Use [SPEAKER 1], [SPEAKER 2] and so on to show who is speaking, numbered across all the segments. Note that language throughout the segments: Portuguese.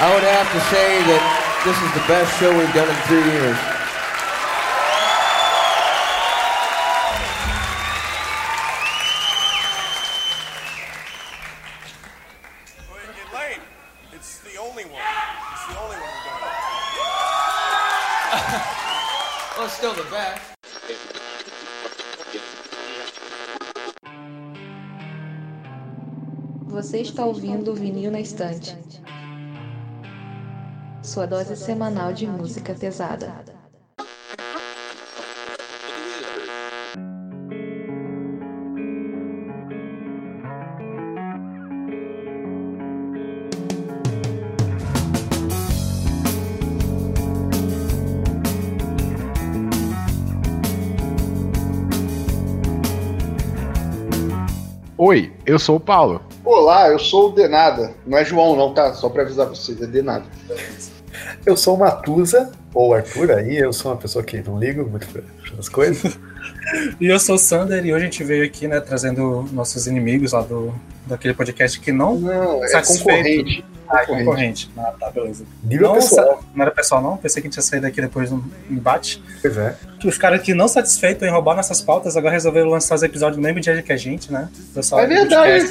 [SPEAKER 1] I would have to say that this is the best show we've done in three years.
[SPEAKER 2] Elaine, it's the only one. It's the only one we've done.
[SPEAKER 1] Well, it's still the best.
[SPEAKER 3] Você está ouvindo o Vinil na Estante. Sua dose semanal de música pesada.
[SPEAKER 4] Oi, eu sou o Paulo.
[SPEAKER 5] Olá, eu sou o Denada. Não é João, não, tá? Só pra avisar vocês, é Denada.
[SPEAKER 6] Eu sou o Matusa, ou Arthur aí, eu sou uma pessoa que não ligo muito para as coisas.
[SPEAKER 7] E eu sou o Sander e hoje a gente veio aqui, né, trazendo nossos inimigos lá do daquele podcast que não.
[SPEAKER 5] Não, é
[SPEAKER 7] Satisfeito.
[SPEAKER 5] concorrente.
[SPEAKER 7] Ah, é concorrente. Ah, tá, beleza.
[SPEAKER 6] Nível
[SPEAKER 7] Não,
[SPEAKER 6] pessoal.
[SPEAKER 7] sa- não era pessoal, não? Pensei que a gente ia sair daqui depois de um embate.
[SPEAKER 6] Pois é.
[SPEAKER 7] Que os caras que não satisfeitos em roubar nossas pautas agora resolveram lançar os episódios no mesmo dia que a gente, né? Pessoal
[SPEAKER 5] É
[SPEAKER 7] do
[SPEAKER 5] verdade.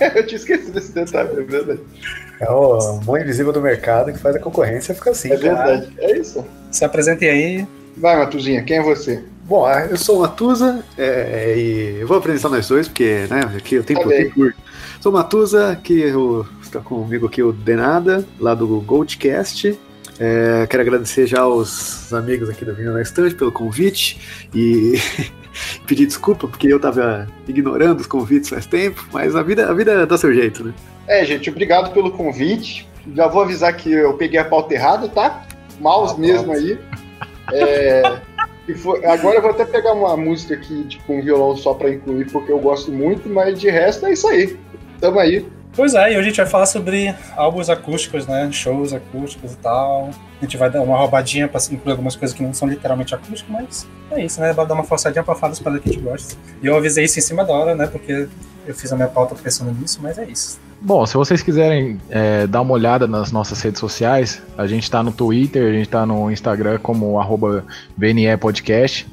[SPEAKER 5] eu tinha esquecido desse detalhe, é verdade.
[SPEAKER 6] É o mão invisível do mercado que faz a concorrência ficar assim.
[SPEAKER 5] É verdade. É isso.
[SPEAKER 7] Se apresentem aí.
[SPEAKER 5] Vai, Matuzinha, quem é você?
[SPEAKER 6] Bom, ah, eu sou o Matusa é, e eu vou apresentar nós dois, porque né, aqui o tempo,
[SPEAKER 5] Tá
[SPEAKER 6] tempo curto. Sou o Matusa, que está comigo aqui o Denada, lá do Goldcast. É, quero agradecer já aos amigos aqui do Vinho na Estante pelo convite e pedir desculpa, porque eu tava ignorando os convites faz tempo, mas a vida, a vida dá seu jeito, né?
[SPEAKER 5] É, gente, obrigado pelo convite. Já vou avisar que eu peguei a pauta errada, tá? Mouse
[SPEAKER 6] Ah,
[SPEAKER 5] mesmo aí. É, agora eu vou até pegar uma música aqui, tipo, um violão só pra incluir, porque eu gosto muito, mas de resto é isso aí. Tamo aí.
[SPEAKER 7] Pois é, e hoje a gente vai falar sobre álbuns acústicos, né? Shows acústicos e tal. A gente vai dar uma roubadinha pra incluir algumas coisas que não são literalmente acústicas, mas é isso, né? Vai dar uma forçadinha pra falar das paradas que a gente gosta. E eu avisei isso em cima da hora, né? Porque eu fiz a minha pauta pensando nisso, mas é isso.
[SPEAKER 4] Bom, se vocês quiserem é, dar uma olhada nas nossas redes sociais, a gente tá no Twitter, a gente tá no Instagram como arroba VNE Podcast.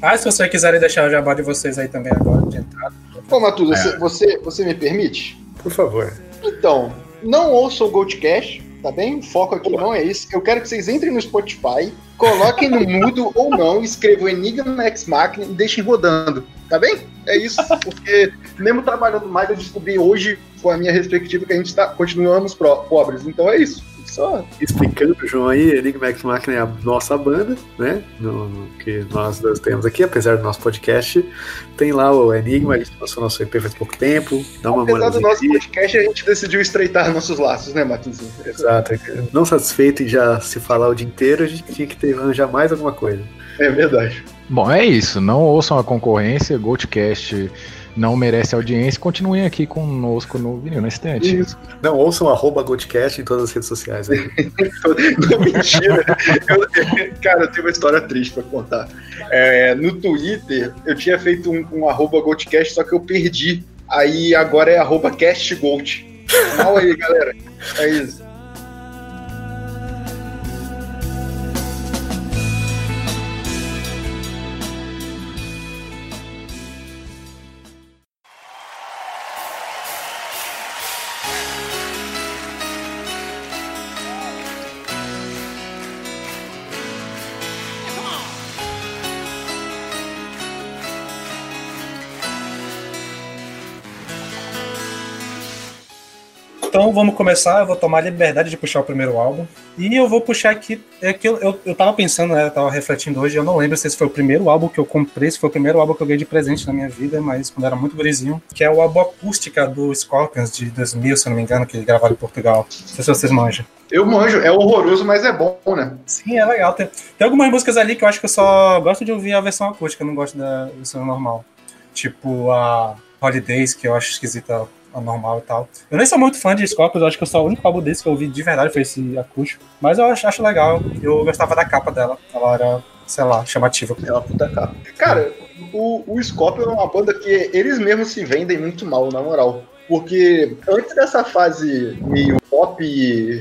[SPEAKER 7] Ah, se vocês quiserem deixar o jabá de vocês aí também agora, de entrada.
[SPEAKER 5] Ô, Matuza, você, você, você me permite?
[SPEAKER 6] Por favor.
[SPEAKER 5] Então, não ouçam o Goldcast, tá bem? O foco aqui não é esse. Eu quero que vocês entrem no Spotify, coloquem no mudo ou não, escrevam Enigma X Machina e deixem rodando, tá bem? É isso, porque mesmo trabalhando mais, eu descobri hoje, com a minha respectiva, que a gente tá, continuamos pro- pobres. Então é isso. Só
[SPEAKER 6] Explicando, João, aí, Enigma X Machina é a nossa banda, né? No, no que nós dois temos aqui, apesar do nosso podcast. Tem lá o Enigma, a gente lançou nosso EP faz pouco tempo. Dá uma
[SPEAKER 5] apesar do nosso podcast, a gente decidiu estreitar nossos laços, né, Matuzinho?
[SPEAKER 6] Exato. Não satisfeito em já se falar o dia inteiro, a gente tinha que ter, arranjar mais alguma coisa.
[SPEAKER 5] É verdade.
[SPEAKER 4] Bom, é isso. Não ouçam a concorrência, Goldcast não merece audiência. Continuem aqui conosco no Vinil na Estante.
[SPEAKER 6] Isso. Não, ouçam arroba Goldcast em todas as redes sociais. Aí.
[SPEAKER 5] Não, mentira. Eu- cara, eu tenho uma história triste pra contar. É, no Twitter, eu tinha feito um, um arroba Goldcast, só que eu perdi. Aí agora é arroba castgold. Mal aí, galera. É isso.
[SPEAKER 7] Então vamos começar, eu vou tomar a liberdade de puxar o primeiro álbum. E eu vou puxar aqui. É que eu, eu, eu tava pensando, né? Eu tava refletindo hoje, eu não lembro se esse foi o primeiro álbum que eu comprei, se foi o primeiro álbum que eu ganhei de presente na minha vida, mas quando era muito gurizinho, que é o álbum acústica do Scorpions de 2000, se eu não me engano, que eles gravaram em Portugal. Não sei se vocês manjam.
[SPEAKER 5] Eu manjo, é horroroso, mas é bom, né?
[SPEAKER 7] Sim, é legal. Tem, tem algumas músicas ali que eu acho que eu só gosto de ouvir a versão acústica, eu não gosto da versão normal. Tipo a Holidays, que eu acho esquisita normal e tal. Eu nem sou muito fã de Scorpions, eu acho que só o único álbum desse que eu ouvi de verdade foi esse acústico. Mas eu acho, acho legal, eu gostava da capa dela. Ela era, sei lá, chamativa.
[SPEAKER 5] É uma puta capa. Cara, o, o Scorpion é uma banda que eles mesmos se vendem muito mal, na moral. Porque antes dessa fase meio pop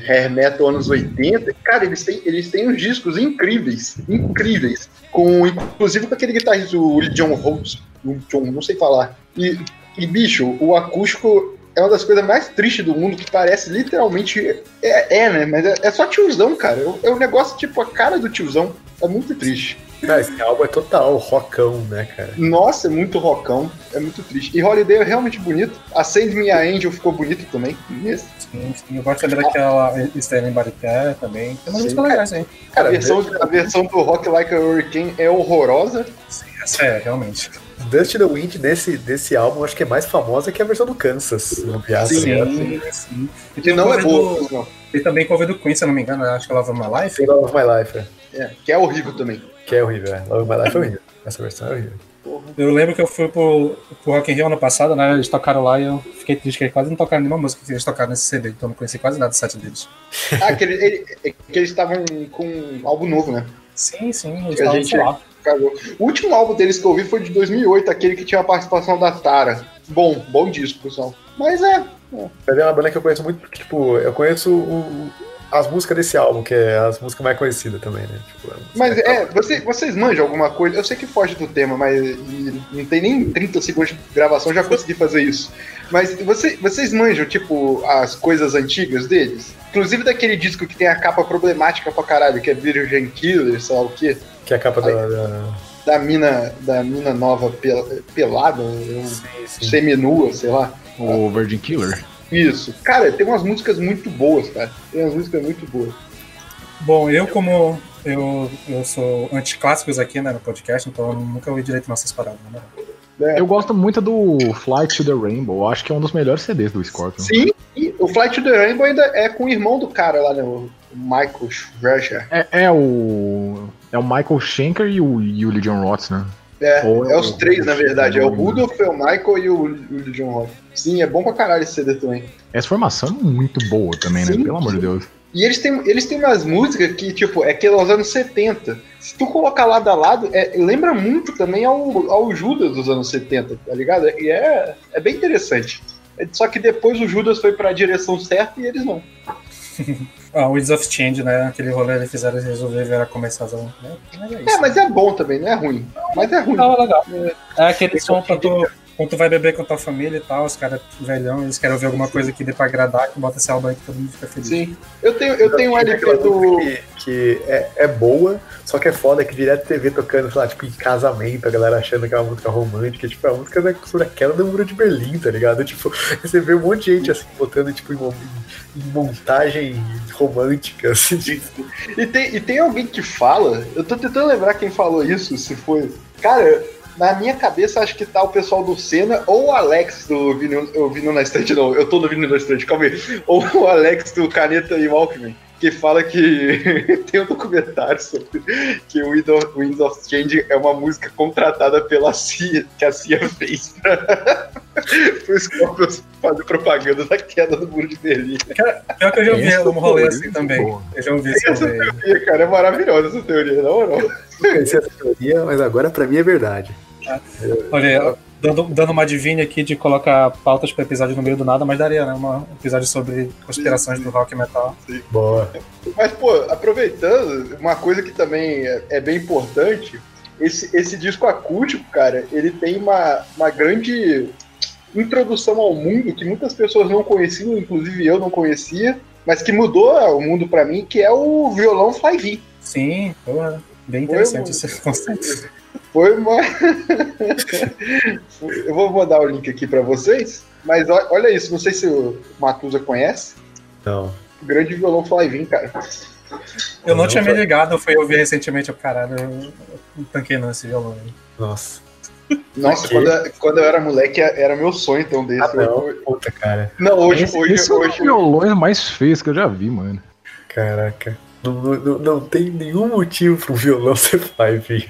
[SPEAKER 5] hair metal anos 80, cara, eles têm, eles têm uns discos incríveis, incríveis. Com, inclusive com aquele guitarrista, o John Holtz, o John, não sei falar. E, e, bicho, o acústico é uma das coisas mais tristes do mundo, que parece literalmente. É, é né? Mas é, é só tiozão, cara. É um negócio tipo a cara do tiozão. É muito triste.
[SPEAKER 6] Não, esse álbum é total rockão, né, cara?
[SPEAKER 5] Nossa, é muito rockão. É muito triste. E Holiday é realmente bonito. A Send Me a Angel ficou bonito também. Nesse.
[SPEAKER 7] Sim, sim. Eu gosto daquela Stanley Barité também. Tem umas
[SPEAKER 5] Sim.
[SPEAKER 7] músicas legais, hein?
[SPEAKER 5] a, versão, a versão do Rock Like a Hurricane é horrorosa.
[SPEAKER 7] Sim, essa é, realmente.
[SPEAKER 6] Dust in the Wind desse, desse álbum acho que é mais famosa que a versão do Kansas. No Piazza,
[SPEAKER 5] Sim.
[SPEAKER 6] né?
[SPEAKER 7] Sim, sim. E
[SPEAKER 5] não é boa.
[SPEAKER 7] do-. Tem também cover do Queen, se eu não me engano, acho que é Love of My Life.
[SPEAKER 6] Tem Love of My Life, é.
[SPEAKER 5] É, que é horrível também.
[SPEAKER 6] que é horrível. É. Love of My Life é horrível. Essa versão é horrível.
[SPEAKER 7] Eu lembro que eu fui pro, pro Rock in Rio ano passado, né? Eles tocaram lá e eu fiquei triste que eles quase não tocaram nenhuma música que eles tocaram nesse CD, então eu não conheci quase nada do set deles.
[SPEAKER 5] Ah, que, ele- ele- é que eles estavam com álbum novo, né?
[SPEAKER 7] Sim, sim, eles estavam,
[SPEAKER 5] gente-
[SPEAKER 7] lá.
[SPEAKER 5] Cagou. O último álbum deles que eu ouvi foi de 2008, aquele que tinha a participação da Tara. Bom, bom disco, pessoal. Mas é,
[SPEAKER 6] Mas é uma banda que eu conheço muito, porque, tipo, eu conheço o- as músicas desse álbum, que é as músicas mais conhecidas também, né? Tipo,
[SPEAKER 5] Mas é, você, vocês manjam alguma coisa? Eu sei que foge do tema, mas não tem nem 30 segundos de gravação, já consegui fazer isso. Mas você, vocês manjam, tipo, as coisas antigas deles? Inclusive daquele disco que tem a capa problemática pra caralho, que é Virgin Killer, sei lá o quê.
[SPEAKER 6] Que é a capa da. da...
[SPEAKER 5] Da mina, da mina nova pel- pelada,
[SPEAKER 6] Sim, sim.
[SPEAKER 5] seminua, sei lá.
[SPEAKER 4] O Virgin Killer.
[SPEAKER 5] Isso. Cara, tem umas músicas muito boas, cara. Tem umas músicas muito boas.
[SPEAKER 7] Bom, eu como eu, eu sou anticlássicos aqui né, no podcast, então eu nunca ouvi direito nossas paradas, né?
[SPEAKER 5] né?
[SPEAKER 4] Eu gosto muito do Flight to the Rainbow. Acho que é um dos melhores CDs do Scorpion.
[SPEAKER 5] Sim, e o Flight to the Rainbow ainda é com o irmão do cara lá, né? O Michael Schreger.
[SPEAKER 4] É, é o. É o Michael Schenker e o, e o Legion Roth, né?
[SPEAKER 5] É,
[SPEAKER 4] Ou
[SPEAKER 5] é os três, na verdade. É o Rudolph, é o Michael e o, o John Roth. Sim, é bom pra caralho esse CD também.
[SPEAKER 4] Essa formação é muito boa também, né?
[SPEAKER 5] Sim,
[SPEAKER 4] Pelo amor de Deus.
[SPEAKER 5] E eles têm, eles têm umas músicas que, tipo, é que dos anos 70. Se tu colocar lado a lado, é, lembra muito também ao, ao Judas dos anos 70, tá ligado? E é, é bem interessante. É, Só que depois o Judas foi pra direção certa e eles não.
[SPEAKER 7] Ah, o Winds of Change, né? Aquele rolê eles fizeram e resolveram começar a né? Mas é isso.
[SPEAKER 5] É, mas é bom também, não é ruim. Mas é ruim.
[SPEAKER 7] Legal, legal. É aquele som pra tu, quando tu vai beber com a tua família e tal, os caras velhão, eles querem ouvir alguma coisa que dê pra agradar, que bota esse álbum aí que todo mundo fica feliz.
[SPEAKER 5] Sim. Eu tenho, eu tenho um LP do.
[SPEAKER 6] música Que, que é, é boa, só que é foda que direto TV tocando, sei lá, tipo, em casamento, a galera achando que é uma música romântica, tipo, é a música da, sobre a queda do muro de Berlim, tá ligado? Tipo, você vê um monte de gente assim, botando, tipo, em, em montagem romântica, assim, tipo,
[SPEAKER 5] E tem, e tem alguém que fala, eu tô tentando lembrar quem falou isso, se foi. Cara, na minha cabeça acho que tá o pessoal do Senna ou o Alex do Vinil, Vinil na Estante, não, eu tô no Vinil na Estante, calma aí. Ou o Alex do Caneta e Walkman, que fala que tem um documentário sobre que o Winds of Change é uma música contratada pela CIA, que a CIA fez pra, pro Scorpions fazer propaganda da queda do muro de Berlim.
[SPEAKER 7] Pior que eu já ouvi um rolê assim também. Eu já ouvi
[SPEAKER 5] Essa
[SPEAKER 7] aí.
[SPEAKER 5] teoria, cara, é maravilhosa essa teoria, na moral.
[SPEAKER 6] eu conheci essa teoria, mas agora pra mim é verdade.
[SPEAKER 7] Olha, dando, dando uma adivinha aqui de colocar pautas para episódio no meio do nada, mas daria, né? Um episódio sobre conspirações do rock metal.
[SPEAKER 6] Boa.
[SPEAKER 5] Mas, pô, aproveitando, uma coisa que também é, é bem importante, esse, esse disco acústico, cara, ele tem uma, uma grande introdução ao mundo que muitas pessoas não conheciam, inclusive eu não conhecia, mas que mudou o mundo pra mim, que é o violão Fly-V.
[SPEAKER 7] Sim, porra, bem
[SPEAKER 5] Foi
[SPEAKER 7] interessante
[SPEAKER 5] um-
[SPEAKER 7] esse conceito.
[SPEAKER 5] Foi uma. eu vou mandar o link aqui pra vocês, mas olha isso, não sei se o Matusa conhece,
[SPEAKER 6] Não.
[SPEAKER 5] o grande violão Fly-V, cara.
[SPEAKER 7] Eu não
[SPEAKER 6] Não,
[SPEAKER 7] tinha me
[SPEAKER 6] foi-
[SPEAKER 7] ligado, eu fui ouvir recentemente, o caralho, eu não tanquei não esse violão. aí.
[SPEAKER 6] Nossa.
[SPEAKER 5] Nossa, quando, eu- quando eu era moleque, era meu sonho então desse.
[SPEAKER 6] Ah, não.
[SPEAKER 5] Eu-
[SPEAKER 6] Puta, cara.
[SPEAKER 5] Não, hoje,
[SPEAKER 4] esse,
[SPEAKER 5] hoje,
[SPEAKER 4] esse é
[SPEAKER 5] hoje.
[SPEAKER 4] violões mais feios que eu já vi, mano.
[SPEAKER 6] Caraca. Não, não, não, não tem nenhum motivo pro violão ser Five.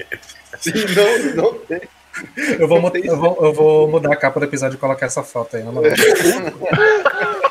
[SPEAKER 5] Sim, não, não tem.
[SPEAKER 7] Eu vou, eu, vou, eu vou mudar a capa do episódio e colocar essa foto aí, na moral.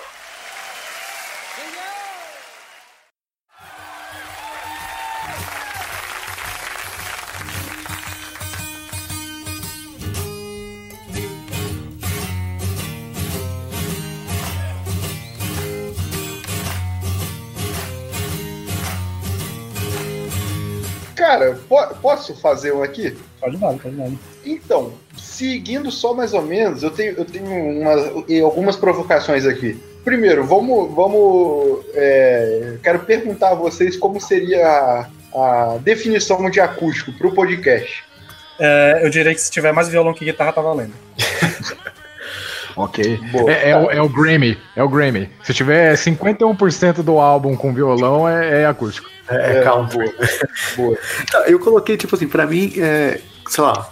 [SPEAKER 5] po- posso fazer um aqui?
[SPEAKER 7] Pode dar, pode dar.
[SPEAKER 5] Então, seguindo só mais ou menos, eu tenho, eu tenho umas, e algumas provocações aqui. Primeiro, vamos. vamos é, quero perguntar a vocês como seria a, a definição de acústico para o podcast.
[SPEAKER 7] É, eu diria que se tiver mais violão que guitarra, tá valendo.
[SPEAKER 4] Ok.
[SPEAKER 5] Boa.
[SPEAKER 4] É, é o, é o Grammy. É o Grammy. Se tiver 51% do álbum com violão, é, é acústico.
[SPEAKER 6] É,
[SPEAKER 5] É,
[SPEAKER 6] country.
[SPEAKER 5] boa.
[SPEAKER 6] Tá, Eu coloquei, tipo assim, pra mim, é, sei lá,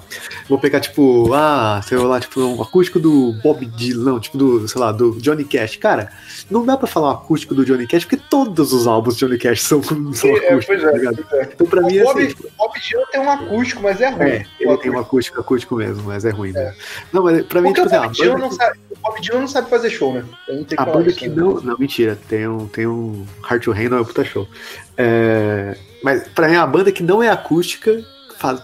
[SPEAKER 6] vou pegar, tipo, ah, sei lá, tipo, um acústico do Bob Dylan, tipo, do, sei lá, do Johnny Cash. Cara, não dá pra falar um acústico do Johnny Cash, porque todos os álbuns do Johnny Cash são, são
[SPEAKER 5] É,
[SPEAKER 6] acústicos,
[SPEAKER 5] pois
[SPEAKER 6] tá
[SPEAKER 5] é, é.
[SPEAKER 6] Então, pra mim,
[SPEAKER 5] O
[SPEAKER 6] assim,
[SPEAKER 5] Bob,
[SPEAKER 6] tipo,
[SPEAKER 5] Bob Dylan tem um acústico, mas é ruim.
[SPEAKER 6] é, ele tem um acústico, acústico mesmo, mas é ruim, né? Não, mas pra mim,
[SPEAKER 5] Porque
[SPEAKER 6] tipo
[SPEAKER 5] o
[SPEAKER 6] assim,
[SPEAKER 5] Bob,
[SPEAKER 6] a
[SPEAKER 5] Dylan não sabe, o Bob Dylan não sabe fazer show, né? A que
[SPEAKER 6] a banda que
[SPEAKER 5] né?
[SPEAKER 6] não. Não, mentira, tem um, tem um Hard to Handle é um puta show. É, mas pra mim, a banda que não é acústica,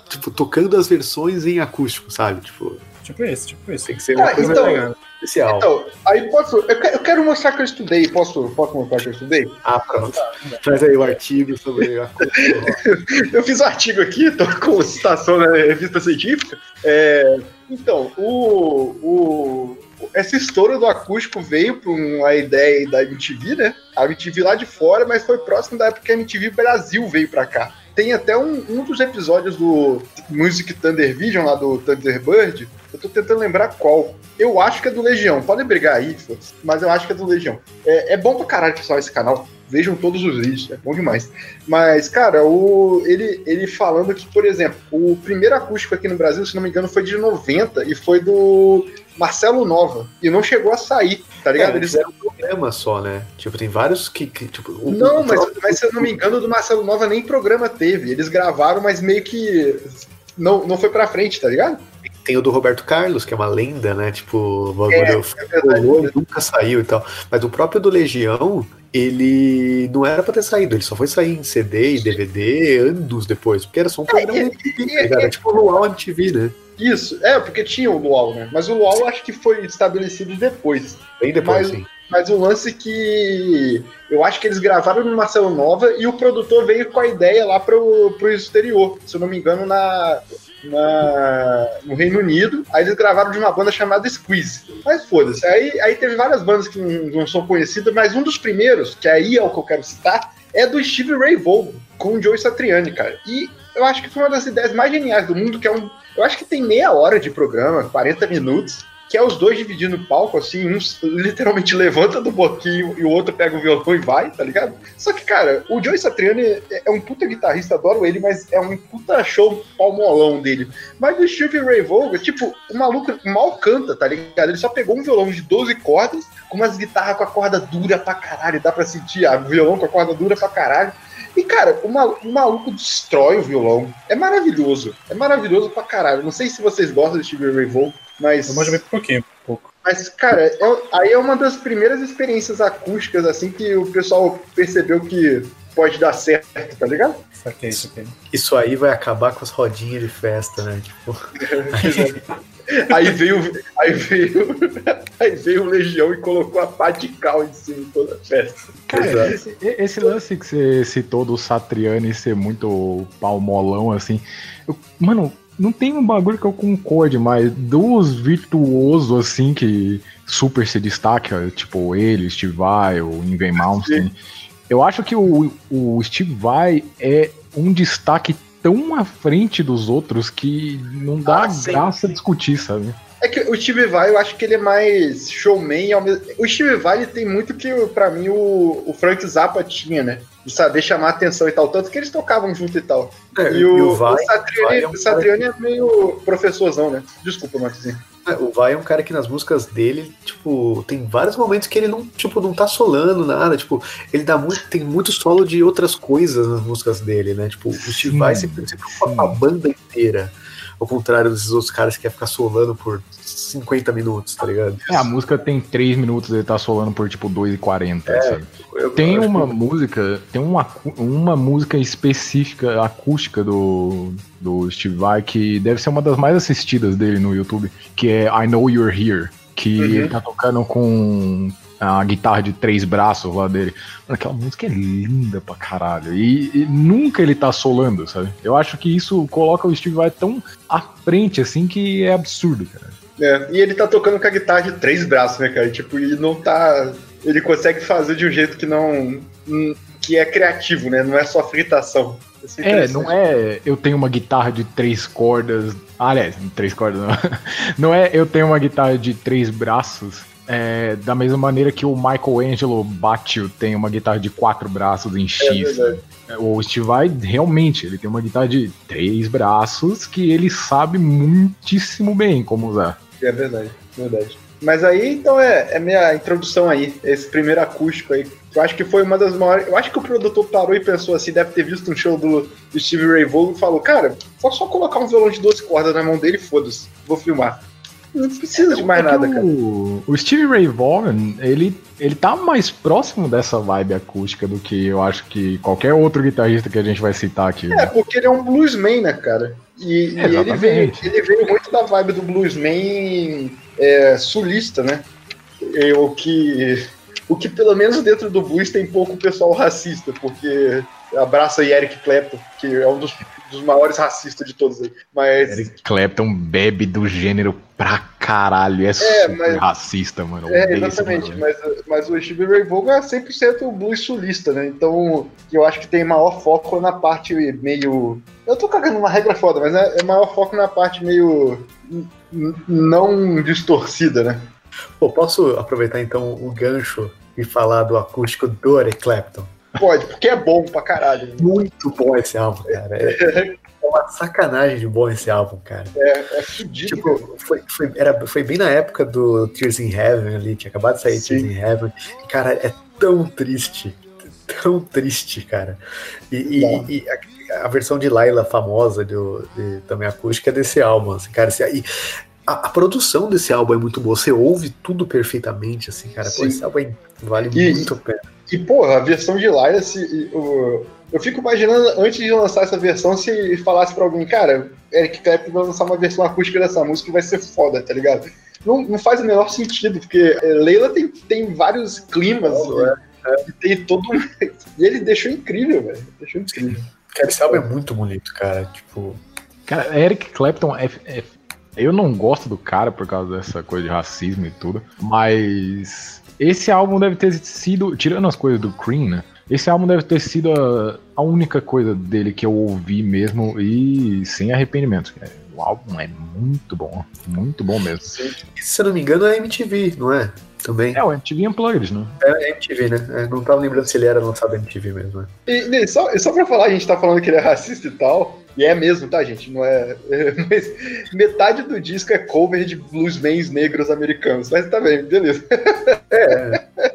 [SPEAKER 6] tipo, tocando as versões em acústico, sabe? Tipo,
[SPEAKER 7] Tipo isso, tipo isso.
[SPEAKER 6] tem que ser uma
[SPEAKER 5] Ah,
[SPEAKER 6] coisa
[SPEAKER 5] então-
[SPEAKER 6] especial.
[SPEAKER 5] Então, aí posso. Eu que- eu quero mostrar que eu estudei. Posso, posso mostrar que eu estudei?
[SPEAKER 6] Ah, pronto. Traz aí o artigo sobre a
[SPEAKER 5] Eu fiz um artigo aqui, tô com citação na revista científica. É, então, o, o, essa estouro do acústico veio por uma ideia da MTV, né? A MTV lá de fora, mas foi próximo da época que a MTV Brasil veio pra cá. Tem até um, um dos episódios do Music Thunder Vision, lá do Thunderbird. Eu tô tentando lembrar qual. Eu acho que é do Legião. Podem brigar aí, mas eu acho que é do Legião. É, é bom pra caralho, pessoal, esse canal. Vejam todos os vídeos, é bom demais. Mas, cara, o, ele, ele falando que, por exemplo, o primeiro acústico aqui no Brasil, se não me engano, foi de 90 e foi do Marcelo Nova. E não chegou a sair, tá ligado?
[SPEAKER 6] É,
[SPEAKER 5] Eles
[SPEAKER 6] fizeram um programa só, né? Tipo, tem vários que. que, tipo, o-
[SPEAKER 5] Não,
[SPEAKER 6] o
[SPEAKER 5] mas, mas se eu não me engano, do Marcelo Nova nem programa teve. Eles gravaram, mas meio que não, não foi pra frente, tá ligado?
[SPEAKER 6] Tem o do Roberto Carlos, que é uma lenda, né? Tipo, o bagulho
[SPEAKER 5] É
[SPEAKER 6] e nunca saiu e tal. Mas o próprio do Legião, ele não era pra ter saído, ele só foi sair em CD e DVD anos depois, porque era só um programa
[SPEAKER 5] É,
[SPEAKER 6] de MTV, tá ligado? Era tipo o Luau MTV, né?
[SPEAKER 5] Isso, é, porque tinha o Luau, né? Mas o Luau acho que foi estabelecido depois.
[SPEAKER 6] Bem depois,
[SPEAKER 5] Mas-
[SPEAKER 6] sim.
[SPEAKER 5] Mas o lance que eu acho que eles gravaram no Marcelo Nova e o produtor veio com a ideia lá pro, pro exterior, se eu não me engano, na, na- no Reino Unido. Aí eles gravaram de uma banda chamada Squeeze. Mas foda-se. Aí, aí teve várias bandas que não, não são conhecidas, mas um dos primeiros, que aí é o que eu quero citar, é do Steve Ray Vaughan, com o Joe Satriani, cara. E eu acho que foi uma das ideias mais geniais do mundo, que é um. Eu acho que tem meia hora de programa, 40 minutos que é os dois dividindo o palco, assim, um literalmente levanta do boquinho e o outro pega o violão e vai, tá ligado? Só que, cara, o Joey Satriani é é um puta guitarrista, adoro ele, mas é um puta show palmolão dele. Mas o Steve Ray Vaughan, tipo, o maluco mal canta, tá ligado? Ele só pegou um violão de 12 cordas, com umas guitarras com a corda dura pra caralho, dá pra sentir a violão com a corda dura pra caralho. E, cara, o maluco, o maluco destrói o violão. É maravilhoso. É maravilhoso pra caralho. Não sei se vocês gostam do Steve Ray Vaughan, mas...
[SPEAKER 7] Eu manjo bem pouquinho, um pouco.
[SPEAKER 5] Mas, cara, é- aí é uma das primeiras experiências acústicas, assim, que o pessoal percebeu que pode dar certo, tá ligado?
[SPEAKER 7] Saquei, saquei.
[SPEAKER 6] Isso aí vai acabar com as rodinhas de festa, né? Tipo,
[SPEAKER 5] Aí veio, aí veio, aí veio o Legião e colocou a pá de cal em cima de toda a festa.
[SPEAKER 4] Cara, esse, esse lance que você citou do Satriani ser muito palmolão, assim. eu- mano, não tem um bagulho que eu concorde, mas dos virtuosos, assim, que super se destaca, tipo ele, Steve Vai, o Ingve Malmsteen, eu acho que o, o Steve Vai é um destaque tão à frente dos outros que não dá
[SPEAKER 5] Ah, sim.
[SPEAKER 4] graça discutir, sabe?
[SPEAKER 5] É que o Steve Vai, eu acho que ele é mais showman. Ao mesmo... O Steve Vai, ele tem muito que, pra mim, o, o Frank Zappa tinha, né? De saber chamar atenção e tal. Tanto que eles tocavam junto e tal.
[SPEAKER 6] é,
[SPEAKER 5] E o,
[SPEAKER 6] Vai,
[SPEAKER 5] o Satriani,
[SPEAKER 6] Vai é um
[SPEAKER 5] o Satriani é meio professorzão, né? Desculpa, Marquezinho.
[SPEAKER 6] É, O Vai é um cara que nas músicas dele, tipo, tem vários momentos que ele não, tipo, não tá solando nada, tipo, ele dá muito, tem muito solo de outras coisas nas músicas dele, né? Tipo, o Steve Vai sempre se preocupa com a banda inteira. Ao contrário desses outros caras que querem ficar solando por 50 minutos, tá ligado?
[SPEAKER 4] É, a música tem 3 minutos, ele tá solando por tipo 2,40, sabe?
[SPEAKER 6] Eu-
[SPEAKER 4] Tem
[SPEAKER 6] eu
[SPEAKER 4] uma
[SPEAKER 6] que-
[SPEAKER 4] música, tem uma, uma música específica, acústica do, do Steve Vai, que deve ser uma das mais assistidas dele no YouTube, que é I Know You're Here, que
[SPEAKER 5] Uhum.
[SPEAKER 4] ele tá tocando com a guitarra de três braços lá dele. Mano, aquela música é linda pra caralho. E, e nunca ele tá solando, sabe? Eu acho que isso coloca o Steve Vai tão à frente, assim, que é absurdo, cara.
[SPEAKER 5] É, e ele tá tocando com a guitarra de três braços, né, cara? Tipo, e não tá. Ele consegue fazer de um jeito que não. hum, que é criativo, né? Não é só fritação.
[SPEAKER 4] É,
[SPEAKER 5] interessante.
[SPEAKER 4] não é eu tenho uma guitarra de três cordas. Aliás, três cordas não. Não é eu tenho uma guitarra de três braços. É, da mesma maneira que o Michelangelo Batio tem uma guitarra de quatro braços em
[SPEAKER 5] É
[SPEAKER 4] X.
[SPEAKER 5] verdade.
[SPEAKER 4] o Steve Vai realmente ele tem uma guitarra de três braços que ele sabe muitíssimo bem como usar.
[SPEAKER 5] É verdade, verdade. Mas aí, então, é, é minha introdução aí, esse primeiro acústico aí. Eu acho que foi uma das maiores. Eu acho que o produtor parou e pensou assim, deve ter visto um show do, do Steve Ray Vaughan e falou: Cara, só só colocar um violão de 12 cordas na mão dele e foda-se, vou filmar. Não precisa de mais
[SPEAKER 4] É
[SPEAKER 5] nada, cara.
[SPEAKER 4] o, o Steve Ray Vaughan, ele, ele tá mais próximo dessa vibe acústica do que eu acho que qualquer outro guitarrista que a gente vai citar aqui.
[SPEAKER 5] É, porque ele é um bluesman, né, cara? E, e ele, veio, ele veio muito da vibe do bluesman é, sulista, né? O que, o que pelo menos dentro do blues tem pouco pessoal racista, porque abraça aí Eric Clapton, que é um dos, dos maiores racistas de todos aí. Mas
[SPEAKER 4] Eric Clapton bebe do gênero pra caralho. É, super
[SPEAKER 5] mas-
[SPEAKER 4] racista, mano.
[SPEAKER 5] É, exatamente, mas, mas o Steve Ray Vaughan é 100% blues sulista, né? Então, eu acho que tem maior foco na parte meio. Eu tô cagando uma regra foda, mas é, é maior foco na parte meio. não distorcida, né?
[SPEAKER 6] Pô, posso aproveitar então o gancho e falar do acústico do Eric Clapton?
[SPEAKER 5] Pode, porque é bom pra caralho. né?
[SPEAKER 6] Muito bom esse álbum, cara. É, é uma sacanagem de bom esse álbum, cara.
[SPEAKER 5] É, é fudido.
[SPEAKER 6] Tipo, foi, foi, era, foi bem na época do Tears in Heaven ali, tinha acabado de sair
[SPEAKER 5] Sim.
[SPEAKER 6] Tears in Heaven. E, cara, é tão triste. Tão triste, cara. E, e- e a, a versão de Laila famosa do, de, também acústica é desse álbum, assim, cara. Esse, e a, a produção desse álbum é muito boa. Você ouve tudo perfeitamente, assim, cara. Pô, esse álbum é- vale
[SPEAKER 5] E-
[SPEAKER 6] muito a pena.
[SPEAKER 5] E, porra, a versão de Lyra, se, e, o- eu fico imaginando, antes de lançar essa versão, se falasse pra alguém, cara, Eric Clapton vai lançar uma versão acústica dessa música e vai ser foda, tá ligado? Não, não faz o menor sentido, porque é, Leila tem, tem vários climas, e, e tem todo um... E ele deixou incrível, velho. Deixou incrível.
[SPEAKER 6] Cara, esse álbum é muito bonito, cara. Tipo,
[SPEAKER 4] Cara, Eric Clapton é, é- Eu não gosto do cara por causa dessa coisa de racismo e tudo, mas esse álbum deve ter sido, tirando as coisas do Cream, né? Esse álbum deve ter sido a, a única coisa dele que eu ouvi mesmo e sem arrependimento. O álbum é muito bom, muito bom mesmo.
[SPEAKER 6] se eu não me engano, é MTV, não é? Também.
[SPEAKER 4] É o MTV Unplugged, né?
[SPEAKER 6] É MTV, né? É, não tava lembrando se ele era lançado MTV mesmo, né?
[SPEAKER 5] E, e só, e só pra falar, a gente tá falando que ele é racista e tal, e é mesmo, tá, gente? Não é. Mas metade do disco é cover de bluesmans negros americanos. Mas tá bem, beleza.
[SPEAKER 6] É,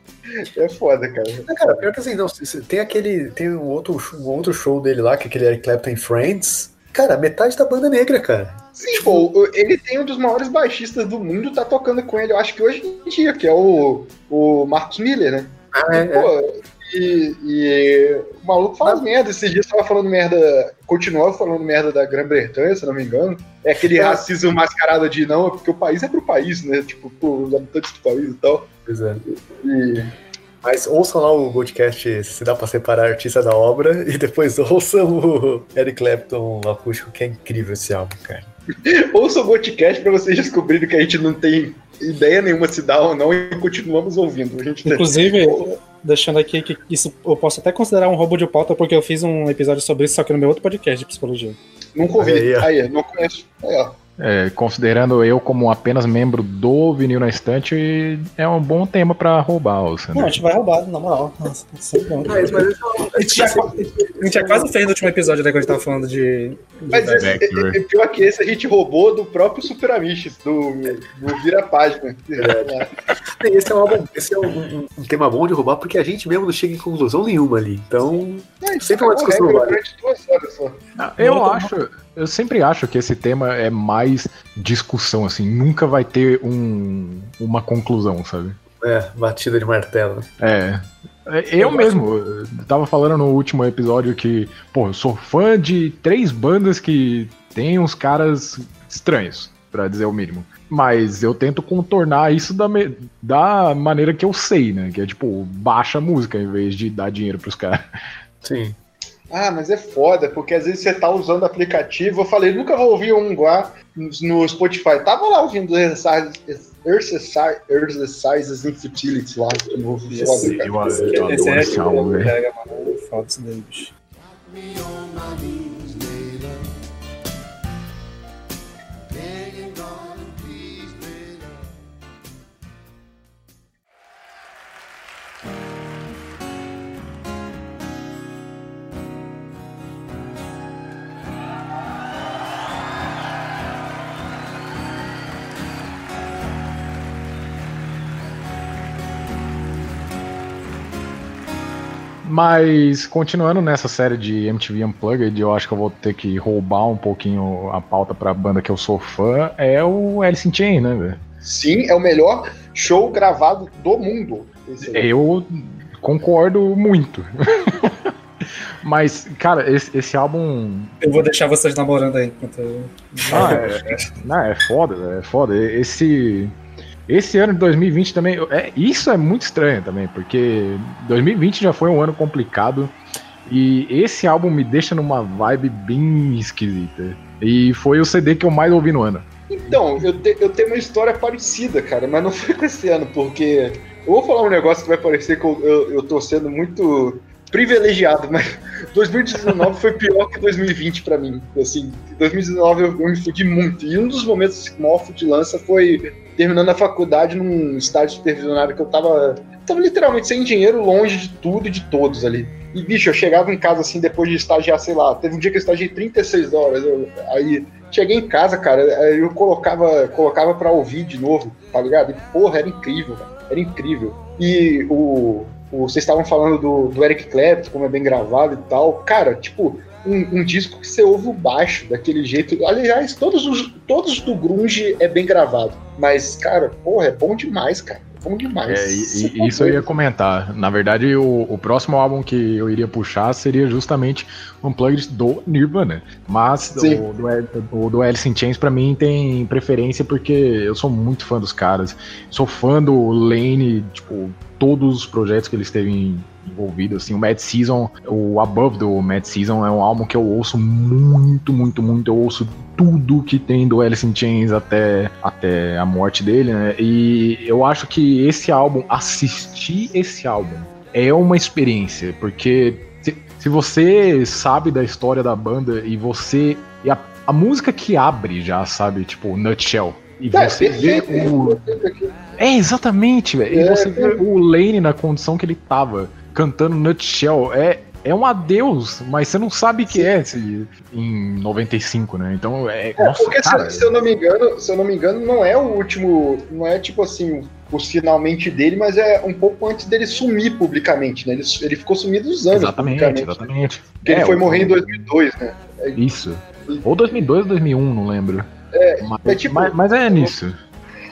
[SPEAKER 5] É foda, cara.
[SPEAKER 6] é, cara, pior que assim, não, tem aquele. Tem um outro, um outro show dele lá, que é aquele Eric Clapton Friends. Cara, metade da banda é negra, cara.
[SPEAKER 5] Sim, pô, o- ele tem um dos maiores baixistas do mundo, tá tocando com ele, eu acho que hoje em dia, que é o, o Marcos Miller, né?
[SPEAKER 6] Ah, é, é.
[SPEAKER 5] E, e o maluco faz merda. Esses dias tava falando merda, continuava falando merda da Grã-Bretanha, se não me engano. É aquele
[SPEAKER 6] É.
[SPEAKER 5] racismo mascarado de não, é porque o país é pro país, né? Tipo, os habitantes do país e tal.
[SPEAKER 6] Pois é.
[SPEAKER 5] E
[SPEAKER 6] Mas ouçam lá o podcast Se Dá Pra Separar Artista da Obra e depois ouçam o Eric Clapton acústico, que é incrível esse álbum, cara.
[SPEAKER 5] ouça o Goticast pra vocês descobrirem que a gente não tem ideia nenhuma se dá ou não e continuamos ouvindo. A gente
[SPEAKER 7] Inclusive, deixando aqui que isso eu posso até considerar um roubo de pauta, porque eu fiz um episódio sobre isso, só que no meu outro podcast de psicologia.
[SPEAKER 5] nunca ouvi.
[SPEAKER 6] Aí.
[SPEAKER 5] Aí, não conheço. Aí, ó.
[SPEAKER 4] É, considerando eu como apenas membro do Vinil na Estante, é um bom tema pra roubar, o
[SPEAKER 7] Não, a gente vai roubar, na moral. Nossa,
[SPEAKER 6] esse
[SPEAKER 7] A gente, já, a gente já quase fez no último episódio, né, quando a gente tava falando de. de
[SPEAKER 5] Mas esse,
[SPEAKER 4] Back,
[SPEAKER 5] é,
[SPEAKER 4] né?
[SPEAKER 5] é pior que esse a gente roubou do próprio Super Amiches, do, do Vira Página.
[SPEAKER 6] esse é um álbum, esse é um, um- tema bom de roubar, porque a gente mesmo não chega em conclusão nenhuma ali. Então, sempre uma discussão
[SPEAKER 5] regra
[SPEAKER 6] válida.
[SPEAKER 5] durante duas horas só.
[SPEAKER 4] Eu
[SPEAKER 7] Não,
[SPEAKER 4] acho, eu sempre acho que esse tema é mais discussão, assim, nunca vai ter um, uma conclusão, sabe?
[SPEAKER 6] É, batida de martelo.
[SPEAKER 4] É. É, Eu mesmo, eu tava falando no último episódio que, pô, eu sou fã de três bandas que tem uns caras estranhos. pra dizer o mínimo. Mas eu tento contornar isso da, me- da maneira que eu sei, né? Que é tipo, baixa a música em vez de dar dinheiro pros caras.
[SPEAKER 6] Sim.
[SPEAKER 5] Ah, mas é foda, porque às vezes você tá usando aplicativo. Eu falei, nunca vou ouvir um lá no Spotify. Tava lá ouvindo Exercise- Exercise- Exercises in Futility lá. que novo foda, cara.
[SPEAKER 4] Eu,
[SPEAKER 7] Esse
[SPEAKER 4] eu
[SPEAKER 7] é
[SPEAKER 4] adoro esse álbum, velho.
[SPEAKER 7] pega, mano. Foda isso daí, bicho.
[SPEAKER 4] Mas continuando nessa série de MTV Unplugged, eu acho que eu vou ter que roubar um pouquinho a pauta pra banda que eu sou fã, é o Alice in Chains, né, velho?
[SPEAKER 5] Sim, é o melhor show gravado do mundo.
[SPEAKER 4] Eu concordo muito. Mas, cara, esse, esse álbum.
[SPEAKER 7] Eu vou deixar vocês namorando aí enquanto eu.
[SPEAKER 4] Ah, é, não, é foda, é foda. Esse. Esse ano de 2020 também. É, isso é muito estranho também, porque 2020 já foi um ano complicado. E esse álbum me deixa numa vibe bem esquisita. E foi o CD que eu mais ouvi no ano.
[SPEAKER 5] Então, eu, te- eu tenho uma história parecida, cara, mas não foi com esse ano, porque eu vou falar um negócio que vai parecer que eu, eu, eu tô sendo muito privilegiado, mas 2019 foi pior que 2020 pra mim. Assim, 2019 eu, eu me fudi muito. E um dos momentos assim, maior fudilança foi terminando a faculdade num estágio supervisionário que eu tava, tava literalmente sem dinheiro, longe de tudo e de todos ali. E, bicho, eu chegava em casa assim, depois de estagiar, sei lá, teve um dia que eu estagiei 36 horas. eu- aí cheguei em casa, cara, eu colocava, colocava pra ouvir de novo, tá ligado? E, porra, era incrível. Era incrível. E o, o- vocês estavam falando do, do Eric Clapton, como é bem gravado e tal. Cara, tipo, um, um disco que você ouve o baixo daquele jeito. Aliás, todos os todos do grunge é bem gravado. Mas, cara, porra, é bom demais, cara. É bom demais.
[SPEAKER 4] É, e- e
[SPEAKER 5] tá
[SPEAKER 4] isso eu ia comentar. Na verdade, o, o próximo álbum que eu iria puxar seria justamente Unplugged do Nirvana. Mas o do, o do Alice in Chains pra mim tem preferência porque eu sou muito fã dos caras. Sou fã do Lane, tipo, todos os projetos que eles teve envolvido, assim, o Mad Season, o Above do Mad Season é um álbum que eu ouço muito, muito, muito, eu ouço tudo que tem do Alice in Chains até, até a morte dele, né? E eu acho que esse álbum, assistir esse álbum, é uma experiência, porque se, se você sabe da história da banda e você. E a, a música que abre já, sabe, tipo, Nutshell. E
[SPEAKER 5] É,
[SPEAKER 4] você vê o. É, exatamente, velho. E
[SPEAKER 5] É,
[SPEAKER 4] você vê o Lane na condição que ele tava, cantando Nutshell. É, é um adeus, mas você não sabe o que é esse, em 95, né? Então, é.
[SPEAKER 5] É,
[SPEAKER 4] nossa,
[SPEAKER 5] porque se-
[SPEAKER 4] cara.
[SPEAKER 5] se, eu não me engano, se eu não me engano, não é o último, não é tipo assim, os finalmente dele, mas é um pouco antes dele sumir publicamente, né? Ele, ele ficou sumido uns anos
[SPEAKER 4] Exatamente,
[SPEAKER 5] publicamente.
[SPEAKER 4] exatamente.
[SPEAKER 5] Porque ele
[SPEAKER 4] É,
[SPEAKER 5] foi
[SPEAKER 4] o-
[SPEAKER 5] morrer em 2002, né?
[SPEAKER 4] Isso. Ou 2002 ou 2001, não lembro.
[SPEAKER 5] É,
[SPEAKER 4] mas,
[SPEAKER 5] é tipo-
[SPEAKER 4] mas, mas é nisso.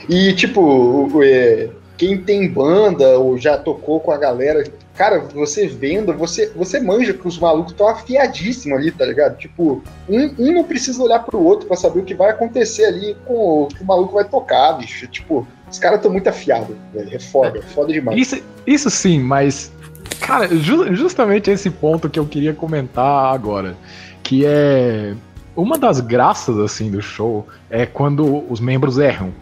[SPEAKER 5] E, tipo, é, quem tem banda ou já tocou com a galera, cara, você vendo, você, você manja que os malucos estão afiadíssimos ali, tá ligado? Tipo, um, um não precisa olhar pro outro pra saber o que vai acontecer ali com o que o maluco vai tocar, bicho. Tipo, os caras estão muito afiados, velho. É foda, é foda demais.
[SPEAKER 4] Isso, isso sim, mas. Cara, ju- justamente esse ponto que eu queria comentar agora. Que é. Uma das graças, assim, do show é quando os membros erram.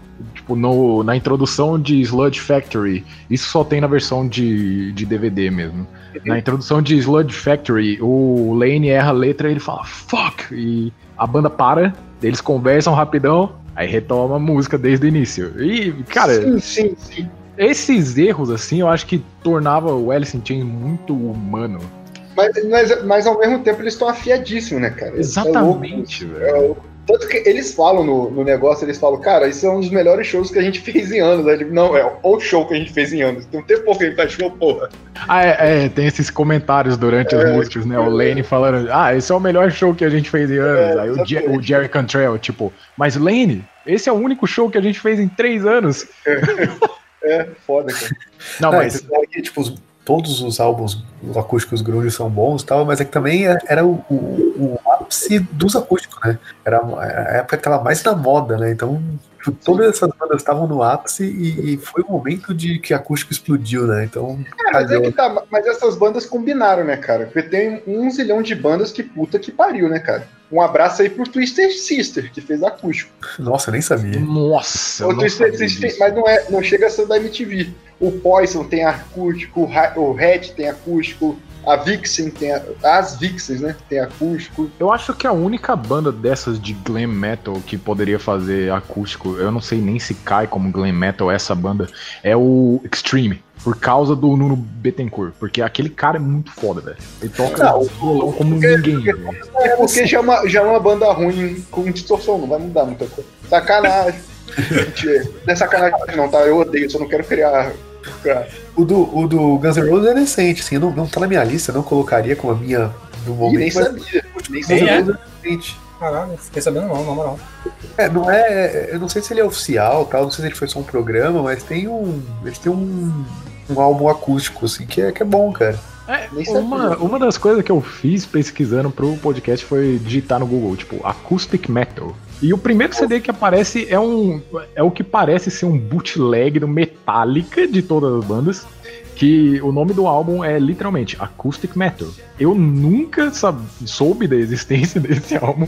[SPEAKER 4] Tipo, no, na introdução de Sludge Factory, isso só tem na versão de, de DVD mesmo. Na introdução de Sludge Factory, o Lane erra a letra e ele fala fuck! E a banda para, eles conversam rapidão, aí retoma a música desde o início. E, cara,
[SPEAKER 5] sim, sim, sim.
[SPEAKER 4] esses erros, assim, eu acho que tornava o Alice in Chains muito humano.
[SPEAKER 5] Mas, mas, mas ao mesmo tempo eles estão afiadíssimos, né, cara?
[SPEAKER 4] Exatamente,
[SPEAKER 5] É louco.
[SPEAKER 4] velho.
[SPEAKER 5] É louco. Tanto que eles falam no, no negócio, eles falam, cara, isso é um dos melhores shows que a gente fez em anos. Aí não, é o show que a gente fez em anos. Tem um tempo que a gente faz show, porra.
[SPEAKER 4] Ah, é, é, tem esses comentários durante as
[SPEAKER 5] É,
[SPEAKER 4] músicas, né? O Lane falando, ah, esse é o melhor show que a gente fez em anos.
[SPEAKER 5] É,
[SPEAKER 4] Aí o, Jer- o Jerry Cantrell, tipo, mas Lane, esse é o único show que a gente fez em três anos.
[SPEAKER 5] É, foda, cara.
[SPEAKER 4] Não,
[SPEAKER 6] Ah,
[SPEAKER 4] mas.
[SPEAKER 6] que, tipo, os, todos os álbuns acústicos grunge são bons e tal, mas é que também é- era o, o, o ápice dos acústicos, né? Era a época que tava mais na moda, né? Então todas essas bandas estavam no ápice e, e foi o momento de que acústico explodiu, né? Então,
[SPEAKER 5] É, mas, é tá, mas essas bandas combinaram, né, cara? Porque tem um zilhão de bandas que puta que pariu, né, cara? Um abraço aí pro Twister Sister, que fez acústico.
[SPEAKER 6] Nossa, eu nem sabia.
[SPEAKER 4] Nossa,
[SPEAKER 5] O
[SPEAKER 4] não
[SPEAKER 5] Twister
[SPEAKER 4] sabia
[SPEAKER 5] Sister,
[SPEAKER 4] disso.
[SPEAKER 5] mas não, é, não chega a ser da MTV. O Poison tem acústico, o Red tem acústico, a Vixen tem. a- as Vixens, né? Tem acústico.
[SPEAKER 4] Eu acho que a única banda dessas de glam metal que poderia fazer acústico, eu não sei nem se cai como glam metal essa banda, é o Extreme. Por causa do Nuno Bettencourt. Porque aquele cara é muito foda, velho. Ele toca
[SPEAKER 5] Não,
[SPEAKER 4] violão como
[SPEAKER 5] porque-
[SPEAKER 4] ninguém.
[SPEAKER 5] porque-. É porque já é, uma, já é uma banda ruim com distorção, não vai mudar muita coisa. Sacanagem. Não é sacanagem, não, tá? Eu odeio, só não quero criar.
[SPEAKER 6] O do, o do Guns N' Roses é decente, assim, não, não tá na minha lista, não colocaria como a minha do momento.
[SPEAKER 5] nem
[SPEAKER 6] mas
[SPEAKER 5] sabia. Nem
[SPEAKER 6] Guns N'
[SPEAKER 5] sabia.
[SPEAKER 7] é?
[SPEAKER 6] Roses é decente.
[SPEAKER 7] Caralho, fiquei sabendo não, na moral.
[SPEAKER 6] É, não é. Eu não sei se ele é oficial, tal, não sei se ele foi só um programa, mas tem um. Eles têm um, um álbum acústico, assim, que é, que é bom, cara.
[SPEAKER 4] É,
[SPEAKER 5] Nem
[SPEAKER 4] uma, uma das coisas que eu fiz pesquisando pro podcast foi digitar no Google, tipo, Acoustic Metal. E o primeiro CD que aparece é um. É o que parece ser um bootleg do Metallica de todas as bandas. Que o nome do álbum é literalmente Acoustic Metal. Eu nunca soube da existência desse álbum.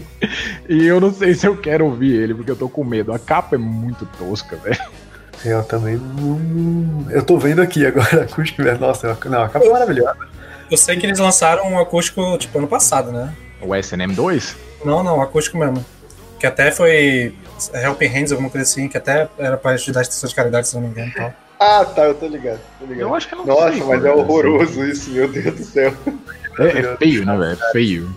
[SPEAKER 4] E eu não sei se eu quero ouvir ele, porque eu tô com medo. A capa é muito tosca, velho.
[SPEAKER 6] Eu também não. Eu tô vendo aqui agora, acústico, velho. Nossa, não, a capa é maravilhosa.
[SPEAKER 7] Eu sei que eles lançaram um acústico, tipo, ano passado, né?
[SPEAKER 4] O SNM2?
[SPEAKER 7] Não, não, acústico mesmo. Que até foi Helping Hands, alguma coisa assim, que até era pra ajudar as pessoas de caridade, se não me engano. Tal.
[SPEAKER 5] Ah, tá, eu tô ligado. Tô ligado.
[SPEAKER 4] Eu acho que não
[SPEAKER 5] Nossa,
[SPEAKER 4] sei,
[SPEAKER 5] mas é horroroso isso, meu Deus do céu.
[SPEAKER 4] É, é feio, né, velho? É feio.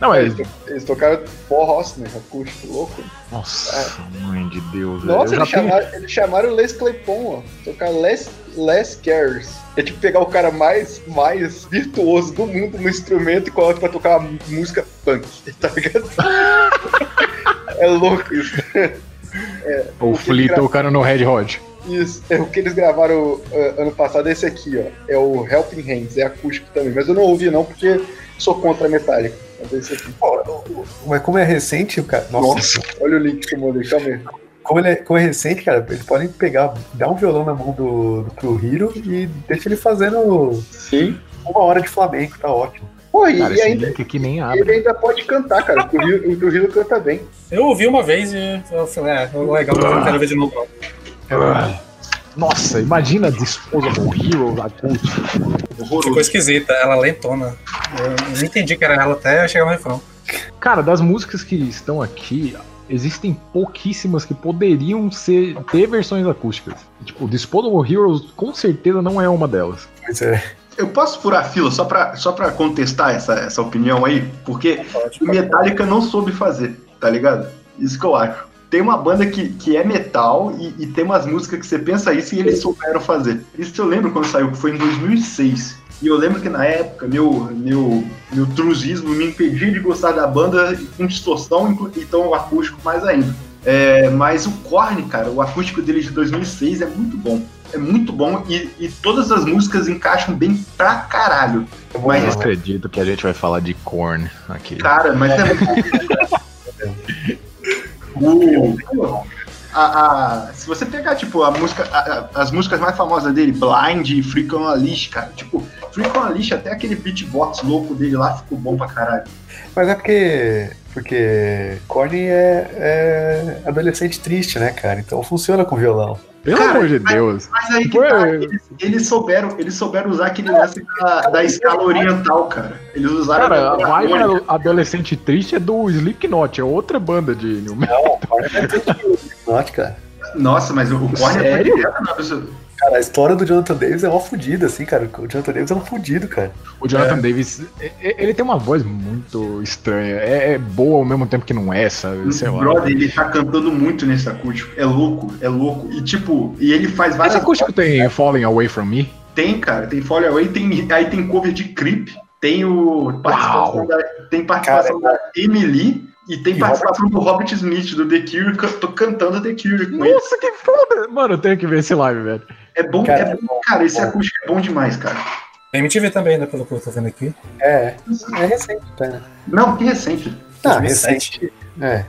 [SPEAKER 4] Não, é.
[SPEAKER 5] Eles, to- eles tocaram forró, né? Acústico, louco.
[SPEAKER 4] Nossa, mãe de Deus, velho.
[SPEAKER 5] Nossa, eles chamaram, eles chamaram o Les Claypon, ó. Tocar Les, Les Cares. É tipo pegar o cara mais, mais virtuoso do mundo no instrumento e coloca pra tocar uma música punk, tá ligado? é louco isso.
[SPEAKER 4] O Flea tocando no Red Hot.
[SPEAKER 5] Isso, é o que eles gravaram ah, ano passado, é esse aqui, ó. É o Helping Hands, é acústico também. Mas eu não ouvi não, porque sou contra a Metallica. Mas é esse aqui.
[SPEAKER 6] Mas como é recente, cara. Nossa,
[SPEAKER 5] Nossa, olha o link que eu mandei, calma aí.
[SPEAKER 6] Como, ele é, como é recente, cara, eles podem pegar, dar um violão na mão do, do pro Hiro e deixa ele fazendo
[SPEAKER 5] Sim.
[SPEAKER 6] uma hora de flamenco, tá ótimo.
[SPEAKER 5] Pô, e,
[SPEAKER 4] Cara,
[SPEAKER 5] e
[SPEAKER 4] esse
[SPEAKER 5] ainda,
[SPEAKER 4] link aqui nem
[SPEAKER 5] ele ainda pode cantar, cara. O Rio, o Rio canta bem.
[SPEAKER 7] Eu ouvi uma vez e eu falei, é, legal, eu não quero ver de novo. não.
[SPEAKER 4] Ah, Nossa, imagina Disposable Heroes acústico.
[SPEAKER 7] Ficou esquisita, ela lentona. Eu não entendi que era ela até chegar no refrão.
[SPEAKER 4] Cara, das músicas que estão aqui, existem pouquíssimas que poderiam ser ter versões acústicas. Tipo, Disposable Heroes com certeza não é uma delas.
[SPEAKER 6] Pois é.
[SPEAKER 8] Eu posso furar a fila só pra, só pra contestar essa, essa opinião aí? Porque o Metallica não soube fazer, tá ligado? Isso que eu acho. Tem uma banda que, que é metal e, e tem umas músicas que você pensa isso e eles souberam fazer. Isso eu lembro quando saiu, que foi em 2006. E eu lembro que na época meu, meu, meu truzismo me impedia de gostar da banda com distorção, então o acústico mais ainda. É, mas o Korn, cara, o acústico dele de 2006 é muito bom. É muito bom e, e todas as músicas encaixam bem pra caralho. Mas,
[SPEAKER 4] Eu acredito que a gente vai falar de Korn aqui.
[SPEAKER 8] cara, mas é muito bom. O- a, a- se você pegar, tipo, a música, a- as músicas mais famosas dele, Blind e Freak on a Leash, cara, tipo, Freak on a Leash, até aquele beatbox louco dele lá ficou bom pra caralho.
[SPEAKER 6] Mas é porque. Porque Korn é, é adolescente triste, né, cara? Então funciona com violão.
[SPEAKER 4] Pelo
[SPEAKER 8] Cara,
[SPEAKER 4] amor de
[SPEAKER 8] mas-
[SPEAKER 4] Deus.
[SPEAKER 8] Mas aí que tá, eles, eles souberam, eles souberam usar aquele lance da, da escala oriental, cara. Eles usaram
[SPEAKER 4] Cara, a
[SPEAKER 8] a
[SPEAKER 4] vibe adolescente triste é do Slipknot, é outra banda de New Metal.
[SPEAKER 6] Note, cara.
[SPEAKER 8] Nossa, mas o, Korn é
[SPEAKER 4] Sério?
[SPEAKER 8] pessoa.
[SPEAKER 6] Cara, a história do Jonathan Davis é uma fodida, assim, cara. O Jonathan Davis é um fudido, cara.
[SPEAKER 4] O Jonathan Davis, e- e- ele tem uma voz muito estranha. É, é boa ao mesmo tempo que não é, sabe? Sei lá.
[SPEAKER 8] Brother, ele tá cantando muito nesse acústico. É louco, é louco. E tipo, e ele faz
[SPEAKER 4] Esse
[SPEAKER 8] várias.
[SPEAKER 4] acústico tem Falling Away From Me?
[SPEAKER 8] Tem, cara, tem Fall Away, tem, aí tem cover de Creep, tem o participação da, tem participação da Emily e tem
[SPEAKER 6] E
[SPEAKER 8] participação do Robert Smith do The Cure, can- tô cantando The Cure com ele.
[SPEAKER 4] Nossa, que foda! Mano, eu tenho que ver esse live, velho.
[SPEAKER 8] É bom,
[SPEAKER 6] Cara,
[SPEAKER 8] é bom, cara, esse acústico é bom demais, cara.
[SPEAKER 7] MTV também, né? Pelo que eu tô vendo aqui.
[SPEAKER 6] É, é recente, tá?
[SPEAKER 5] Não, que recente.
[SPEAKER 6] Tá,
[SPEAKER 7] 2007.
[SPEAKER 6] recente. É.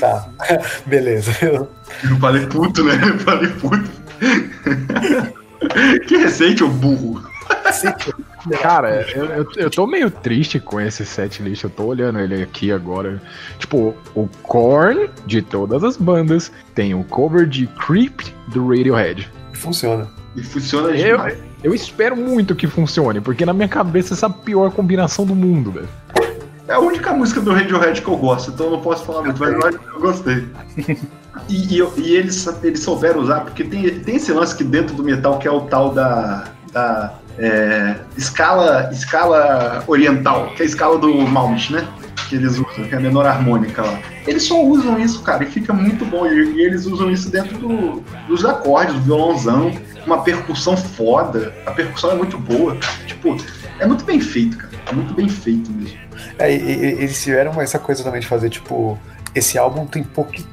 [SPEAKER 6] Tá, beleza. Eu-
[SPEAKER 5] Eu falei puto, né? Eu falei puto. que recente, ô burro.
[SPEAKER 4] Cara, eu, eu, eu tô meio triste com esse set list. Eu tô olhando ele aqui agora. Tipo, o Korn de todas as bandas tem o cover de Creep do Radiohead.
[SPEAKER 6] Funciona.
[SPEAKER 5] E funciona
[SPEAKER 4] Eu,
[SPEAKER 5] demais.
[SPEAKER 4] eu espero muito que funcione, porque na minha cabeça essa é a pior combinação do mundo, velho.
[SPEAKER 5] É a única música do Radiohead que eu gosto, então eu não posso falar muito, mas eu que gostei. E, e e eles, eles souberam usar, porque tem, tem esse lance aqui dentro do metal que é o tal da, da é, escala, escala oriental, que é a escala do Mount, né? Que eles usam, que é a menor harmônica lá. Eles só usam isso, cara, e fica muito bom. E, eles usam isso dentro do- dos acordes, do violãozão, uma percussão foda. A percussão é muito boa. Tipo, é muito bem feito, cara. É muito bem feito mesmo.
[SPEAKER 6] É, e- e- eles tiveram essa coisa também de fazer, tipo, esse álbum tem pouquinho.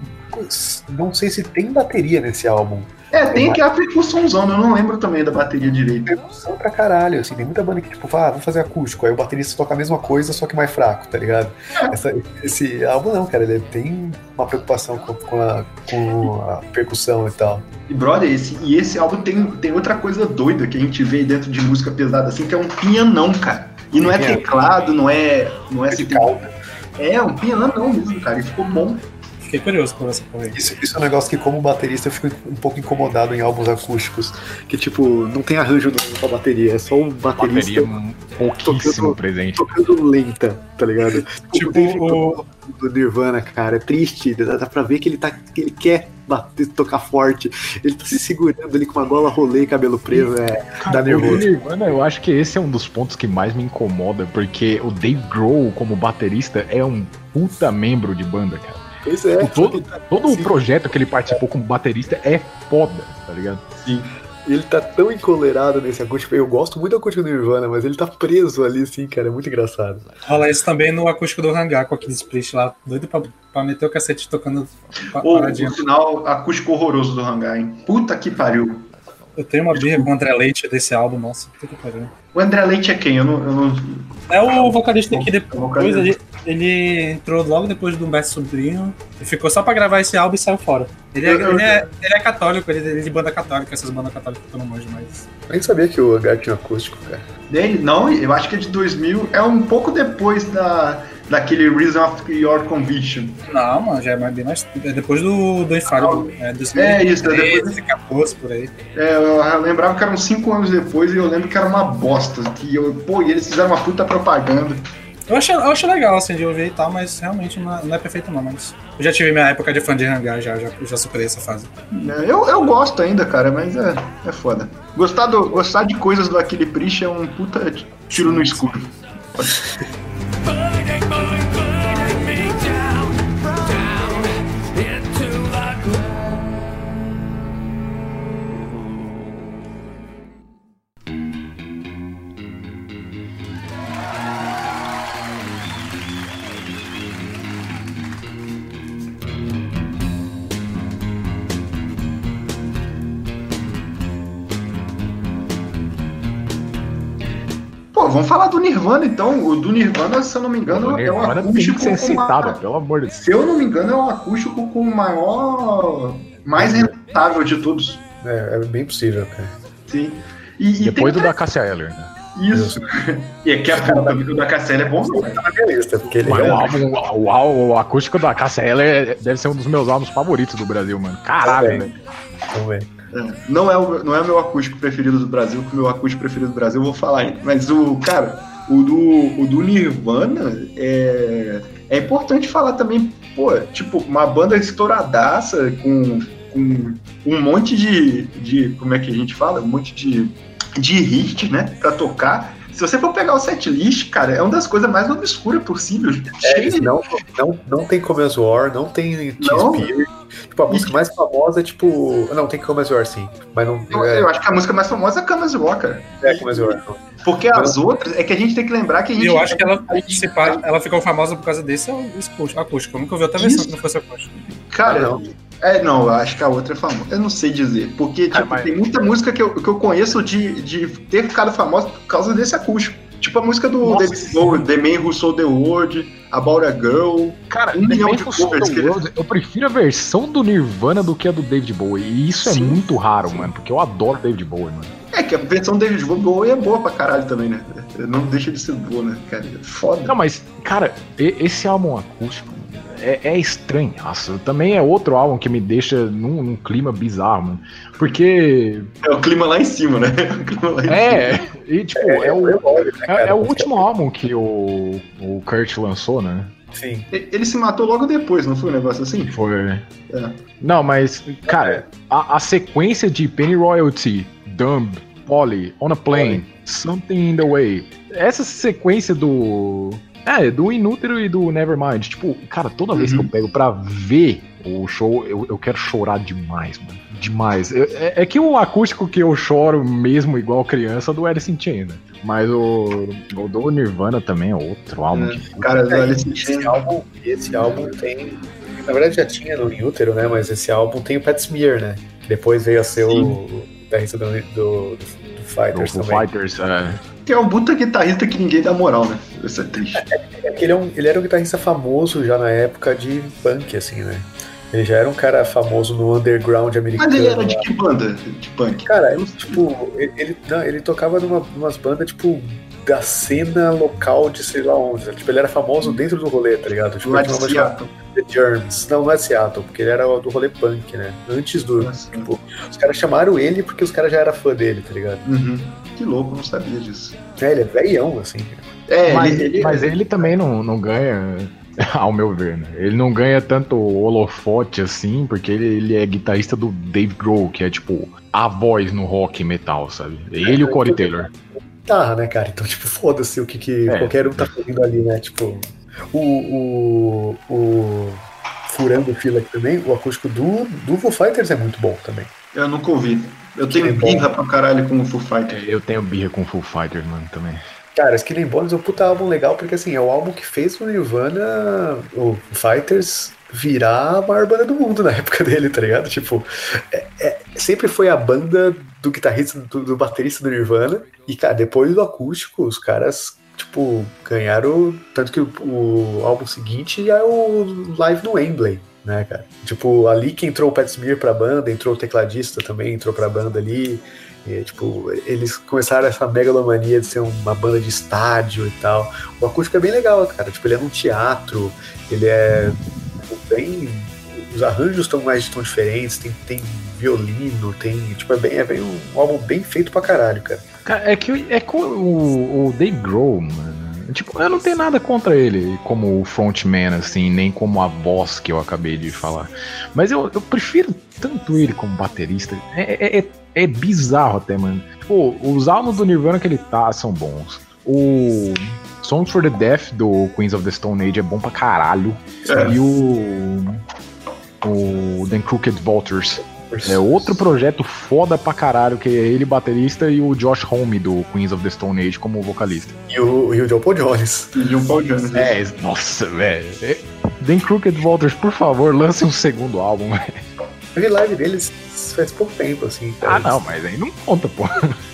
[SPEAKER 6] Não sei se tem bateria nesse álbum.
[SPEAKER 5] É, tem aqui a percussãozão, eu não lembro também da bateria direito.
[SPEAKER 6] Percussão pra caralho, assim, tem muita banda que, tipo, ah, vamos fazer acústico. Aí o baterista toca a mesma coisa, só que mais fraco, tá ligado? Essa- esse álbum não, cara, ele tem uma preocupação com, com a, com a percussão e tal.
[SPEAKER 5] E, brother, esse, e esse álbum tem, tem outra coisa doida que a gente vê dentro de música pesada, assim, que é um pianão, cara. E não é teclado, não é. Não é
[SPEAKER 6] calda.
[SPEAKER 5] É, um pianão mesmo, cara. E ficou bom.
[SPEAKER 7] Fiquei curioso por essa porra.
[SPEAKER 6] Isso, isso é um negócio que, como baterista, eu fico um pouco incomodado em álbuns acústicos. Que, tipo, não tem arranjo no- pra bateria, é só o baterista
[SPEAKER 4] Bateria pouquíssimo
[SPEAKER 6] tocando-
[SPEAKER 4] presente.
[SPEAKER 6] tocando lenta, tá ligado?
[SPEAKER 7] Tipo, o,
[SPEAKER 6] do Nirvana, cara, é triste, dá, dá pra ver que ele, tá, que ele quer bater, tocar forte. Ele tá se segurando ali com uma gola rolê e cabelo preso, é, dá nervoso.
[SPEAKER 4] Nirvana, eu acho que esse é um dos pontos que mais me incomoda, porque o Dave Grohl, como baterista, é um puta membro de banda, cara.
[SPEAKER 6] Pois é,
[SPEAKER 4] todo todo o
[SPEAKER 6] Sim.
[SPEAKER 4] projeto que ele participou como baterista é foda, tá ligado?
[SPEAKER 6] ele tá tão encolerado nesse acústico. Eu gosto muito do acústico do Nirvana, mas ele tá preso ali, assim, cara, é muito engraçado.
[SPEAKER 7] rola isso também no acústico do hangar com aqueles Priest lá, doido pra, pra meter o cacete tocando
[SPEAKER 5] Ou,
[SPEAKER 7] paradinha.
[SPEAKER 5] o final acústico horroroso do hangar, hein? Puta que pariu.
[SPEAKER 7] Eu tenho uma birra com o André Leite desse álbum, nossa, puta que pariu.
[SPEAKER 5] O André Leite é quem? Eu não. Eu não...
[SPEAKER 7] É o vocalista que depois
[SPEAKER 5] vocalista.
[SPEAKER 7] ele, ele entrou logo depois do Humberto Sobrinho e ficou só pra gravar esse álbum e saiu fora. Ele é,
[SPEAKER 5] Eu- eu-
[SPEAKER 7] ele é, ele é católico, ele ele é de banda católica, essas bandas católicas que eu não manjo mais.
[SPEAKER 6] Eu nem sabia que o hangar tinha acústico, cara.
[SPEAKER 5] Dele? Não, eu acho que é de 2000. É um pouco depois da, daquele Reason of Your Conviction.
[SPEAKER 7] Não, mano, já é mais, bem mais. É depois do, do Infário. É, 2013,
[SPEAKER 5] É isso, é depois-
[SPEAKER 7] 14, por aí.
[SPEAKER 5] É, eu lembrava que eram cinco anos depois e eu lembro que era uma bosta. Que eu, pô, e eles fizeram uma puta propaganda.
[SPEAKER 7] Eu acho, eu acho legal, assim, de ouvir e tal, mas realmente não é, não é perfeito não, mas... Eu já tive minha época de fã de hangar, já, já, já superei essa fase.
[SPEAKER 5] É, Eu, eu gosto ainda, cara, mas é, é foda. Gostar, do, gostar de coisas do Aquele Priest é um puta tiro no escuro. vamos falar do Nirvana então. O do Nirvana, se eu não me engano,
[SPEAKER 4] O
[SPEAKER 5] é um
[SPEAKER 4] tem
[SPEAKER 5] acústico
[SPEAKER 4] que ser
[SPEAKER 5] com uma-
[SPEAKER 4] citado, pelo amor de Deus.
[SPEAKER 5] Se eu não me engano, é um acústico com o maior. mais rentável de todos.
[SPEAKER 6] É, é bem possível, cara.
[SPEAKER 5] Sim. E, e
[SPEAKER 4] Depois do
[SPEAKER 5] tem
[SPEAKER 4] da Cassia Eller, né?
[SPEAKER 5] Isso. E aqui a cara do da Cassella é bom, não, velho.
[SPEAKER 6] Tá na minha lista, porque ele é
[SPEAKER 4] o, álbum, o, álbum- o acústico da Cassia Eller deve ser um dos meus álbuns favoritos do Brasil, mano. Caralho,
[SPEAKER 6] Também.
[SPEAKER 4] velho.
[SPEAKER 6] também.
[SPEAKER 5] Não é, o, não é o meu acústico preferido do Brasil, que o meu acústico preferido do Brasil eu vou falar ainda. Mas o, cara, o do, o do Nirvana é, é importante falar também, pô, tipo, uma banda estouradaça com, com um monte de, de. Como é que a gente fala? Um monte de, de hit, né? Pra tocar. Se você for pegar o setlist, cara, é uma das coisas mais obscuras possíveis.
[SPEAKER 6] É, não, não, não tem Come As War, não tem? T-Spear. Tipo, a música mais famosa é tipo. Não, tem Come As War sim. Mas não.
[SPEAKER 5] eu,
[SPEAKER 6] é,
[SPEAKER 5] eu acho que a música mais famosa é Camas Walker.
[SPEAKER 6] é Come As War. não.
[SPEAKER 5] Porque as outras, é que a gente tem que lembrar que a gente.
[SPEAKER 7] Eu acho que ela, se pá, ela ficou famosa por causa desse acústico. acústico. Eu nunca ouvi outra versão
[SPEAKER 5] Isso.
[SPEAKER 7] que não fosse acústico.
[SPEAKER 5] Cara,
[SPEAKER 6] Ah, não.
[SPEAKER 5] É, não, eu acho que a outra é famosa. Eu não sei dizer. Porque, tipo,
[SPEAKER 4] mas-
[SPEAKER 5] tem muita música que eu, que eu conheço de, de ter ficado famosa por causa desse acústico. Tipo a música do
[SPEAKER 4] Nossa,
[SPEAKER 5] David Bowie, The Man Who Sold the World, About a Girl.
[SPEAKER 4] Cara,
[SPEAKER 5] Um milhão de covers que ele-
[SPEAKER 4] World, eu prefiro a versão do Nirvana do que a do David Bowie. E isso é
[SPEAKER 5] Sim.
[SPEAKER 4] muito raro, mano, porque eu adoro David Bowie, mano.
[SPEAKER 5] É que a versão do David Bowie é boa pra caralho também, né? Não deixa de ser boa, né, cara? É Foda.
[SPEAKER 4] Não, mas, cara, esse álbum acústico é, é estranho. Nossa, também é outro álbum que me deixa num, num clima bizarro, mano. Porque.
[SPEAKER 5] É o clima lá em cima, né? O clima lá em cima.
[SPEAKER 4] É, e tipo, é, o,
[SPEAKER 6] óbvio, né,
[SPEAKER 4] é, é o último álbum que o, o Kurt lançou, né?
[SPEAKER 6] Sim.
[SPEAKER 5] Ele se matou logo depois, não foi um negócio assim?
[SPEAKER 4] Foi.
[SPEAKER 5] É.
[SPEAKER 4] Não, mas, cara, a, a sequência de Penny Royalty, Dumb, Polly, On a Plane, Something in the Way. Essa sequência do. É, do Inútero e do Nevermind. Tipo, cara, toda vez
[SPEAKER 5] Uhum.
[SPEAKER 4] que eu pego pra ver o show, eu, eu quero chorar demais, mano. Demais. Eu- É, é que o acústico que eu choro mesmo igual criança é do Alice in Chains, né? Mas o, o do Nirvana também é outro álbum.
[SPEAKER 5] É,
[SPEAKER 4] que-
[SPEAKER 5] Cara, do Alice in
[SPEAKER 6] Esse
[SPEAKER 5] Chains.
[SPEAKER 6] álbum, esse álbum tem. Na verdade já tinha no Útero, né? Mas esse álbum tem o Pat Smear, né? Depois veio a ser o, o guitarrista do, do, do, do
[SPEAKER 4] do
[SPEAKER 6] Fighters
[SPEAKER 4] Foo
[SPEAKER 6] também.
[SPEAKER 4] Fighters, é.
[SPEAKER 5] Que é um puta guitarrista que ninguém dá moral, né? Isso é triste.
[SPEAKER 6] É ele, é um- ele era um guitarrista famoso já na época de punk, assim, né? Ele já era um cara famoso no underground americano.
[SPEAKER 5] Mas ele era de que banda? De punk?
[SPEAKER 6] Cara, ele, tipo, ele, ele, não, ele tocava numa, numas bandas, tipo, da cena local de sei lá onde. né? Tipo, ele era famoso dentro do rolê, tá ligado? Tipo,
[SPEAKER 5] Lá de
[SPEAKER 6] banda
[SPEAKER 5] Seattle.
[SPEAKER 6] The Germs. Não, não é Seattle, porque ele era do rolê punk, né? Antes do. Tipo, os caras chamaram ele porque os caras já eram fã dele, tá ligado?
[SPEAKER 5] Uhum. Que louco, não sabia disso.
[SPEAKER 6] É, ele é velhão, assim.
[SPEAKER 5] É,
[SPEAKER 4] mas,
[SPEAKER 5] ele, ele-
[SPEAKER 4] mas ele também não, não ganha, ao meu ver, né? Ele não ganha tanto holofote assim, porque ele, ele é guitarrista do Dave Grohl, que é tipo a voz no rock metal, sabe? Ele e o Corey Taylor.
[SPEAKER 6] Guitarra, né, cara? Então, tipo, foda-se o que, que
[SPEAKER 4] É.
[SPEAKER 6] qualquer um tá fazendo ali, né? Tipo, o. o, o furando fila aqui também, o acústico do, do Foo Fighters é muito bom também.
[SPEAKER 5] eu nunca ouvi. Eu tenho
[SPEAKER 6] É bom.
[SPEAKER 5] birra pra caralho com o Foo Fighters.
[SPEAKER 4] Eu tenho birra com Full Fighters, mano, também.
[SPEAKER 6] Cara, Skin Bones é um puta álbum legal, porque assim, é o álbum que fez o Nirvana, o Fighters, virar a maior banda do mundo na época dele, tá ligado? Tipo, é- é- sempre foi a banda do guitarrista, do, do baterista do Nirvana, e, cara, depois do acústico, os caras, tipo, ganharam, tanto que o, o álbum seguinte é o Live no Wembley. Né, cara? Tipo, ali que entrou o Pat Smear pra banda, entrou o tecladista também, entrou pra banda ali. E, tipo, eles começaram essa megalomania de ser uma banda de estádio e tal. O acústico é bem legal, cara. Tipo, ele é num teatro, ele é tipo, bem. Os arranjos estão mais tão diferentes, tem, tem violino, tem. Tipo, é bem, é bem um, um álbum bem feito pra caralho, cara.
[SPEAKER 4] Cara, é que é com o, o Dave Grohl, mano. Tipo, eu não tenho nada contra ele como frontman, assim, nem como a voz que eu acabei de falar. Mas eu, eu prefiro tanto ele como baterista. É, é, é, é bizarro até, mano. Tipo, os álbuns do Nirvana que ele tá são bons. O Songs for the Deaf do Queens of the Stone Age é bom pra caralho.
[SPEAKER 5] É.
[SPEAKER 4] E o. O The Crooked Vultures é outro projeto foda pra caralho, que é ele baterista e o Josh Homme do Queens of the Stone Age como vocalista.
[SPEAKER 6] E o, e o John Paul Jones.
[SPEAKER 5] E o Paul Jones.
[SPEAKER 4] É, nossa, velho. É, The Crooked Vultures, por favor, lance um segundo álbum, velho.
[SPEAKER 6] Eu vi live deles faz pouco tempo, assim.
[SPEAKER 4] Ah, não, mas aí não conta, pô.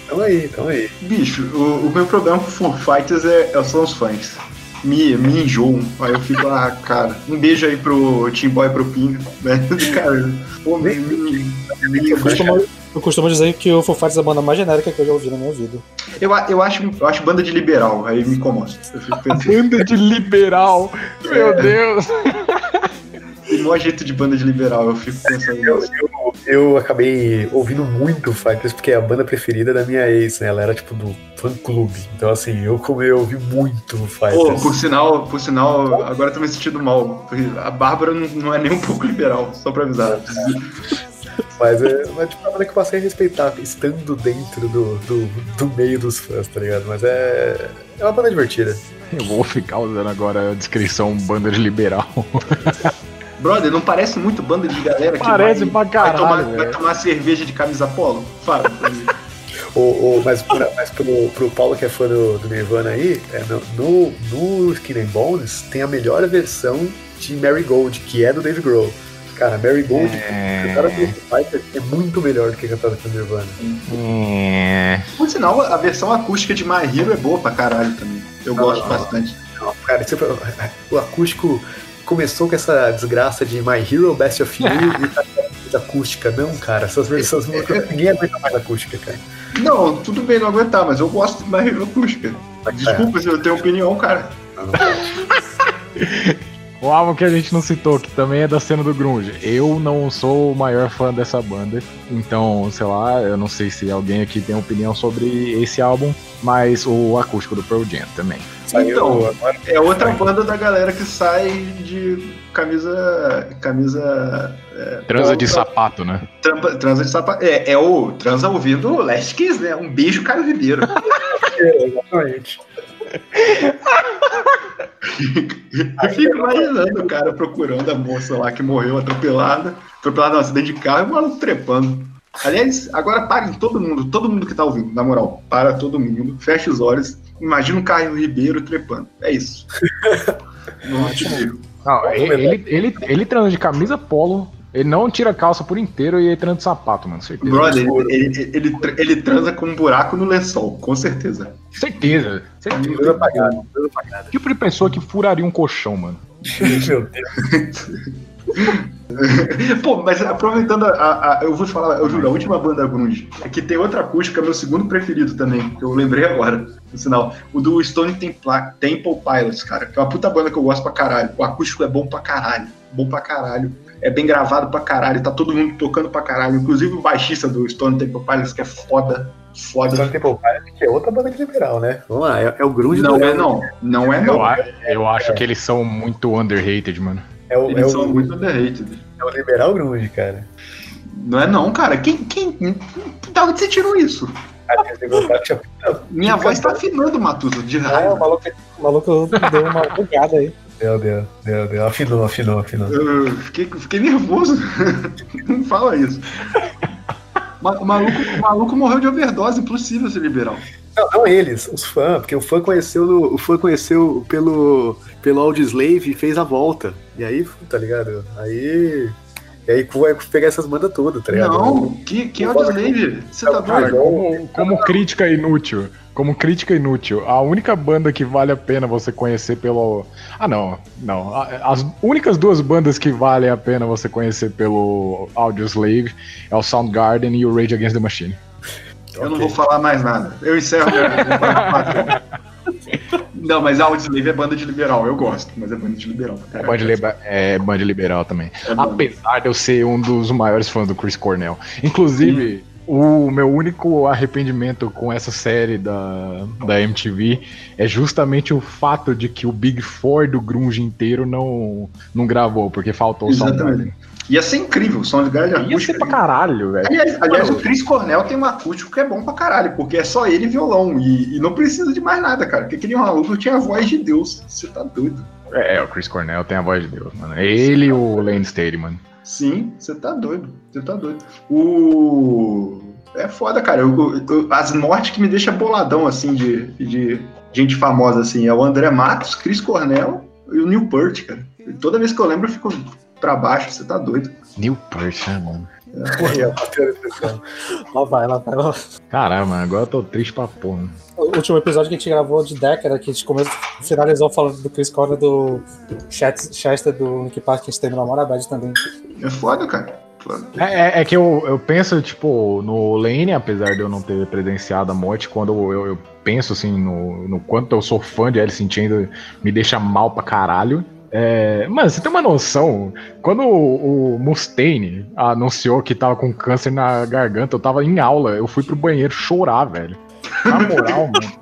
[SPEAKER 6] Tamo aí, tamo aí.
[SPEAKER 5] Bicho, o, o meu problema com Foo Fighters é, é- são os fãs. Me, me enjoam. Aí eu fico, ah, cara. Um beijo aí pro Team Boy pro Pinho, né? Cara, pô, me, me, me-
[SPEAKER 7] Eu costumo, eu costumo dizer que o Foo Fighters é a banda mais genérica que eu já ouvi na minha vida.
[SPEAKER 5] eu, eu, acho, eu acho banda de liberal, aí me incomoda. Eu fico pensando,
[SPEAKER 4] Banda de liberal. Meu Deus.
[SPEAKER 5] tem maior jeito de banda de liberal, eu fico pensando.
[SPEAKER 6] Eu,
[SPEAKER 5] nossa,
[SPEAKER 6] eu, eu acabei ouvindo muito Fighters porque é a banda preferida da minha ex, né? Ela era tipo do fã clube. Então, assim, eu como eu ouvi muito
[SPEAKER 5] Pô,
[SPEAKER 6] Fighters.
[SPEAKER 5] por sinal, por sinal, agora eu tô me sentindo mal. A Bárbara não, não é nem um pouco liberal, só pra avisar.
[SPEAKER 6] Mas é uma tipo, uma banda que eu passei a respeitar, estando dentro do, do, do meio dos fãs, tá ligado? Mas é. É uma banda divertida.
[SPEAKER 4] Eu vou ficar usando agora a descrição banda de liberal.
[SPEAKER 5] Brother, não parece muito banda de galera que
[SPEAKER 4] Parece
[SPEAKER 5] vai,
[SPEAKER 4] pra
[SPEAKER 5] vai, tomar,
[SPEAKER 4] caralho,
[SPEAKER 5] vai tomar cerveja de camisa polo? Fala.
[SPEAKER 6] O, o, mas pra- mas pro, pro Paulo que é fã do, do Nirvana aí, é, no, no, Skin and Bones tem a melhor versão de Mary Gold, que é do Dave Grohl. Cara, Mary Gold,
[SPEAKER 4] É.
[SPEAKER 6] cantada pelo é muito melhor do que cantada pelo Nirvana.
[SPEAKER 4] É.
[SPEAKER 5] Por sinal, a versão acústica de My Hero é boa pra caralho também. Eu gosto bastante.
[SPEAKER 6] Não, cara, sempre, o acústico começou com essa desgraça de My Hero, Best of You e tá acústica. Não, cara, essas versões ninguém aguenta mais acústica, cara.
[SPEAKER 5] Não, tudo bem não aguentar, mas eu gosto de My Hero acústica. Desculpa se eu tenho opinião, cara.
[SPEAKER 4] O álbum que a gente não citou, que também é da cena do Grunge. Eu não sou o maior fã dessa banda, então, sei lá, eu não sei se alguém aqui tem opinião sobre esse álbum, mas o acústico do Pearl Jam também.
[SPEAKER 5] Então, é outra banda da galera que sai de camisa. camisa. É,
[SPEAKER 4] Transa de sapato, né?
[SPEAKER 5] Trampa- transa de sapato. É, é o transa ouvindo o Last Kiss, né? Um beijo, Caio Ribeiro.
[SPEAKER 6] Exatamente.
[SPEAKER 5] Eu fico imaginando o cara procurando a moça lá que morreu atropelada, atropelada num acidente de carro e o maluco trepando. Aliás, agora parem todo mundo, todo mundo que tá ouvindo, na moral, para todo mundo, fecha os olhos, imagina o Caio Ribeiro trepando. É isso. Não te digo.
[SPEAKER 4] Não, ele, ele, ele, ele transa de camisa polo, ele não tira a calça por inteiro e ele transa de sapato, mano, certeza.
[SPEAKER 5] Brother, ele, ele, ele, ele transa com um buraco no lençol, com certeza.
[SPEAKER 4] Certeza. certeza.
[SPEAKER 6] Apagada.
[SPEAKER 4] Que tipo de pessoa que furaria um colchão, mano?
[SPEAKER 6] Meu Deus.
[SPEAKER 5] Pô, mas aproveitando a, a- Eu vou te falar, eu juro, a última banda grunge. É que tem outra acústica, meu segundo preferido também, que eu lembrei agora, no sinal. O do Stone Templa- Temple Pilots, cara, que é uma puta banda que eu gosto pra caralho. O acústico é bom pra caralho. Bom pra caralho. É bem gravado pra caralho, tá todo mundo tocando pra caralho. Inclusive o baixista do Stone Temple Pilots, que é foda. Foda.
[SPEAKER 6] Stone Temple Pilots, que é outra banda de liberal, né? Vamos lá, é, é o grunge
[SPEAKER 5] Não
[SPEAKER 6] do
[SPEAKER 5] é não. Não é
[SPEAKER 4] Eu,
[SPEAKER 5] não.
[SPEAKER 4] a- eu acho que eles são muito underrated, mano.
[SPEAKER 6] É o, é
[SPEAKER 5] Eles
[SPEAKER 6] o,
[SPEAKER 5] são muito underrated.
[SPEAKER 6] é o liberal grunge, cara.
[SPEAKER 5] Não é não, cara. Quem, quem, da onde você tirou isso?
[SPEAKER 6] Tinha-
[SPEAKER 5] Minha voz tá afinando, Matuto, de
[SPEAKER 7] Ah, o
[SPEAKER 5] raiva.
[SPEAKER 7] maluco, o maluco deu uma bugada aí.
[SPEAKER 6] Deu, deu, deu, deu. Afinou, afinou, afinou.
[SPEAKER 5] Eu fiquei, fiquei nervoso. Não fala isso. O maluco, o maluco morreu de overdose, impossível ser liberal.
[SPEAKER 6] Não, não eles, os fãs, porque o fã conheceu no- o fã conheceu pelo pelo Audioslave e fez a volta. E aí, tá ligado? Aí e aí vai pegar essas bandas todas, tá ligado?
[SPEAKER 5] Não, que, que Audioslave? Você tá doido?
[SPEAKER 4] como, como crítica inútil, como crítica inútil, a única banda que vale a pena você conhecer pelo. Ah, não, não. As únicas duas bandas que valem a pena você conhecer pelo Audioslave é o Soundgarden e o Rage Against the Machine.
[SPEAKER 5] Eu não vou falar mais nada. Eu encerro. Não, mas a Audioslave é banda de liberal, eu gosto, mas é banda de liberal.
[SPEAKER 4] É banda, liber- é banda liberal também.
[SPEAKER 5] É banda.
[SPEAKER 4] Apesar de eu ser um dos maiores fãs do Chris Cornell. Inclusive, o meu único arrependimento com essa série da, da MTV é justamente o fato de que o Big Four do Grunge inteiro não, não gravou, porque faltou o Soundgarden.
[SPEAKER 5] Ia ser incrível, o Soundgarden
[SPEAKER 4] Ia
[SPEAKER 5] acústico.
[SPEAKER 4] ser pra caralho, velho.
[SPEAKER 5] Aliás, aliás, o Chris Cornell tem um acústico que é bom pra caralho, porque é só ele e violão. E, e não precisa de mais nada, cara. Porque aquele maluco tinha a voz de Deus. Você tá doido.
[SPEAKER 4] É, o Chris Cornell tem a voz de Deus, mano. Ele e o Lane Staley, mano.
[SPEAKER 5] Sim, você tá doido. Você tá doido. O. É foda, cara. Eu- eu- as mortes que me deixam boladão, assim, de, de gente famosa, assim, é o André Matos, Chris Cornell e o Neil Peart, cara. Toda vez que eu lembro, eu fico pra baixo. Você tá doido.
[SPEAKER 4] Neil Peart, né, mano?
[SPEAKER 6] Depressão.
[SPEAKER 7] Lá vai, lá vai, lá
[SPEAKER 4] mano, agora eu tô triste pra porra.
[SPEAKER 7] O último episódio que a gente gravou de década, que a gente começou, finalizou falando do Chris Cornell do Chester do Nick Park, que a gente terminou a Mora Bad também.
[SPEAKER 5] É foda, cara.
[SPEAKER 4] É, é- é que eu, eu penso, tipo, no Lane, apesar de eu não ter presenciado a morte, quando eu, eu- eu penso, assim, no, no quanto eu sou fã de Alice in Chains, me deixa mal pra caralho. É, mano, você tem uma noção? Quando o, o Mustaine anunciou que tava com câncer na garganta, eu tava em aula, eu fui pro banheiro chorar, velho. Na moral, mano.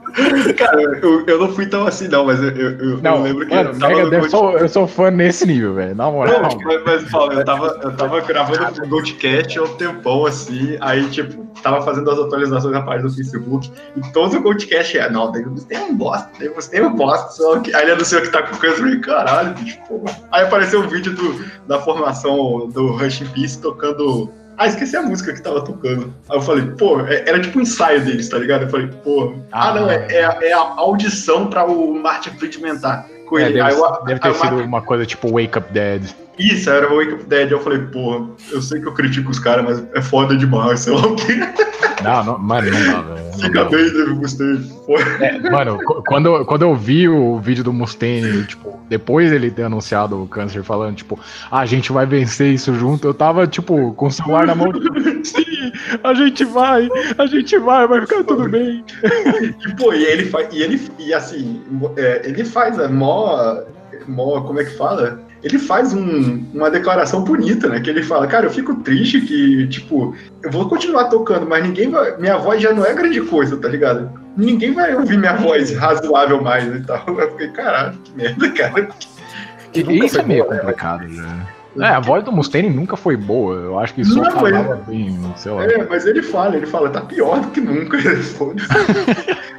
[SPEAKER 5] Cara, eu, eu não fui tão assim, não, mas eu, eu, eu
[SPEAKER 4] Não,
[SPEAKER 5] lembro que
[SPEAKER 4] mano,
[SPEAKER 5] eu tava
[SPEAKER 4] Megadeth, eu sou, eu sou fã nesse nível, velho. Na moral.
[SPEAKER 5] Não, mas, mas Paulo, eu tava, eu tava gravando o Goldcast há um tempão assim, aí, tipo, tava fazendo as atualizações da página do Facebook, e todo o Goldcast é, não, tem tem um bosta, tem tem um bosta, só que. Aí ele anunciou que tá com câncer, eu falei, caralho, bicho, pô. Aí apareceu um vídeo do, da formação do Rush Peace tocando. Ah, esqueci a música que tava tocando. Aí eu falei, pô, é- era tipo um ensaio deles, tá ligado? Eu falei, pô, ah,
[SPEAKER 4] Ah.
[SPEAKER 5] não, é, é, a- é a audição pra o Martin Friedman tá.
[SPEAKER 8] com
[SPEAKER 4] É,
[SPEAKER 8] ele.
[SPEAKER 4] deve,
[SPEAKER 8] Aí eu-
[SPEAKER 4] deve ter
[SPEAKER 8] aí eu
[SPEAKER 4] sido uma coisa tipo Wake Up Dead.
[SPEAKER 8] Isso, era o Wake Up Dead. Eu falei, porra, eu sei que eu critico os caras, mas é foda demais, sei lá o quê.
[SPEAKER 4] Não, não, mano, não dá, velho. Não
[SPEAKER 8] Fica
[SPEAKER 4] dá.
[SPEAKER 8] bem, Dave Mustaine.
[SPEAKER 4] É, mano, qu- quando, eu- quando eu vi o vídeo do Mustaine, tipo, depois ele ter anunciado o câncer, falando, tipo, "Ah, a gente vai vencer isso junto, eu tava, tipo, com o celular na mão, tipo, sim, a gente vai, a gente vai, vai ficar tudo bem.
[SPEAKER 8] E, pô, e ele faz. E ele, e assim, é, ele faz a mó, mó. Como é que fala? Ele faz um- uma declaração bonita, né? Que ele fala, cara, eu fico triste que, tipo, eu vou continuar tocando, mas ninguém vai. Minha voz já não é grande coisa, tá ligado? Ninguém vai ouvir minha voz razoável mais e tal. Eu fiquei, caralho, que merda, cara.
[SPEAKER 6] Que
[SPEAKER 4] Isso
[SPEAKER 6] foi
[SPEAKER 4] é meio
[SPEAKER 6] boa, né?
[SPEAKER 4] complicado, já. É, a voz do Mustaine nunca foi boa, eu acho que só
[SPEAKER 8] Não,
[SPEAKER 4] falava bem, sei lá.
[SPEAKER 8] É, mas ele fala, ele fala, tá pior do que nunca.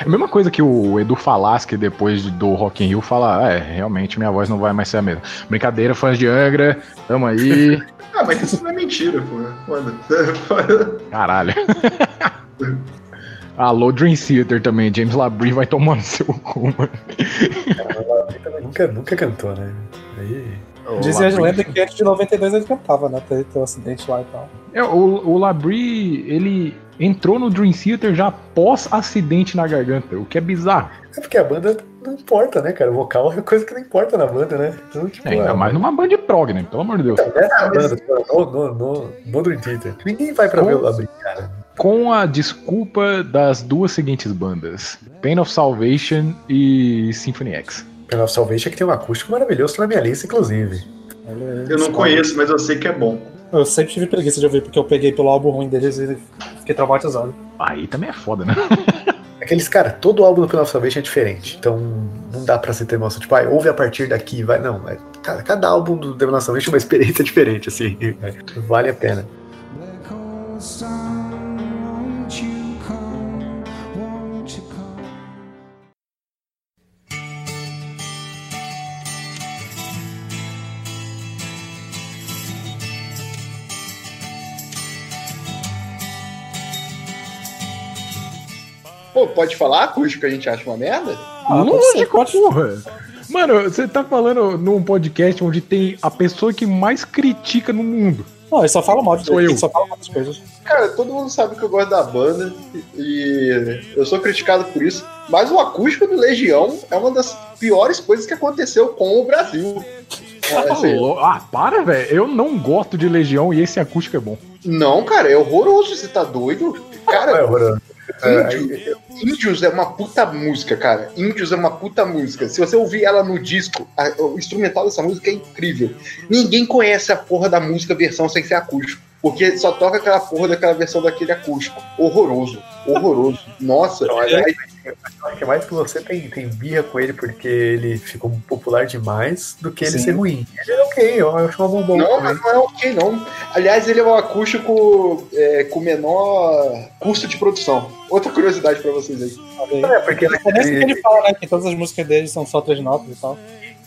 [SPEAKER 4] É a mesma coisa que o Edu Falaschi depois do Rock in Rio fala, é, realmente minha voz não vai mais ser a mesma. Brincadeira, fãs de Angra, tamo aí,
[SPEAKER 8] ah, mas isso não é mentira, pô. Foda.
[SPEAKER 4] caralho. Alô, Dream Theater também, James Labrie vai tomar no seu cu, mano.
[SPEAKER 6] Nunca, nunca cantou, né? Aí.
[SPEAKER 7] Dizia as lendas que antes de 92 ele cantava, né? Teve teve um acidente lá e tal.
[SPEAKER 4] É, o, o Labrie, ele entrou no Dream Theater já pós acidente na garganta, o que é bizarro.
[SPEAKER 6] É porque a banda não importa, né, cara? O vocal é coisa que não importa na banda, né? Então, tipo,
[SPEAKER 4] É, ainda
[SPEAKER 6] ah,
[SPEAKER 4] mais numa banda de prog, né? Pelo amor de Deus.
[SPEAKER 6] Nessa banda, no, no, no, no Dream Theater. Ninguém vai pra
[SPEAKER 4] Com-
[SPEAKER 6] ver o Labrinho, cara.
[SPEAKER 4] Com a desculpa das duas seguintes bandas: Pain of Salvation e Symphony X.
[SPEAKER 6] Of Salvation que tem um acústico maravilhoso na minha lista, inclusive.
[SPEAKER 8] Eu não conheço, mas eu sei que é bom.
[SPEAKER 7] Eu sempre tive preguiça de ouvir, porque eu peguei pelo álbum ruim deles e fiquei traumatizado.
[SPEAKER 4] Aí também é foda, né?
[SPEAKER 6] Aqueles, cara, todo álbum do of Salvation é diferente. Então não dá pra você ter noção, tipo, ah, ouve a partir daqui, vai. Não, é, cada, cada álbum do of Salvation é uma experiência diferente, assim. Vale a pena.
[SPEAKER 5] Pô, pode falar acústico que a gente acha uma merda?
[SPEAKER 7] Ah,
[SPEAKER 4] Lógico,
[SPEAKER 7] pode-
[SPEAKER 4] porra. Mano, você tá falando num podcast onde tem a pessoa que mais critica no mundo.
[SPEAKER 7] Não, ele só fala mal de
[SPEAKER 4] Sou eu.
[SPEAKER 7] só fala mal das coisas.
[SPEAKER 5] Cara, todo mundo sabe que eu gosto da banda e eu sou criticado por isso. Mas o acústico do Legião é uma das piores coisas que aconteceu com o Brasil. É, assim?
[SPEAKER 4] Ah, para, velho. Eu não gosto de Legião e esse acústico é bom.
[SPEAKER 5] não, cara, é horroroso. Você tá doido?
[SPEAKER 6] É
[SPEAKER 5] Cara,
[SPEAKER 6] horroroso.
[SPEAKER 5] Índio- Índios é uma puta música, cara. Índios é uma puta música. Se você ouvir ela no disco, a- o instrumental dessa música é incrível. Ninguém conhece a porra da música versão sem ser acústico. Porque só toca aquela porra daquela versão daquele acústico. Horroroso. Horroroso. Nossa. Aí-
[SPEAKER 6] eu acho que mais que você tem, tem birra com ele porque ele ficou popular demais do que ele
[SPEAKER 7] Sim.
[SPEAKER 6] ser ruim. Ele é ok, eu acho uma bombom
[SPEAKER 5] Não,
[SPEAKER 6] também.
[SPEAKER 5] mas não é ok, não. Aliás, ele é um acústico é, com menor custo de produção. Outra curiosidade pra vocês aí.
[SPEAKER 6] É, porque
[SPEAKER 7] É nesse que ele fala, né? Que todas as músicas dele são só três notas e tal.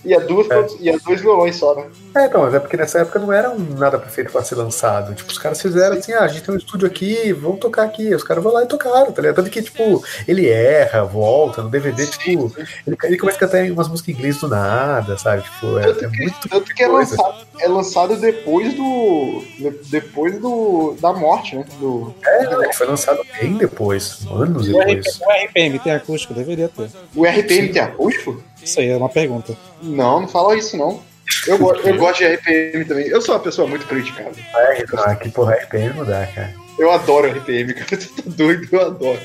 [SPEAKER 5] E é, duas, produ- e é dois violões só, né?
[SPEAKER 6] É, então, mas é porque nessa época não era um nada perfeito pra ser lançado. Tipo, os caras fizeram assim, ah, a gente tem um estúdio aqui, vamos tocar aqui. Os caras vão lá e tocaram, tá ligado? Tanto que, tipo, ele erra, volta, no DVD, tipo, ele, ele começa a cantar umas músicas em inglês do nada, sabe? Tipo, é,
[SPEAKER 5] Tanto
[SPEAKER 6] é
[SPEAKER 5] que,
[SPEAKER 6] muito.
[SPEAKER 5] tanto que é, lançado, é lançado depois do. de- Depois do. Da morte, né? Do,
[SPEAKER 6] É, ele foi lançado bem depois, anos
[SPEAKER 7] O
[SPEAKER 6] depois.
[SPEAKER 7] O RPM tem acústico? Deveria ter.
[SPEAKER 5] o RPM tem acústico?
[SPEAKER 7] Isso aí é uma pergunta.
[SPEAKER 5] Não, não fala isso, não. Eu, go- eu gosto de RPM também. Eu sou uma pessoa muito criticada.
[SPEAKER 6] É, ah, que porra, RPM não dá, cara.
[SPEAKER 5] Eu adoro RPM, cara. Você tá doido? Eu adoro.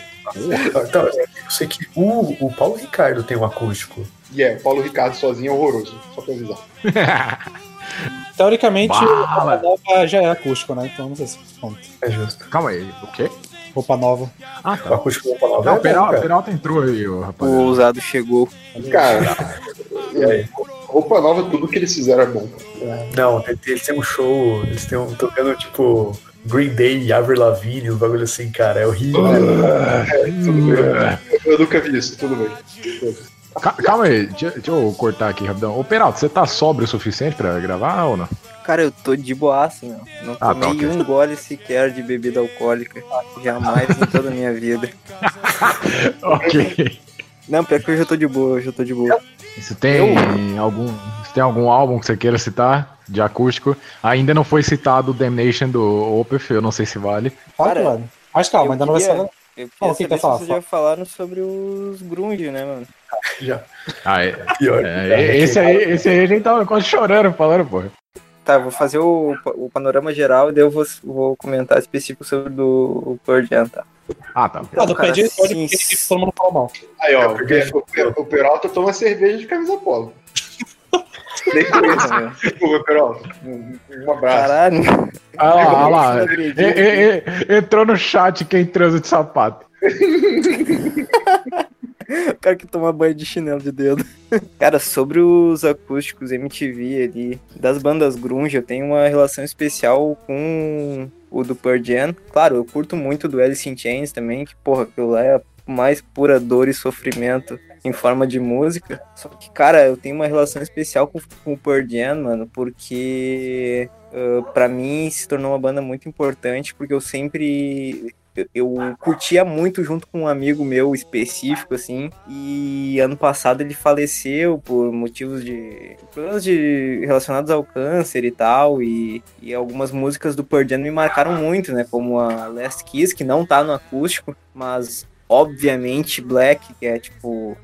[SPEAKER 6] Então, eu sei que o, o Paulo Ricardo tem um acústico.
[SPEAKER 5] E é, Paulo Ricardo sozinho é horroroso. Só pra avisar.
[SPEAKER 7] Teoricamente,
[SPEAKER 4] Bala.
[SPEAKER 7] roupa nova já é acústico, né? Então não sei se conta.
[SPEAKER 6] É justo.
[SPEAKER 4] Calma aí, o quê?
[SPEAKER 7] Roupa nova.
[SPEAKER 4] Ah,
[SPEAKER 6] O
[SPEAKER 4] tá.
[SPEAKER 6] acústico do Paulo
[SPEAKER 4] Não,
[SPEAKER 6] é
[SPEAKER 4] o Peralta. Peralta entrou aí,
[SPEAKER 1] O
[SPEAKER 4] rapaziada.
[SPEAKER 1] ousado chegou.
[SPEAKER 5] Cara, é, roupa nova, tudo que eles fizeram é bom.
[SPEAKER 6] Não, eles têm um show, eles têm um, tocando tipo Green Day, Avril Lavigne, um bagulho assim, cara, é horrível.
[SPEAKER 5] Eu nunca vi isso, tudo bem.
[SPEAKER 4] Ca- Calma aí, deixa, deixa eu cortar aqui rapidão. Ô, Peralta, você tá sóbrio o suficiente pra gravar ou não?
[SPEAKER 1] Cara, eu tô de boaça, meu. Não
[SPEAKER 4] Ah, tá,
[SPEAKER 1] tomei
[SPEAKER 4] ok.
[SPEAKER 1] um gole sequer de bebida alcoólica. Jamais em toda a minha vida.
[SPEAKER 4] ok.
[SPEAKER 1] Não, pior que hoje eu tô de boa, hoje eu tô de boa.
[SPEAKER 4] Você tem algum, você tem algum álbum que você queira citar de acústico? Ainda não foi citado o Damnation do Opeth, eu não sei se vale.
[SPEAKER 9] Cara,
[SPEAKER 7] mano. Mas calma,
[SPEAKER 9] eu
[SPEAKER 7] ainda não vai
[SPEAKER 9] queria-
[SPEAKER 7] ser.
[SPEAKER 9] Eu queria
[SPEAKER 7] o que
[SPEAKER 9] saber
[SPEAKER 7] falar?
[SPEAKER 9] vocês já falaram sobre os grunge, né, mano?
[SPEAKER 6] Já.
[SPEAKER 4] Ah, é,
[SPEAKER 6] Pior.
[SPEAKER 4] é, esse, aí, esse aí a gente tava quase chorando falando, pô.
[SPEAKER 9] Tá, vou fazer o, o panorama geral e daí eu vou, vou comentar específico sobre o do Pearl Jam, tá?
[SPEAKER 4] Ah, tá.
[SPEAKER 7] Ah, do
[SPEAKER 9] Cara,
[SPEAKER 7] Pedro pode
[SPEAKER 9] sim,
[SPEAKER 7] porque todo mundo fala mal.
[SPEAKER 5] Aí, ó,
[SPEAKER 6] É,
[SPEAKER 5] o,
[SPEAKER 6] porque-
[SPEAKER 5] o, o Peralta toma cerveja de camisa polo. Nem conheço. Desculpa, Peralta. Um, um abraço.
[SPEAKER 9] Caralho.
[SPEAKER 4] Ah lá, lá.
[SPEAKER 9] Não
[SPEAKER 4] entrou no chat quem transa de sapato.
[SPEAKER 9] O cara que toma banho de chinelo de dedo. Cara, sobre os acústicos MTV ali, das bandas grunge, eu tenho uma relação especial com o do Pearl Jam. Claro, eu curto muito do Alice in Chains também, que, porra, aquilo lá é mais pura dor e sofrimento em forma de música. Só que, cara, eu tenho uma relação especial com, com o Pearl Jam, mano, porque uh, para mim se tornou uma banda muito importante, porque eu sempre eu, curtia muito junto com um amigo meu específico, assim, e ano passado ele faleceu por motivos de problemas de, relacionados ao câncer e tal, e, e algumas músicas do Pearl Jam me marcaram muito, né, como a Last Kiss, que não tá no acústico, mas obviamente Black, que é tipo,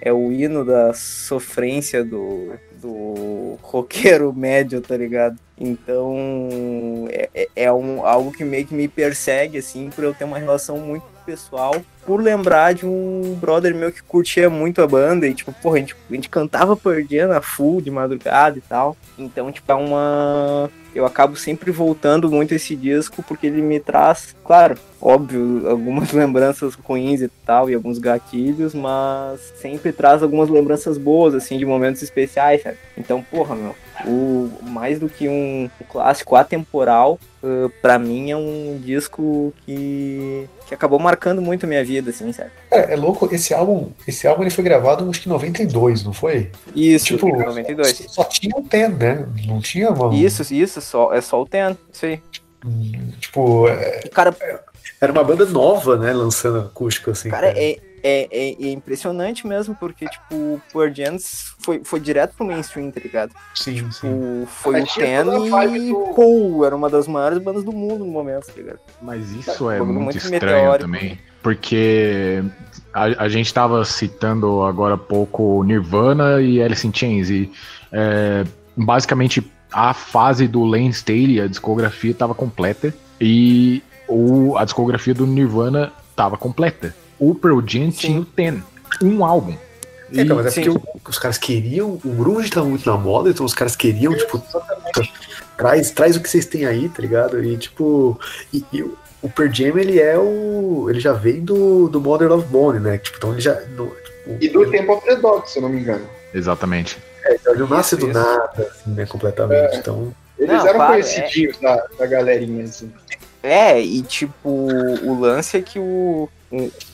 [SPEAKER 9] é o hino da sofrência do, do roqueiro médio, tá ligado? Então é, é- é um, algo que meio que me persegue, assim, por eu ter uma relação muito pessoal, por lembrar de um brother meu que curtia muito a banda e, tipo, porra, a gente, a gente cantava na full de madrugada e tal. Então, tipo, é uma. Eu acabo sempre voltando muito esse disco porque ele me traz, claro, óbvio, algumas lembranças ruins e tal, e alguns gatilhos, mas sempre traz algumas lembranças boas, assim, de momentos especiais, sabe? Então, porra, meu, o, mais do que um clássico atemporal, uh, pra mim é um disco que, que acabou marcando muito a minha vida, assim, sabe?
[SPEAKER 6] É, é louco, esse álbum, esse álbum ele foi gravado acho que em 92, não foi?
[SPEAKER 9] Isso,
[SPEAKER 6] Tipo,
[SPEAKER 9] 92.
[SPEAKER 6] Só tinha o Ten, né? Não tinha uma.
[SPEAKER 9] Isso, isso, só, é só o Ten, isso aí.
[SPEAKER 6] hum, Tipo, é,
[SPEAKER 9] E, cara,
[SPEAKER 6] era uma banda nova, né? Lançando acústico assim.
[SPEAKER 9] Cara, é, é, é, é impressionante mesmo, porque, tipo, o Pearl Jam foi, foi direto pro mainstream, tá ligado?
[SPEAKER 6] Sim, sim.
[SPEAKER 9] O, foi
[SPEAKER 5] Mas
[SPEAKER 9] o Ten e,
[SPEAKER 5] do-
[SPEAKER 9] pô, era uma das maiores bandas do mundo no momento, tá ligado?
[SPEAKER 4] Mas isso é
[SPEAKER 9] Bagulho
[SPEAKER 4] muito,
[SPEAKER 9] muito
[SPEAKER 4] estranho
[SPEAKER 9] meteórico.
[SPEAKER 4] também. Porque a, a gente tava citando agora há pouco Nirvana e Alice in Chains. E é, basicamente a fase do Lane Staley, a discografia estava completa. E o, a discografia do Nirvana estava completa. O Pearl Jam tinha o Ten, um álbum.
[SPEAKER 6] É, então, mas é
[SPEAKER 9] Sim.
[SPEAKER 6] porque o- os caras queriam, o grunge tava muito na moda, então os caras queriam, tipo, traz, traz o que vocês têm aí, tá ligado? E tipo, e, e o- Pearl Jam, ele é o, ele já vem do, do Mother Love Bone, né? Tipo, então ele já, no, tipo,
[SPEAKER 5] E do Temple of the Dog, se eu não me engano.
[SPEAKER 4] Exatamente.
[SPEAKER 6] então ele não nasce do
[SPEAKER 9] Isso.
[SPEAKER 6] nada, assim, né, completamente. Então,
[SPEAKER 5] Eles
[SPEAKER 9] Não,
[SPEAKER 5] eram
[SPEAKER 9] claro,
[SPEAKER 5] conhecidinhos da, da galerinha, assim.
[SPEAKER 9] É, e tipo, o lance é que o,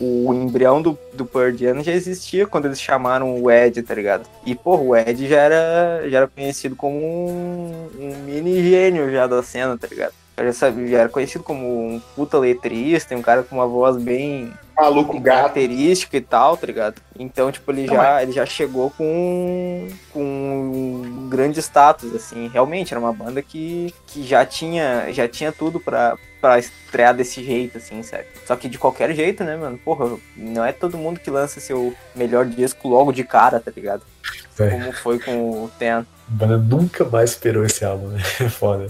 [SPEAKER 9] o, embrião do, do Jam já existia quando eles chamaram o Ed, tá ligado? E, porra, o Ed já era, já era conhecido como um, um mini gênio já da cena, tá ligado? Já, sabia, já era conhecido como um puta letrista, um cara com uma voz bem
[SPEAKER 5] Maluco gato.
[SPEAKER 9] característica e tal, tá ligado? Então, tipo, ele
[SPEAKER 6] Não,
[SPEAKER 9] já, ele já chegou com, com um grande status, assim. Realmente, era uma banda que, que já, tinha, já tinha tudo pra, pra estrear desse jeito, assim, sabe? Só que de qualquer jeito, né, mano? Porra, não é todo mundo que lança seu melhor disco logo de cara, tá ligado?
[SPEAKER 6] É.
[SPEAKER 9] Como foi com o Ten.
[SPEAKER 6] a banda nunca mais esperou esse álbum, né? É foda.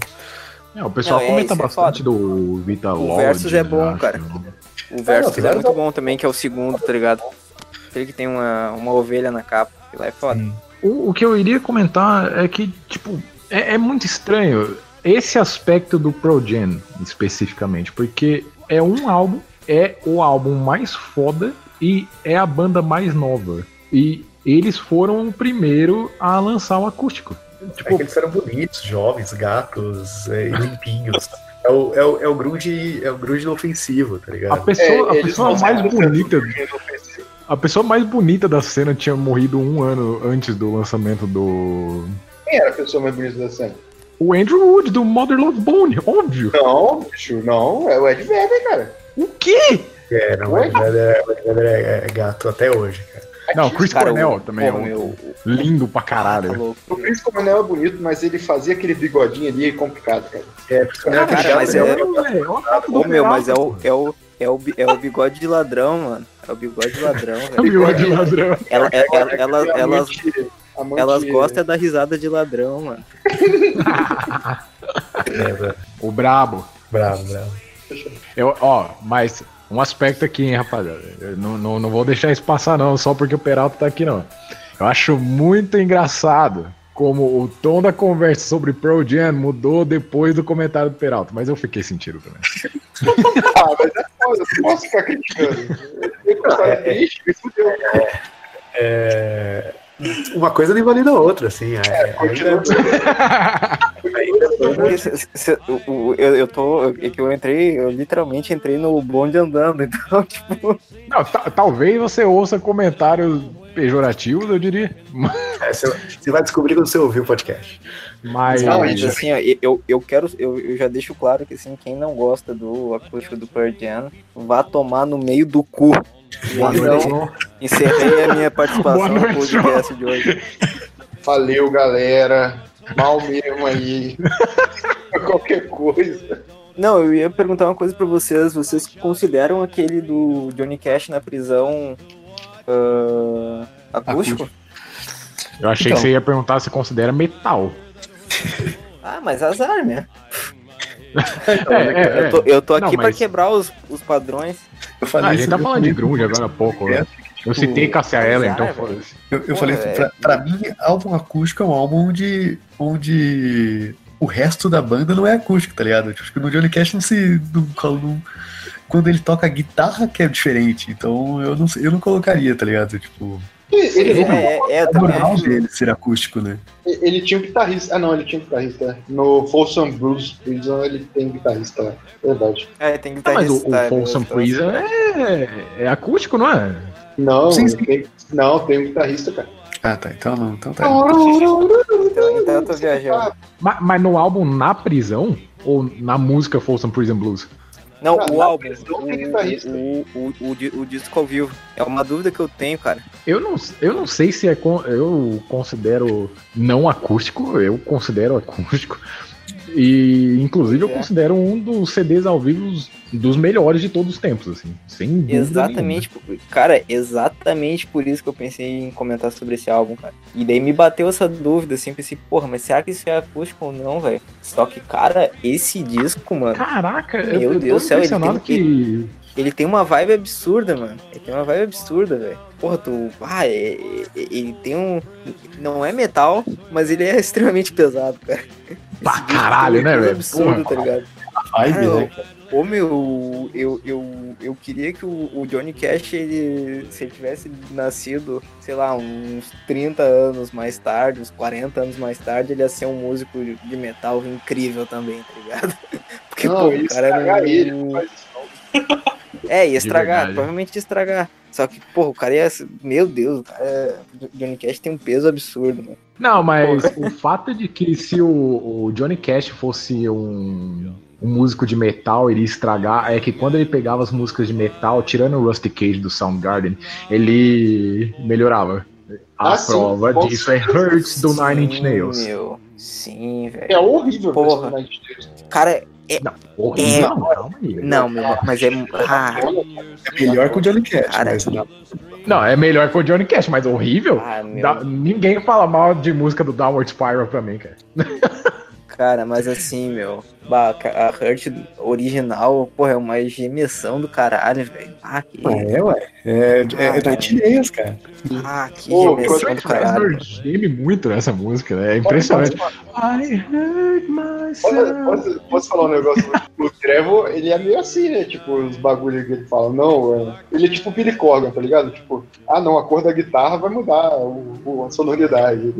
[SPEAKER 4] É, o pessoal
[SPEAKER 9] Não, é,
[SPEAKER 4] comenta
[SPEAKER 9] é
[SPEAKER 4] bastante
[SPEAKER 9] foda.
[SPEAKER 4] do Vita
[SPEAKER 9] O Versus é bom,
[SPEAKER 4] acho.
[SPEAKER 9] cara. O Versus
[SPEAKER 6] fizeram
[SPEAKER 9] é muito bom também, que é o segundo, tá ligado? Aquele que tem uma, uma ovelha na capa. Que lá é foda.
[SPEAKER 4] O, o que eu iria comentar é que, tipo, é, é muito estranho esse aspecto do Pro Jam, especificamente, porque é um álbum, é o álbum mais foda e é a banda mais nova. E eles foram o primeiro a lançar o acústico.
[SPEAKER 6] É
[SPEAKER 4] Tipo,
[SPEAKER 6] que eles eram bonitos, jovens, gatos, é, limpinhos. É o, é, o, é o grunge, é o grunge inofensivo, tá
[SPEAKER 4] a
[SPEAKER 6] ligado?
[SPEAKER 4] pessoa, a
[SPEAKER 5] É, eles
[SPEAKER 4] pessoa mais bonita, a pessoa mais bonita da cena tinha morrido um ano antes do lançamento do
[SPEAKER 5] Quem era a pessoa mais bonita da cena?
[SPEAKER 4] o Andrew Wood do Mother Love Bone, óbvio.
[SPEAKER 5] Não, bicho, não. É o Ed Vedder, cara.
[SPEAKER 4] O quê?
[SPEAKER 6] É, não, o Ed Vedder é, o Ed Vedder é- é gato até hoje, cara.
[SPEAKER 4] Não, Chris
[SPEAKER 9] Cara,
[SPEAKER 4] Cornell
[SPEAKER 9] o-
[SPEAKER 4] também
[SPEAKER 9] porra,
[SPEAKER 4] é
[SPEAKER 9] meu,
[SPEAKER 4] outro. Lindo pra
[SPEAKER 9] tá
[SPEAKER 4] caralho.
[SPEAKER 9] louco.
[SPEAKER 5] O Chris Cornell é bonito, mas ele fazia aquele bigodinho ali complicado, cara.
[SPEAKER 6] É,
[SPEAKER 9] Cara,
[SPEAKER 6] cara,
[SPEAKER 9] mas é-
[SPEAKER 4] Ô,
[SPEAKER 9] Ô, meu, mas é o, é, o, é, o, é o bigode de ladrão, mano. É o bigode de ladrão, velho.
[SPEAKER 4] Bigode ladrão.
[SPEAKER 9] Ela, é- ela, ela-
[SPEAKER 5] Amante-
[SPEAKER 9] elas, elas gostam da risada de ladrão, mano.
[SPEAKER 6] é.
[SPEAKER 4] O brabo.
[SPEAKER 6] Bravo, bravo.
[SPEAKER 4] Eu, ó, mas um aspecto aqui, hein, rapaziada. Eu não, não, não vou deixar isso passar, não, só porque o Peralta tá aqui, não. Eu acho muito engraçado como o tom da conversa sobre Pearl Jam mudou depois do comentário do Peralta, mas eu fiquei sentido também.
[SPEAKER 5] Ah, mas é foda, não posso ficar criticando. Eu.
[SPEAKER 6] É, Uma coisa nem valida a outra, assim. É,
[SPEAKER 9] se- o- o- eu, eu tô. É que eu entrei, eu literalmente entrei no bonde andando, então, tipo.
[SPEAKER 4] Não, ta- talvez você ouça comentários pejorativos, eu diria.
[SPEAKER 6] é, você vai descobrir quando você ouvir o podcast.
[SPEAKER 4] Mas.
[SPEAKER 9] Assim, ó, eu, eu quero. Eu, eu já deixo claro que assim, quem não gosta do acústico do Pearl Jam, vá tomar no meio do cu.
[SPEAKER 4] Boa
[SPEAKER 9] Então,
[SPEAKER 4] noite, João.
[SPEAKER 9] encerrei a minha participação
[SPEAKER 4] Boa
[SPEAKER 9] no
[SPEAKER 4] noite,
[SPEAKER 9] podcast de hoje.
[SPEAKER 5] Valeu, galera. Mal mesmo aí. Qualquer coisa.
[SPEAKER 9] Não, eu ia perguntar uma coisa pra vocês. Vocês consideram aquele do Johnny Cash na prisão ah, acústico?
[SPEAKER 4] Eu achei
[SPEAKER 6] Então.
[SPEAKER 4] que você ia perguntar se considera metal.
[SPEAKER 9] Ah, mas azar, né?
[SPEAKER 4] É, é, é.
[SPEAKER 9] Eu tô, eu tô
[SPEAKER 4] Não,
[SPEAKER 9] aqui pra
[SPEAKER 4] mas-
[SPEAKER 9] quebrar os, os padrões.
[SPEAKER 6] Eu
[SPEAKER 4] Ah,
[SPEAKER 6] falei
[SPEAKER 4] a gente tá falando de grunge agora há pouco. né? Eu citei Cassia Eller, então foda-se.
[SPEAKER 6] Eu, eu
[SPEAKER 9] Pô,
[SPEAKER 6] falei,
[SPEAKER 9] é-
[SPEAKER 6] pra, pra mim, álbum acústico é um álbum onde, onde o resto da banda não é acústico, tá ligado? Tipo, no Johnny Cash não se. Não, não- quando ele toca guitarra que é diferente, então eu não, eu não colocaria, tá ligado? Tipo,
[SPEAKER 5] Ele,
[SPEAKER 9] É, é, é,
[SPEAKER 6] é normal dele ser acústico, né?
[SPEAKER 5] ele tinha um guitarrista. Ah, não, ele tinha um guitarrista. No Folsom Blues Prison ele tem guitarrista lá. Verdade.
[SPEAKER 9] É, tem
[SPEAKER 4] Ah, mas o,
[SPEAKER 9] guitarrista,
[SPEAKER 4] o Folsom Prison é, é acústico, não é?
[SPEAKER 5] Não,
[SPEAKER 6] Sim,
[SPEAKER 5] ele
[SPEAKER 6] sim.
[SPEAKER 5] Tem, não, tem um guitarrista, cara.
[SPEAKER 6] Ah, tá. Então não. Então tá.
[SPEAKER 9] Então, então eu tô viajando.
[SPEAKER 4] Mas, mas no álbum Na Prisão? Ou na música Folsom Prison Blues?
[SPEAKER 9] Não,
[SPEAKER 5] Cara,
[SPEAKER 9] o álbum. O, o, o, o, di- o disco ao vivo. É uma dúvida que eu tenho, cara.
[SPEAKER 4] Eu não, eu não sei se é. con- Eu considero não acústico, eu considero acústico. E, inclusive, eu
[SPEAKER 9] É.
[SPEAKER 4] considero um dos CDs ao vivo dos melhores de todos os tempos, assim. Sem dúvida
[SPEAKER 9] Exatamente, cara, exatamente por isso que eu pensei em comentar sobre esse álbum, cara. E daí me bateu essa dúvida, assim, pensei, porra, mas será que isso é acústico ou não, velho? Só que, cara, esse disco, mano.
[SPEAKER 4] Caraca, eu,
[SPEAKER 9] Meu
[SPEAKER 4] eu
[SPEAKER 9] Deus do céu, ele tem
[SPEAKER 4] que.
[SPEAKER 9] ele tem uma vibe absurda, mano. Ele tem uma vibe absurda, velho. Porra, tu. Ah, é- é- ele tem um. Não é metal, mas ele é extremamente pesado, cara.
[SPEAKER 4] Pra caralho, né, velho?
[SPEAKER 9] Absurdo,
[SPEAKER 4] Porra.
[SPEAKER 9] tá ligado?
[SPEAKER 6] Vibe,
[SPEAKER 9] Cara,
[SPEAKER 6] né?
[SPEAKER 9] Ô meu, eu, eu, eu queria que o, o Johnny Cash, ele, se ele tivesse nascido, sei lá, uns 30 anos mais tarde, uns 40 anos mais tarde, ele ia ser um músico de metal incrível também, tá ligado? Porque,
[SPEAKER 5] Não,
[SPEAKER 9] pô, o cara era um... É, ia estragar, provavelmente ia estragar. Só que, porra, o cara ia. Meu Deus, o cara. Johnny Cash tem um peso absurdo, mano.
[SPEAKER 4] Não, mas o fato de que se o, o Johnny Cash fosse um, um músico de metal, ele ia estragar, é que quando ele pegava as músicas de metal, tirando o Rusty Cage do Soundgarden, ele melhorava. A
[SPEAKER 5] Ah, sim,
[SPEAKER 4] prova
[SPEAKER 5] com
[SPEAKER 4] disso é Hurts do Nine Inch
[SPEAKER 9] Sim,
[SPEAKER 4] Nails.
[SPEAKER 9] Meu, sim, velho.
[SPEAKER 5] É horrível
[SPEAKER 9] Porra. Cara,
[SPEAKER 4] Não, horrível,
[SPEAKER 9] É.
[SPEAKER 4] não, calma aí.
[SPEAKER 9] não, meu, mas é. Ah,
[SPEAKER 6] É melhor que o Johnny Cash,
[SPEAKER 9] Cara,
[SPEAKER 6] mas não.
[SPEAKER 4] Não, é melhor que o Johnny Cash, mas horrível.
[SPEAKER 9] ah, meu.
[SPEAKER 4] Dá- ninguém fala mal de música do Downward Spiral pra mim, cara.
[SPEAKER 9] Cara, mas assim, meu. A Hurt original, porra, é uma gemessão do caralho, velho. Ah, que.
[SPEAKER 6] É, ué. É, é, é Night Nails, cara.
[SPEAKER 9] Ah, que
[SPEAKER 5] Pô,
[SPEAKER 9] gemessão
[SPEAKER 5] quando-
[SPEAKER 9] do caralho.
[SPEAKER 4] Geme muito nessa música, né? É impressionante. I hurt
[SPEAKER 5] Posso,
[SPEAKER 4] myself.
[SPEAKER 5] posso- posso falar um negócio? o Trevor, ele é meio assim, né? Tipo, os bagulhos que ele fala. Não, é- ele é tipo o Billy Corgan, tá ligado? Tipo, ah não, a cor da guitarra vai mudar o, o- a sonoridade.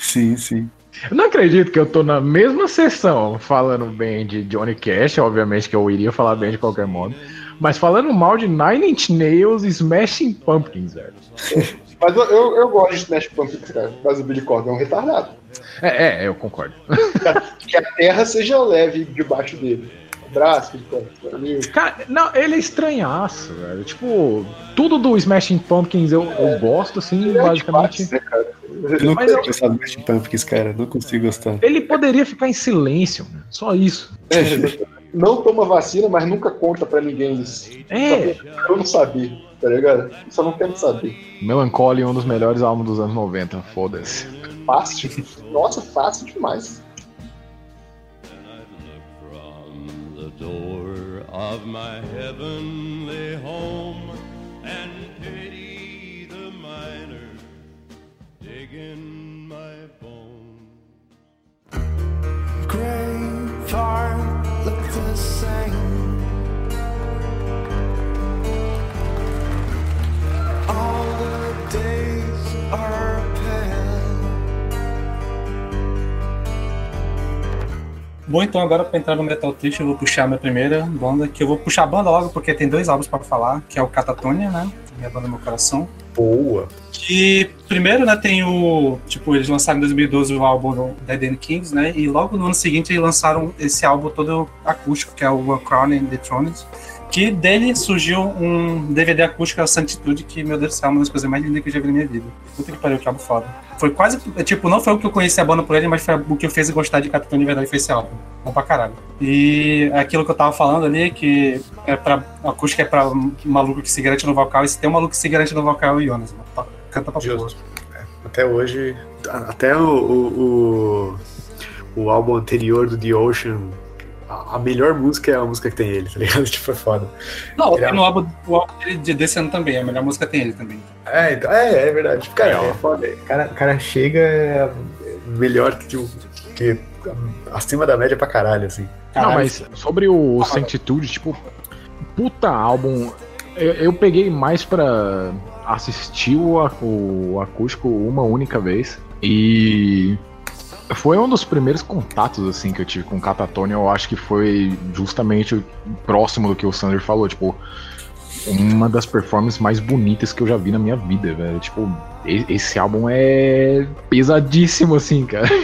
[SPEAKER 6] Sim, sim.
[SPEAKER 4] Eu não acredito que eu tô na mesma sessão falando bem de Johnny Cash, obviamente que eu iria falar bem de qualquer modo, mas falando mal de Nine Inch Nails e Smashing Pumpkins, velho.
[SPEAKER 5] Mas eu, eu, eu gosto de Smash Pumpkins, cara. Mas o Billy Corgan é um retardado.
[SPEAKER 4] É, é, eu concordo.
[SPEAKER 5] Que a terra seja leve debaixo dele. Valeu.
[SPEAKER 4] Cara, não, ele é estranhaço, velho. Tipo, tudo do Smashing Pumpkins eu, eu gosto, assim,
[SPEAKER 5] Ele é
[SPEAKER 4] basicamente.
[SPEAKER 5] né, cara?
[SPEAKER 6] Eu não
[SPEAKER 4] Mas
[SPEAKER 6] consigo
[SPEAKER 4] eu-
[SPEAKER 6] gostar do Smashing Pumpkins, cara. Não consigo gostar.
[SPEAKER 4] Ele poderia ficar em silêncio, mano. Só isso.
[SPEAKER 5] Não toma vacina, mas nunca conta pra ninguém isso.
[SPEAKER 4] É.
[SPEAKER 5] Eu não sabia, tá ligado? Só não quero saber.
[SPEAKER 4] Melancholy é um dos melhores álbuns dos anos 90, foda-se.
[SPEAKER 5] Fácil. Nossa, fácil demais.
[SPEAKER 10] Door of my heavenly home and pity the miner digging my bones.
[SPEAKER 11] Gray farm look the same. All the days are
[SPEAKER 7] Bom, então agora pra entrar no Metal Triste eu vou puxar a minha primeira banda, que eu vou puxar a banda logo porque tem dois álbuns pra falar, que é o Catatonia, né? Minha banda meu coração.
[SPEAKER 6] Boa.
[SPEAKER 7] Que primeiro, né, tem o. Tipo, eles lançaram em 2012 o álbum Dead End Kings, né? E logo no ano seguinte eles lançaram esse álbum todo acústico, que é o One Crown and the Thrones. Que dele surgiu um DVD acústico, é o Sanctitude, que, meu Deus do céu, é uma das coisas mais lindas que eu já vi na minha vida. Puta que pariu, que álbum foda. Foi quase. Tipo, não foi o que eu conheci a banda por ele, mas foi o que eu fez gostar de Capitão de Verdade foi esse álbum. Bom pra caralho. E aquilo que eu tava falando ali, que é pra. A acústica é pra maluco que se garante no vocal, e se tem um maluco que se garante no vocal é o Jonas. mano. Tá- Canta pra porra.
[SPEAKER 6] Justo. Até hoje, a- até o, o, o, o álbum anterior do The Ocean, a, a melhor música é a música que tem ele, tá ligado? Tipo, é foda.
[SPEAKER 7] Não,
[SPEAKER 6] Ele é-
[SPEAKER 7] no álbum, o álbum dele de- desse ano também, a melhor música tem ele também.
[SPEAKER 6] É, então- é, é verdade. Cara, é foda. O cara, cara chega é melhor que, tipo, que acima da média pra caralho, assim.
[SPEAKER 4] Não, mas sobre o Sanctitude, tipo, puta álbum. Eu, eu peguei mais pra assistir o, o acústico uma única vez. E foi um dos primeiros contatos assim que eu tive com Catatonia. Eu acho que foi justamente próximo do que o Sander falou. Tipo, uma das performances mais bonitas que eu já vi na minha vida, velho. Tipo, esse álbum é pesadíssimo, assim, cara.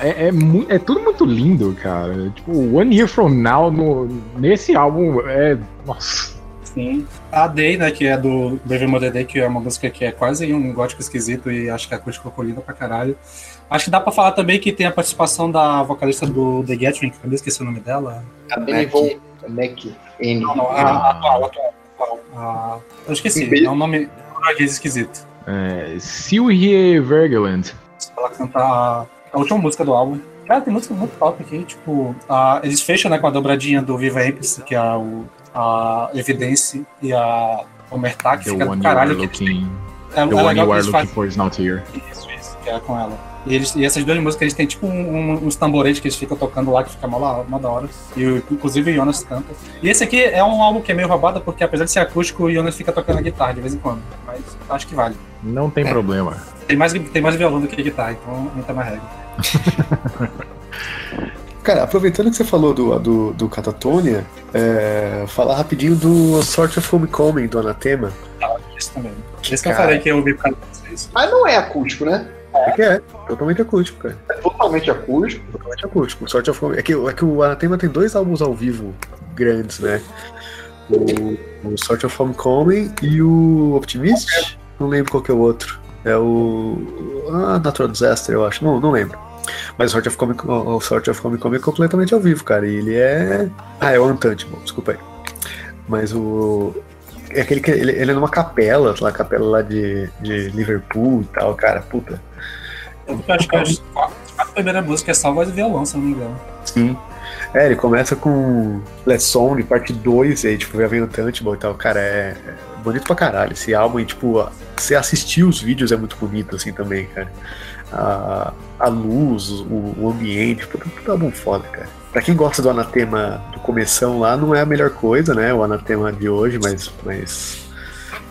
[SPEAKER 4] É, é, é tudo muito lindo, cara. Tipo, One Year From Now, no, nesse álbum, é. Nossa.
[SPEAKER 7] Sim. A Day, né, que é do Brave Mother Day, que é uma música que é quase um gótico esquisito e acho que a acústica ficou linda pra caralho. Acho que dá pra falar também que tem a participação da vocalista do The Gathering, que eu esqueci o nome dela.
[SPEAKER 5] A Benny Von Mac.
[SPEAKER 7] Não, não, a, a atual, a atual. a eu esqueci, é um nome norueguês esquisito.
[SPEAKER 4] É, Silje Vergeland.
[SPEAKER 7] Ela canta a, a última música do álbum. Cara, tem música muito top aqui, tipo, a- eles fecham né, com a dobradinha do Viva Apes, que é o- a Evidence e a Omerta, que
[SPEAKER 4] The
[SPEAKER 7] fica do caralho.
[SPEAKER 4] Are
[SPEAKER 7] que. É, é
[SPEAKER 4] One
[SPEAKER 7] legal
[SPEAKER 4] You
[SPEAKER 7] que
[SPEAKER 4] Are
[SPEAKER 7] eles
[SPEAKER 4] Looking
[SPEAKER 7] fazem
[SPEAKER 4] For Is Not Here.
[SPEAKER 7] isso, isso, que é com ela. E, eles, e essas duas músicas, eles têm tipo um- um- uns tamboretes que eles ficam tocando lá, que fica mó, mó da hora. E inclusive o Jonas canta. E esse aqui é um álbum que é meio roubado, porque apesar de ser acústico, o Jonas fica tocando a guitarra de vez em quando. Mas acho que vale.
[SPEAKER 4] Não tem
[SPEAKER 7] É.
[SPEAKER 4] problema.
[SPEAKER 7] Tem mais, tem mais violão do que guitarra, então não tem mais regra.
[SPEAKER 6] Cara, aproveitando que você falou do, do, do Catatonia, é, falar rapidinho do Sort of Homecoming do Anatema.
[SPEAKER 7] Esse também. Esse que eu falei que eu ouvi por causa de vocês.
[SPEAKER 5] Mas não é acústico, né?
[SPEAKER 6] É que é, totalmente acústico, cara.
[SPEAKER 5] É totalmente acústico.
[SPEAKER 6] Totalmente acústico. Sort of Home... é, que, é que o Anatema tem dois álbuns ao vivo grandes, né? O, o Sort of Homecoming e o Optimist. Não lembro qual que é o outro. É o. Ah, Natural Disaster, eu acho. Não, não lembro. Mas o Sort of Comic, o Sort of Homecoming é completamente ao vivo, cara. E ele é. Ah, é o Untouchable, desculpa aí. Mas o. É aquele que. Ele, ele é numa capela, lá, capela lá de, de Liverpool e tal, cara. Puta.
[SPEAKER 7] Eu acho que as quatro primeiras músicas é só voz e violão, se não me engano.
[SPEAKER 6] Sim. É, ele começa com Let's Song, parte 2, e aí, tipo, já vem o Tantable e tal. Cara, é, é bonito pra caralho esse álbum. E, tipo, a- você assistir os vídeos é muito bonito, assim, também, cara. A, a luz, o, o ambiente, puta, puta álbum foda, cara. Pra quem gosta do Anatema do começão lá, não é a melhor coisa, né? O Anatema de hoje, mas, mas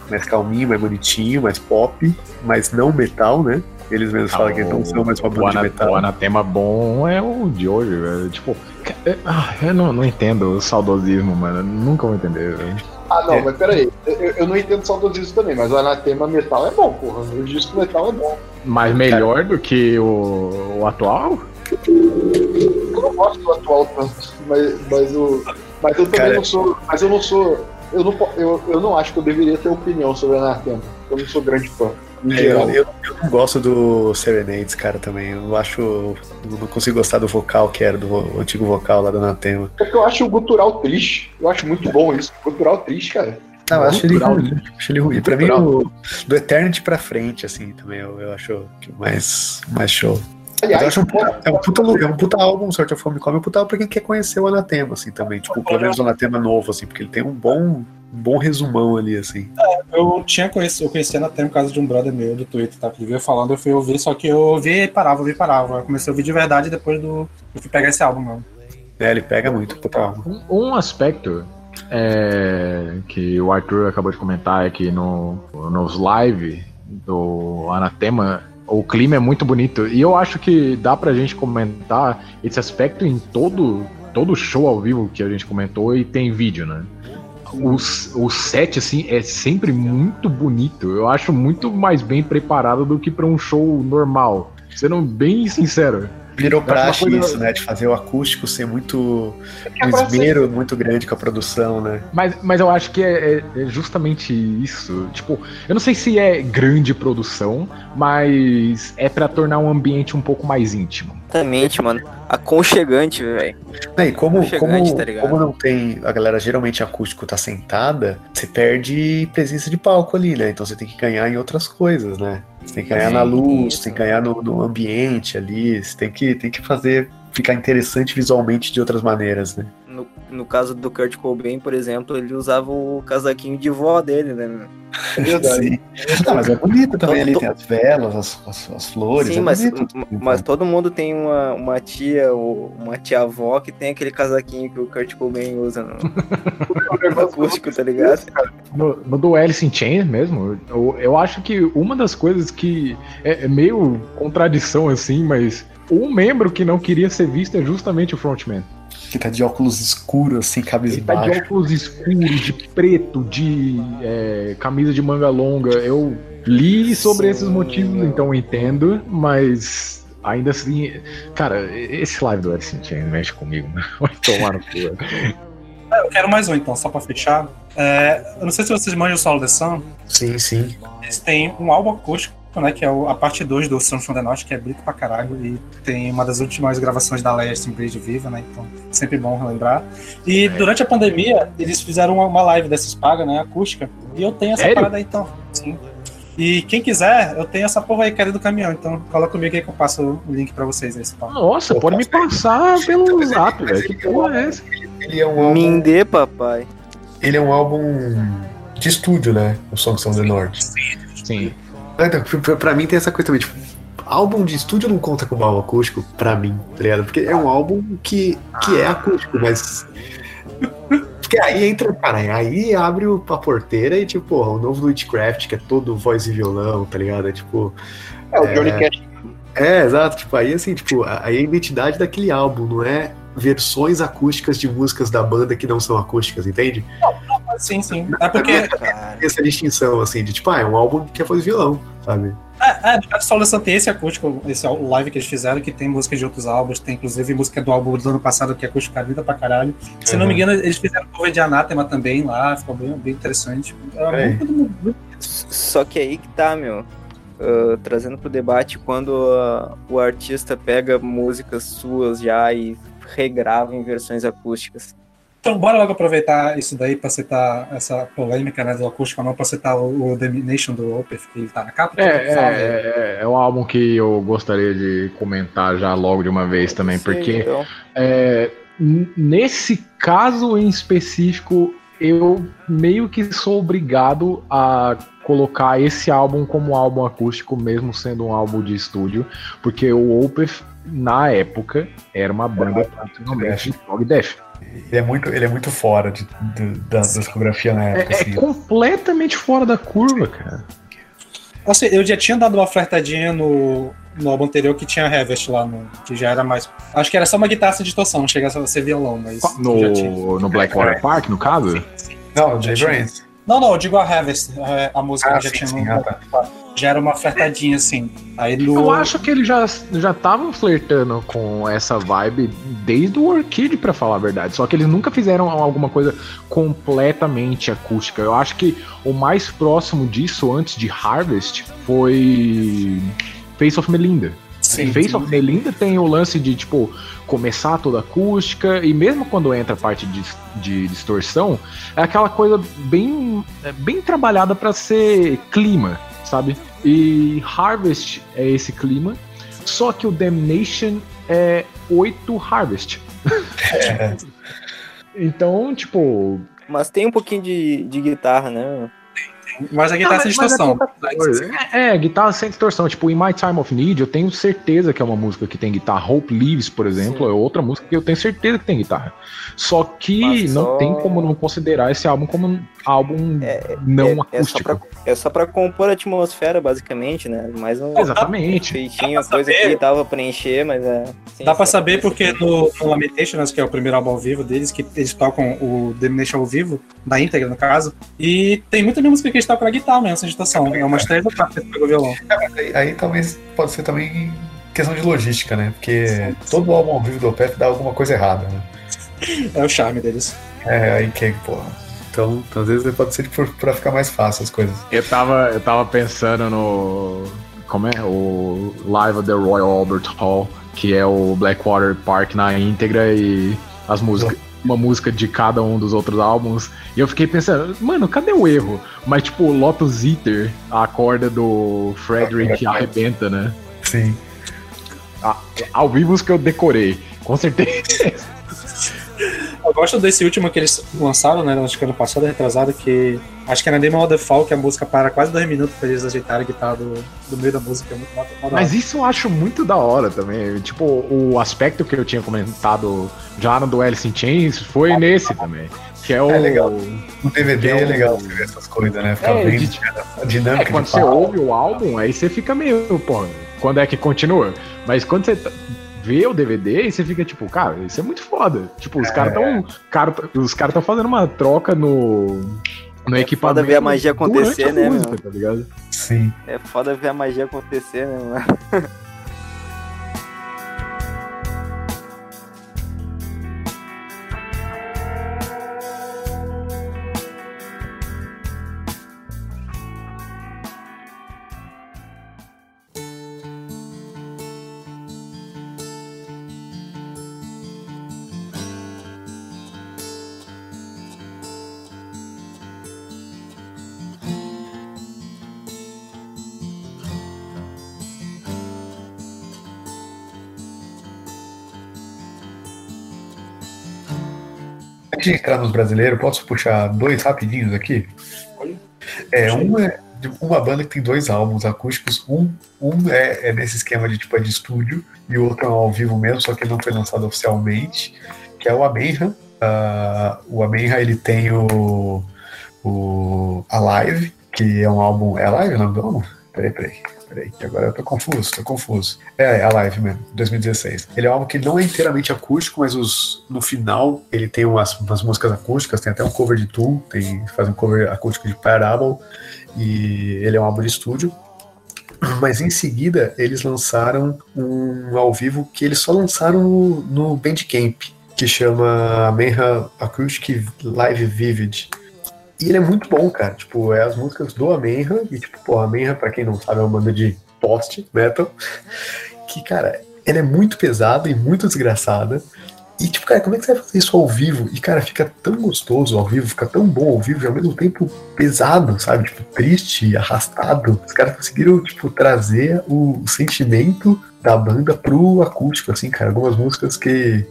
[SPEAKER 6] mais calminho, mais bonitinho, mais pop, mas não metal, né? Eles mesmos falam que não são mais uma
[SPEAKER 4] o,
[SPEAKER 6] banda de metal.
[SPEAKER 4] o anatema bom é o de hoje, velho. Tipo, é- ah, eu não, não entendo o saudosismo, mano. Eu Nunca vou entender, velho.
[SPEAKER 5] Ah, não,
[SPEAKER 6] É.
[SPEAKER 5] mas peraí. Eu, eu não entendo saudosismo também, mas o anatema metal é bom, porra. O disco metal é bom.
[SPEAKER 4] Mas melhor do que o, o atual?
[SPEAKER 5] Eu não gosto do atual tanto, mas, mas, o, mas eu também
[SPEAKER 6] Cara,
[SPEAKER 5] não sou. Mas eu não sou. Eu não, eu, eu não acho que eu deveria ter opinião sobre Anatema. Eu não sou grande fã. Geral.
[SPEAKER 6] Eu, eu, eu não gosto do Serenades, cara, também. Eu acho. eu Não consigo gostar do vocal que era, do vo- antigo vocal lá do Anatema.
[SPEAKER 5] Porque eu acho o gutural triste. Eu acho muito bom isso. Gutural triste, cara.
[SPEAKER 6] Não, eu acho ele ruim. Acho ele ruim. Pra mim, o, do Eternity pra frente, assim, também eu, eu acho que mais, mais show. Mas eu
[SPEAKER 5] Aliás,
[SPEAKER 6] acho um puta, é, um puta, é um puta álbum, Sort of Homecoming, é um puta álbum pra quem quer conhecer o Anatema, assim, também. Tipo, pelo menos o Anatema novo, assim, porque ele tem um bom, um bom resumão ali, assim.
[SPEAKER 7] Eu tinha conhecido, eu conhecia na Terra por causa de um brother meu do Twitter, tá? Que ele veio falando, eu fui ouvir, só que eu ouvi e parava, ouvi e parava. Eu comecei a ouvir de verdade depois do. Eu fui pegar esse álbum mesmo.
[SPEAKER 6] É, ele pega muito, puta álbum.
[SPEAKER 4] Um, um aspecto é, que o Arthur acabou de comentar é que no, nos live do Anatema o clima é muito bonito. E eu acho que dá pra gente comentar esse aspecto em todo, todo show ao vivo que a gente comentou e tem vídeo, né? O, o set, assim, é sempre muito bonito. Eu acho muito mais bem preparado do que pra um show normal. Sendo bem sincero.
[SPEAKER 6] Virou praxe
[SPEAKER 4] coisa-
[SPEAKER 6] isso, né? De fazer o acústico ser muito. um esmero muito grande com a produção, né?
[SPEAKER 4] Mas, mas eu acho que é, é- é justamente isso. Tipo, eu não sei se é grande produção, mas é pra tornar um ambiente um pouco mais íntimo.
[SPEAKER 9] Exatamente, mano. Aconchegante, velho.
[SPEAKER 6] É, e como, como,
[SPEAKER 9] tá
[SPEAKER 6] como não tem. A galera geralmente acústico tá sentada, você perde presença de palco ali, né? Então você tem que ganhar em outras coisas, né? Você tem que ganhar na luz, tem que ganhar no, no ambiente ali, você tem que, tem que fazer ficar interessante visualmente de outras maneiras, né?
[SPEAKER 9] No, no caso do Kurt Cobain, por exemplo, ele usava o casaquinho de vó dele, né? Meu?
[SPEAKER 6] Sim. Não, mas é bonito também ali, tem as velas, as, as, as flores.
[SPEAKER 9] Sim,
[SPEAKER 6] é
[SPEAKER 9] mas, mas todo mundo tem uma, uma tia ou uma tia-avó que tem aquele casaquinho que o Kurt Cobain usa no, no acústico, tá ligado?
[SPEAKER 4] No, no do Alice in Chains mesmo, eu, eu acho que uma das coisas que é, é meio contradição assim, mas um membro que não queria ser visto é justamente o frontman.
[SPEAKER 6] Que tá de óculos escuros, assim, cabeça
[SPEAKER 4] Ele tá de óculos escuros, de preto, de é, camisa de manga longa. Eu li sobre esses motivos, então eu entendo, mas ainda assim, cara, esse live do Alice mexe comigo, né? vai tomar no cu.
[SPEAKER 7] É, Eu quero mais um então, só pra fechar. É, eu não sei se vocês manjam o Solo The Sun.
[SPEAKER 6] Sim, sim.
[SPEAKER 7] Eles têm um álbum acústico, né? Que é o- a parte 2 do Sons from the North, que é bonito pra caralho. E tem uma das últimas gravações da Leia Bridge viva, né? Então, sempre bom relembrar. E durante a pandemia, eles fizeram uma, uma live dessas pagas, né? Acústica. E eu tenho essa
[SPEAKER 4] Sério?
[SPEAKER 7] parada aí, então. Sim. E quem quiser, eu tenho essa porra aí que é do caminhão. Então, cola comigo aí que eu passo o link pra vocês aí. pau.
[SPEAKER 4] Nossa, pode me passar pelo zap, velho. Que porra é essa?
[SPEAKER 6] Ele é um álbum.
[SPEAKER 9] Mindê, papai.
[SPEAKER 6] Ele é um álbum de estúdio, né? O Songs from the North.
[SPEAKER 4] Sim.
[SPEAKER 6] Então, pra, pra mim tem essa coisa também, tipo, álbum de estúdio não conta como álbum acústico, pra mim, tá ligado? Porque é um álbum que, que é acústico, mas. Porque aí entra, cara, aí abre a porteira e, tipo, o novo do Witchcraft, que é todo voz e violão, tá ligado? É tipo.
[SPEAKER 5] É, o Johnny
[SPEAKER 6] É.
[SPEAKER 5] Cash.
[SPEAKER 6] É, exato. Tipo, aí assim, tipo, aí a identidade daquele álbum não é versões acústicas de músicas da banda que não são acústicas, entende?
[SPEAKER 7] Sim, sim. É porque.
[SPEAKER 6] Tem essa distinção, assim, de tipo, ah, é um álbum que é e violão, sabe?
[SPEAKER 7] É, é, Solo The Sun tem esse acústico, esse live que eles fizeram, que tem música de outros álbuns, tem inclusive música do álbum do ano passado, que é acústica linda pra caralho. Se não me
[SPEAKER 6] Uhum.
[SPEAKER 7] engano, eles fizeram cover de Anátema também lá, ficou bem, bem interessante. É,
[SPEAKER 6] É.
[SPEAKER 7] muito, muito,
[SPEAKER 9] Só que aí que tá, meu. Ah, trazendo pro debate quando ah, o artista pega músicas suas já e regrava em versões acústicas.
[SPEAKER 7] Então, bora logo aproveitar isso daí pra citar essa polêmica né, do acústico não, pra citar o, o Domination do Opeth, que ele tá na capa.
[SPEAKER 4] É,
[SPEAKER 7] Fala,
[SPEAKER 4] é, é, é um álbum que eu gostaria de comentar já logo de uma vez também, porque
[SPEAKER 9] Então,
[SPEAKER 4] é, nesse caso em específico, eu meio que sou obrigado a colocar esse álbum como álbum acústico, mesmo sendo um álbum de estúdio, porque o Opeth, na época, era uma banda tradicionalmente de prog death.
[SPEAKER 6] Ele é muito, ele é muito fora de, de- da, da discografia na época,
[SPEAKER 4] É, é
[SPEAKER 6] assim.
[SPEAKER 4] completamente fora da curva, cara.
[SPEAKER 7] Assim, eu já tinha dado uma flertadinha no, no álbum anterior que tinha Harvest lá, no, que já era mais. Acho que era só uma guitarra sem distorção, não chegava a ser violão, mas. tinha.
[SPEAKER 4] No, no Blackwater Park, no caso?
[SPEAKER 6] Não, o Jay Brains.
[SPEAKER 7] Não, não, eu digo a Harvest, é, a música
[SPEAKER 6] Ah,
[SPEAKER 7] que já
[SPEAKER 6] sim,
[SPEAKER 7] tinha
[SPEAKER 6] sim,
[SPEAKER 7] no.
[SPEAKER 6] ah, tá.
[SPEAKER 7] Já era uma flertadinha, assim. Aí no...
[SPEAKER 4] Eu acho que eles já já estavam flertando com essa vibe desde o Orchid, pra falar a verdade. Só que eles nunca fizeram alguma coisa completamente acústica. Eu acho que o mais próximo disso antes de Harvest foi Face of Melinda.
[SPEAKER 7] Sim,
[SPEAKER 4] Face
[SPEAKER 7] sim.
[SPEAKER 4] of Melinda tem o lance de, tipo, começar toda acústica, e mesmo quando entra a parte de, de distorção, é aquela coisa bem, é bem trabalhada pra ser clima, sabe? E Harvest é esse clima, só que o Damnation é 8 Harvest. então, tipo.
[SPEAKER 9] Mas tem um pouquinho de, de guitarra, né?
[SPEAKER 7] Mas a guitarra sem
[SPEAKER 4] mas- mas é
[SPEAKER 7] distorção.
[SPEAKER 4] pouca coisa. É, é, guitarra sem distorção. Tipo, In My Time of Need, eu tenho certeza que é uma música que tem guitarra. Hope Leaves, por exemplo, é outra música que eu tenho certeza que tem guitarra. Só que
[SPEAKER 9] Mas
[SPEAKER 4] não
[SPEAKER 9] só-
[SPEAKER 4] tem como não considerar esse álbum como um álbum não
[SPEAKER 9] é, é só
[SPEAKER 4] acústico.
[SPEAKER 9] pra, é só pra compor a atmosfera, basicamente, né? Mais um
[SPEAKER 4] Exatamente.
[SPEAKER 9] feitinho, coisa que dava pra preencher, mas é. sim,
[SPEAKER 7] Dá pra saber porque no, no Lamentations, que é o primeiro álbum ao vivo deles, que eles tocam o Domination ao vivo, da íntegra no caso, e tem muita música que eles tocam na guitarra mesmo, sem distorção. É umas três ou quatro que o violão.
[SPEAKER 6] Aí, aí talvez pode ser também questão de logística, né? Porque todo álbum ao vivo do Opeth dá alguma coisa errada, né?
[SPEAKER 7] É o charme deles.
[SPEAKER 6] É, aí que, porra. Então, então, às vezes pode ser por, pra ficar mais fácil as coisas.
[SPEAKER 4] Eu tava, eu tava pensando no. Como é? O Live at the Royal Albert Hall, que é o Blackwater Park na íntegra e as músicas. Uma música de cada um dos outros álbuns. E eu fiquei pensando, mano, cadê o erro? Mas, tipo, Lotus Eater, a corda do Frederick arrebenta, né?
[SPEAKER 6] Sim.
[SPEAKER 4] A- ao vivo os que eu decorei, com certeza.
[SPEAKER 7] Eu gosto desse último que eles lançaram, né? Acho que ano passado, retrasado, que acho que era Name of the Fall, que a música para quase dois minutos pra eles ajeitarem a guitarra do, do meio da música. É muito da
[SPEAKER 4] Mas
[SPEAKER 7] hora.
[SPEAKER 4] isso eu acho muito da hora também. Tipo, o aspecto que eu tinha comentado já no do Alice in Chains foi nesse também. Que é o.
[SPEAKER 6] É legal. No DVD é
[SPEAKER 4] o-
[SPEAKER 6] legal você ver essas coisas, né? Ficar
[SPEAKER 4] É,
[SPEAKER 6] vendo
[SPEAKER 4] de-
[SPEAKER 6] a dinâmica
[SPEAKER 4] É, quando
[SPEAKER 6] de
[SPEAKER 4] você
[SPEAKER 6] palco.
[SPEAKER 4] ouve o álbum, aí você fica meio, pô, quando é que continua? Mas quando você vê o DVD, aí você fica tipo, cara, isso é muito foda. Tipo, os
[SPEAKER 6] É.
[SPEAKER 4] caras tão. Cara, os caras estão fazendo uma troca no. No equipamento.
[SPEAKER 9] foda ver a magia acontecer, né,
[SPEAKER 4] música, tá ligado?
[SPEAKER 6] Sim.
[SPEAKER 9] É foda ver a magia acontecer, né, mano?
[SPEAKER 6] Antes de entrar nos brasileiros, posso puxar dois rapidinhos aqui? É, um é de uma banda que tem dois álbuns acústicos. Um, um é, é nesse esquema de tipo é de estúdio e o outro é ao vivo mesmo, só que não foi lançado oficialmente, que é o Amenha. Ah, o Amenha ele tem o, o Alive, que é um álbum. É Alive o nome do álbum? Peraí, peraí. Peraí, agora eu tô confuso, tô confuso. É, é Alive mesmo, 2016. Ele é um álbum que não é inteiramente acústico, mas os, no final ele tem umas, umas músicas acústicas, tem até um cover de Tool, tem, faz um cover acústico de Parable, e ele é um álbum de estúdio. Mas em seguida eles lançaram um ao vivo que eles só lançaram no, no Bandcamp, que chama Amenha Acoustic Live Vivid. E ele é muito bom, cara. Tipo, é as músicas do Amenha. E, tipo, pô, Amenha, pra quem não sabe, é uma banda de post metal. Que, cara, ela é muito pesada e muito desgraçada. E, tipo, cara, como é que você vai fazer isso ao vivo? E, cara, fica tão gostoso ao vivo, fica tão bom ao vivo, e ao mesmo tempo pesado, sabe? Tipo, triste, arrastado. Os caras conseguiram, tipo, trazer o sentimento da banda pro acústico, assim, cara. Algumas músicas que,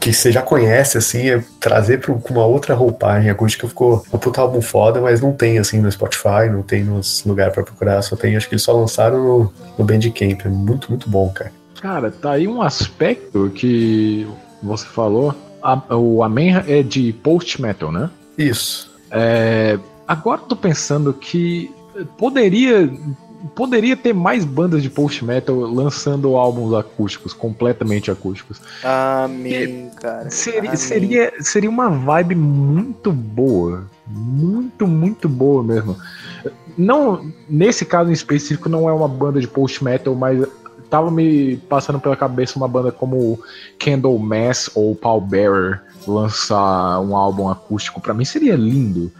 [SPEAKER 6] que você já conhece, assim, é trazer com uma outra roupagem acústica ficou um puta álbum foda, mas não tem, assim, no Spotify, não tem nos lugares pra procurar, só tem, acho que eles só lançaram no, no Bandcamp. É muito, muito bom, cara.
[SPEAKER 4] Cara, tá aí um aspecto que você falou. A- o Amenha é de post-metal, né?
[SPEAKER 6] Isso.
[SPEAKER 4] É, agora eu tô pensando que poderia poderia ter mais bandas de post-metal lançando álbuns acústicos, completamente acústicos.
[SPEAKER 9] Amém, cara.
[SPEAKER 4] Seria,
[SPEAKER 9] Amém.
[SPEAKER 4] seria, seria uma vibe muito boa. Muito, muito boa mesmo. não, nesse caso em específico, não é uma banda de post metal, mas tava me passando pela cabeça uma banda como Candlemass ou Pallbearer lançar um álbum acústico. Pra mim seria lindo.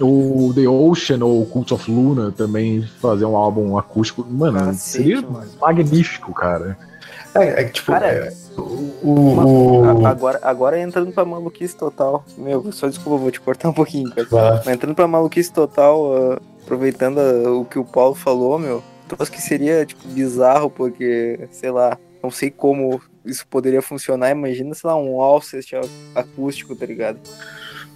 [SPEAKER 4] O The Ocean ou Cult of Luna também fazer um álbum acústico. Mano,
[SPEAKER 9] Cacete,
[SPEAKER 4] seria
[SPEAKER 9] mano.
[SPEAKER 4] magnífico, cara.
[SPEAKER 6] É, é que, tipo,
[SPEAKER 9] Cara,
[SPEAKER 6] é, o, o-
[SPEAKER 9] Agora, agora entrando pra maluquice total. Meu, só desculpa, vou te cortar um pouquinho, cara. Mas entrando pra maluquice total, ah, aproveitando ah, o que o Paulo falou, meu, trouxe que seria, tipo, bizarro, porque, sei lá, não sei como isso poderia funcionar. Imagina, sei lá, um Alcest acústico, tá ligado?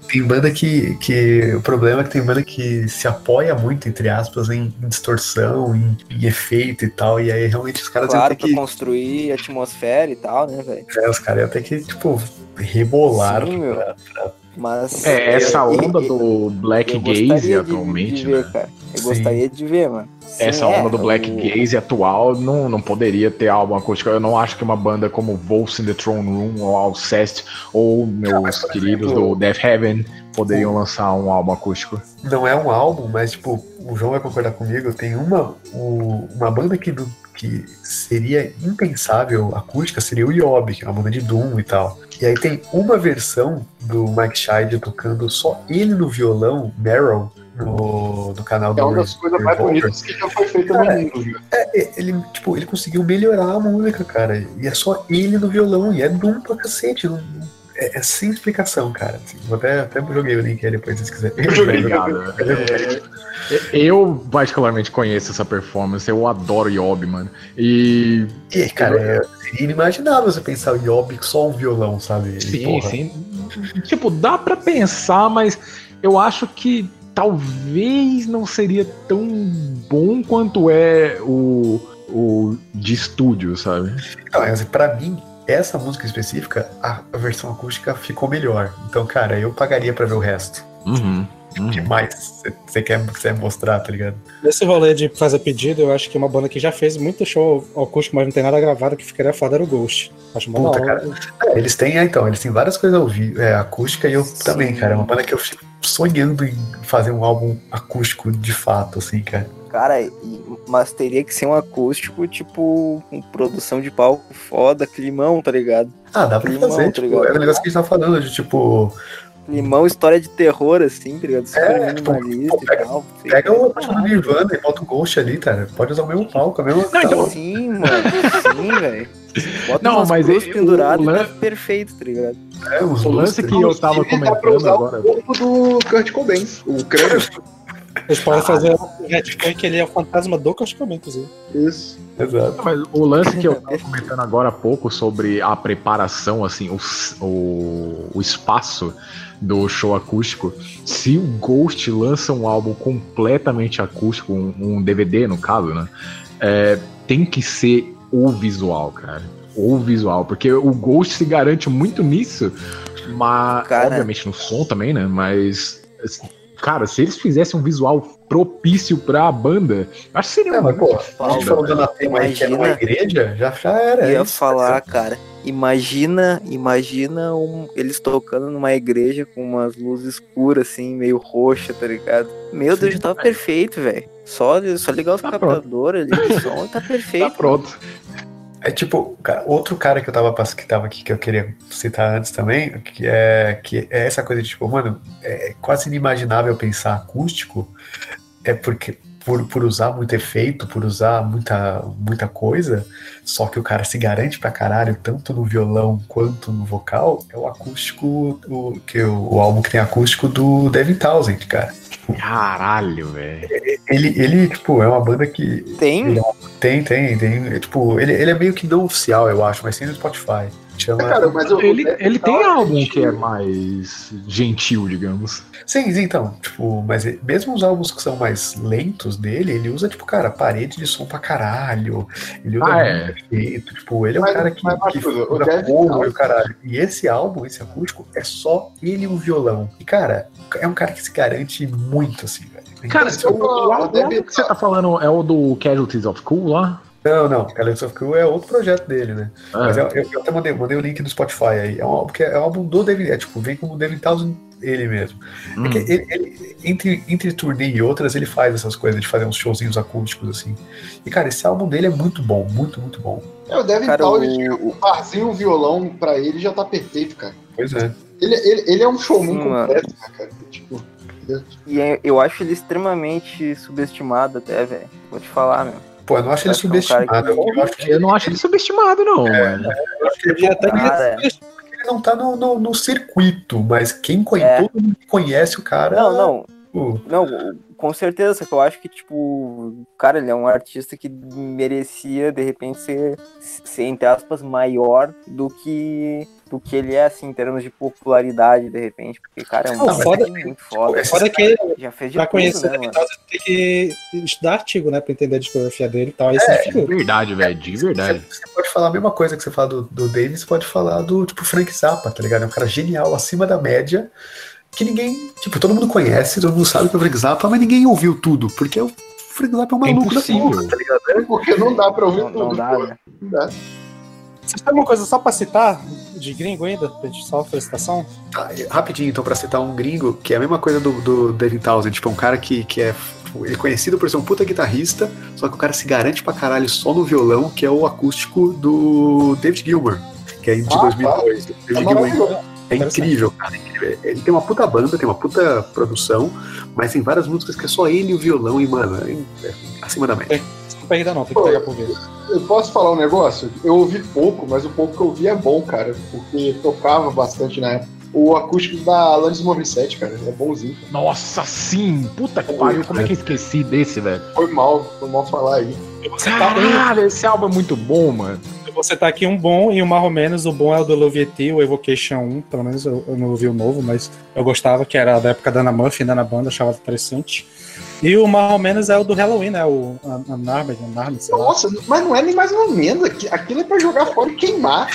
[SPEAKER 6] Tem banda que, que. O problema é que tem banda que se apoia muito, entre aspas, em, em distorção, em, em efeito e tal. E aí realmente os caras
[SPEAKER 9] Claro, pra
[SPEAKER 6] que.
[SPEAKER 9] construir atmosfera e tal, né, velho?
[SPEAKER 6] é, os caras iam ter que, tipo, rebolar
[SPEAKER 9] Sim,
[SPEAKER 6] pra, pra-
[SPEAKER 9] Mas.
[SPEAKER 4] É, essa
[SPEAKER 9] eu-
[SPEAKER 4] onda
[SPEAKER 9] eu-
[SPEAKER 4] do Black
[SPEAKER 9] eu
[SPEAKER 4] Gaze
[SPEAKER 9] gostaria de-
[SPEAKER 4] atualmente,
[SPEAKER 9] de ver,
[SPEAKER 4] né?
[SPEAKER 9] cara. Eu
[SPEAKER 6] Sim.
[SPEAKER 9] gostaria de ver, mano. Sim,
[SPEAKER 4] Essa
[SPEAKER 9] é,
[SPEAKER 4] onda do Black
[SPEAKER 9] o-
[SPEAKER 4] Gaze atual não, não poderia ter álbum acústico. Eu não acho que uma banda como Wolves in the Throne Room ou Alcest ou meus queridos do Death Heaven poderiam lançar um álbum acústico.
[SPEAKER 6] Não é um álbum, mas, tipo, o João vai concordar comigo. Tem uma, o- uma banda que, do- que seria impensável acústica, seria o Yob, que é uma banda de Doom e tal. E aí tem uma versão do Mike Scheid tocando só ele no violão, Meryl, no, no canal do
[SPEAKER 5] É uma das coisas mais bonitas que já foi feita
[SPEAKER 6] Cara,
[SPEAKER 5] no mundo, viu?
[SPEAKER 6] É, é, ele, tipo, ele conseguiu melhorar a música, cara. E é só ele no violão, e é Doom pra cacete. não- é, é sem explicação, cara. assim. vou até, até joguei o link aí depois, se vocês quiserem.
[SPEAKER 4] Obrigado. É, eu particularmente conheço essa performance, eu adoro Yob, mano. E.
[SPEAKER 6] E, cara, é, seria inimaginável você pensar o Yob só um violão, sabe?
[SPEAKER 4] Sim,
[SPEAKER 6] porra,
[SPEAKER 4] sim. Tipo, dá pra pensar, mas eu acho que talvez não seria tão bom quanto é o, o de estúdio, sabe?
[SPEAKER 6] Não, mas pra mim, essa música específica, a, a versão acústica ficou melhor. Então, cara, eu pagaria pra ver o resto.
[SPEAKER 4] Uhum.
[SPEAKER 6] O que mais você quer, quer mostrar, tá ligado?
[SPEAKER 7] Nesse rolê de fazer pedido, eu acho que uma banda que já fez muito show acústico, mas não tem nada gravado, que ficaria foda era o Ghost. Acho mó
[SPEAKER 6] Puta, cara. É, eles têm, é, então, eles têm várias coisas ao vivo, é, acústica e eu também, cara. É uma banda que eu fico sonhando em fazer um álbum acústico de fato, assim, cara.
[SPEAKER 9] Cara, e- mas teria que ser um acústico, tipo, com produção de palco foda, climão, tá ligado?
[SPEAKER 6] Ah, dá pra
[SPEAKER 9] Climão,
[SPEAKER 6] fazer,
[SPEAKER 9] tá
[SPEAKER 6] tipo,
[SPEAKER 9] ligado?
[SPEAKER 6] é o negócio que a gente tá falando, de tipo,
[SPEAKER 9] Climão, história de terror, assim, tá ligado? Super
[SPEAKER 6] É, tipo,
[SPEAKER 9] minimalista
[SPEAKER 6] pô, pega-
[SPEAKER 9] e tal.
[SPEAKER 6] pega o parte do Nirvana e bota o Ghost ali, cara. Pode usar o mesmo palco, a mesma.
[SPEAKER 4] Não, então-
[SPEAKER 9] Sim, mano, sim, velho. Bota
[SPEAKER 4] Não,
[SPEAKER 9] umas
[SPEAKER 4] mas
[SPEAKER 9] cruz
[SPEAKER 4] e-
[SPEAKER 9] penduradas
[SPEAKER 4] o
[SPEAKER 9] e tá perfeito, tá ligado?
[SPEAKER 6] É, os
[SPEAKER 4] O lance que eu tava comentando agora.
[SPEAKER 5] o corpo do Kurt Cobain, o crânio.
[SPEAKER 7] Eles podem fazer um retcon que ele é o fantasma do inclusive.
[SPEAKER 5] Isso.
[SPEAKER 6] Exato.
[SPEAKER 4] Mas o lance que eu tava comentando agora há pouco sobre a preparação, assim, o, o, o espaço do show acústico, se o Ghost lança um álbum completamente acústico, um, um DVD no caso, né? é, tem que ser o visual, cara. O visual, porque o Ghost se garante muito nisso, mas
[SPEAKER 9] Cara.
[SPEAKER 4] obviamente no som também, né? Mas cara, se eles fizessem um visual propício pra banda, acho que seria
[SPEAKER 6] É, mas, pô,
[SPEAKER 4] muito
[SPEAKER 6] a gente
[SPEAKER 4] foda,
[SPEAKER 6] falou aí que é numa igreja, já, já era.
[SPEAKER 9] Eu
[SPEAKER 6] é
[SPEAKER 9] ia
[SPEAKER 6] isso,
[SPEAKER 9] falar, cara, imagina, imagina um- eles tocando numa igreja com umas luzes escuras, assim, meio roxa, tá ligado? Meu Deus, já tava perfeito, velho. Só, só ligar os
[SPEAKER 4] Tá
[SPEAKER 9] captadores ali de som e tá
[SPEAKER 4] Tá
[SPEAKER 9] perfeito.
[SPEAKER 4] pronto.
[SPEAKER 6] É tipo, outro cara que eu tava que tava aqui que eu queria citar antes também, que é que é essa coisa de tipo, mano, é quase inimaginável pensar acústico, é porque por, por usar muito efeito, por usar muita, muita coisa, só que o cara se garante pra caralho, tanto no violão quanto no vocal, é o acústico, o, que o, o álbum que tem acústico do Devin Townsend, cara.
[SPEAKER 4] Caralho, velho.
[SPEAKER 6] Ele, ele, tipo, é uma banda que
[SPEAKER 9] Tem?
[SPEAKER 6] ele é- tem, tem, tem. é, Tipo, ele, ele é meio que não oficial, eu acho, mas tem no Spotify. Chama...
[SPEAKER 5] É, cara, mas o-
[SPEAKER 4] Ele,
[SPEAKER 5] o-
[SPEAKER 4] ele tem álbum que é mais gentil, digamos.
[SPEAKER 6] Sim, então, tipo, mas mesmo os álbuns que são mais lentos dele, ele usa, tipo, cara, parede de som pra caralho. Ele usa
[SPEAKER 4] Ah, é.
[SPEAKER 6] efeito, tipo, ele é um
[SPEAKER 5] Mas-
[SPEAKER 6] cara que,
[SPEAKER 5] mas,
[SPEAKER 6] que fura fogo e o caralho. E esse álbum, esse acústico, é só ele e o violão. E, cara, é um cara que se garante muito, assim, velho.
[SPEAKER 4] Cara,
[SPEAKER 5] Então,
[SPEAKER 4] o, o álbum que você tá falando é o do Casualties of Cool lá?
[SPEAKER 6] Não, não, Alex of Cool é outro projeto dele, né?
[SPEAKER 4] Ah.
[SPEAKER 6] Mas eu, eu, eu até mandei, mandei o link do Spotify aí. É um álbum que é, é um álbum do David, é tipo, vem como David Townsend Ele mesmo.
[SPEAKER 4] Hum.
[SPEAKER 6] É que ele, ele- entre, entre turnê e outras, ele faz essas coisas de fazer uns showzinhos acústicos assim. E, cara, esse álbum dele é muito bom, muito, muito bom.
[SPEAKER 5] É, o Devin
[SPEAKER 9] Cara,
[SPEAKER 5] Townsend,
[SPEAKER 9] o-
[SPEAKER 5] barzinho, um violão pra ele já tá perfeito, cara.
[SPEAKER 6] Pois é.
[SPEAKER 5] Ele, ele, ele é um showman
[SPEAKER 9] Sim, mano.
[SPEAKER 5] completo, né, cara? Tipo,
[SPEAKER 9] E é- eu acho ele extremamente subestimado até, velho. Vou te falar, meu.
[SPEAKER 6] Pô, eu não acho ele
[SPEAKER 9] Acho é um
[SPEAKER 6] subestimado.
[SPEAKER 9] que-
[SPEAKER 6] Eu acho que
[SPEAKER 4] Eu não acho ele subestimado, não, mano.
[SPEAKER 6] eu acho que ele,
[SPEAKER 9] Cara,
[SPEAKER 6] ele não tá no, no, no circuito, mas quem conhece,
[SPEAKER 9] É.
[SPEAKER 6] todo mundo conhece o cara.
[SPEAKER 9] não, não.
[SPEAKER 6] pô,
[SPEAKER 9] Não, com certeza, que eu acho que, tipo, cara, ele é um artista que merecia, de repente, ser, ser entre aspas, maior do que do que ele é, assim, em termos de popularidade, de repente, porque, cara, é um
[SPEAKER 7] Não,
[SPEAKER 9] cara
[SPEAKER 7] foda-
[SPEAKER 9] muito foda.
[SPEAKER 7] Foda que
[SPEAKER 9] Já fez de
[SPEAKER 7] pra
[SPEAKER 9] tudo,
[SPEAKER 7] conhecer
[SPEAKER 9] né?
[SPEAKER 7] Townsend tem que estudar artigo, né? Pra entender a discografia dele e tal. Isso
[SPEAKER 6] É,
[SPEAKER 7] dificulta.
[SPEAKER 4] Verdade, velho, de verdade.
[SPEAKER 6] Você pode falar a mesma coisa que você fala do, do Davis, pode falar do tipo Frank Zappa, tá ligado? É um cara genial, acima da média, que ninguém. Tipo, todo mundo conhece, todo mundo sabe que é o Frank Zappa, mas ninguém ouviu tudo, porque o Frank Zappa é um
[SPEAKER 4] É
[SPEAKER 6] maluco da
[SPEAKER 4] impossível.
[SPEAKER 6] porra, tá ligado?
[SPEAKER 5] é porque não dá pra ouvir
[SPEAKER 9] Não,
[SPEAKER 5] tudo.
[SPEAKER 9] não dá,
[SPEAKER 5] pô.
[SPEAKER 9] né?
[SPEAKER 5] Não dá.
[SPEAKER 7] Vocês têm alguma coisa só pra citar de gringo ainda? Pra gente só felicitação?
[SPEAKER 6] Tá, rapidinho, então, pra citar um gringo, que é a mesma coisa do, do David Townsend, tipo, um cara que, que é. tipo, Ele é conhecido por ser um puta guitarrista, só que o cara se garante pra caralho só no violão, que é o acústico do David Gilmour, que é de
[SPEAKER 5] Ah,
[SPEAKER 6] 2002.
[SPEAKER 5] Tá
[SPEAKER 6] David Gilmour
[SPEAKER 5] maravilhoso.
[SPEAKER 6] É incrível, cara. é. Ele tem uma puta banda, tem uma puta produção, mas tem várias músicas que é só ele e o violão, e, mano, é, é acima da média.
[SPEAKER 7] Desculpa ainda não, tem que pegar por ver.
[SPEAKER 5] Eu posso falar um negócio? Eu ouvi pouco, mas o pouco que eu ouvi é bom, cara. Porque tocava bastante na época. O acústico da Alanis Morissette, cara, é bonzinho.
[SPEAKER 4] Nossa, sim! Puta que pariu, como é que eu esqueci desse, velho?
[SPEAKER 5] Foi mal, foi mal falar aí.
[SPEAKER 4] Caralho, esse álbum é muito bom, mano.
[SPEAKER 7] Você tá aqui um bom e um mais ou menos. O bom é o do Love It, o Evocation 1. Pelo menos eu, eu não ouvi o novo, mas eu gostava, que era da época da Ana Muffin, né, na banda, achava interessante. E o mais ou menos é o do Halloween, né? O Unarmed, Unarmed, sei lá.
[SPEAKER 5] Nossa, mas não é nem mais ou menos. aqui- Aquilo é pra jogar fora e queimar.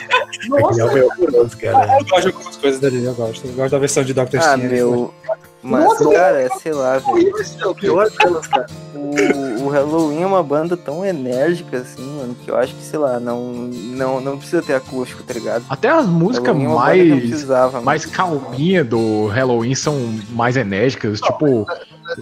[SPEAKER 5] Nossa,
[SPEAKER 6] É horroroso, cara.
[SPEAKER 7] Eu gosto de algumas coisas dele, eu gosto. Eu gosto da versão de Dr.
[SPEAKER 9] Ah,
[SPEAKER 7] Steam.
[SPEAKER 9] meu. Mas,
[SPEAKER 5] Nossa,
[SPEAKER 9] cara, é, sei lá, velho.
[SPEAKER 6] o pior delas, cara.
[SPEAKER 9] O, o Halloween é uma banda tão enérgica, assim, mano, que eu acho que, sei lá, não, não, não precisa ter acústico, tá ligado?
[SPEAKER 4] Até as músicas
[SPEAKER 9] Halloween é não
[SPEAKER 4] mais, mais calminha do Halloween são mais enérgicas, tipo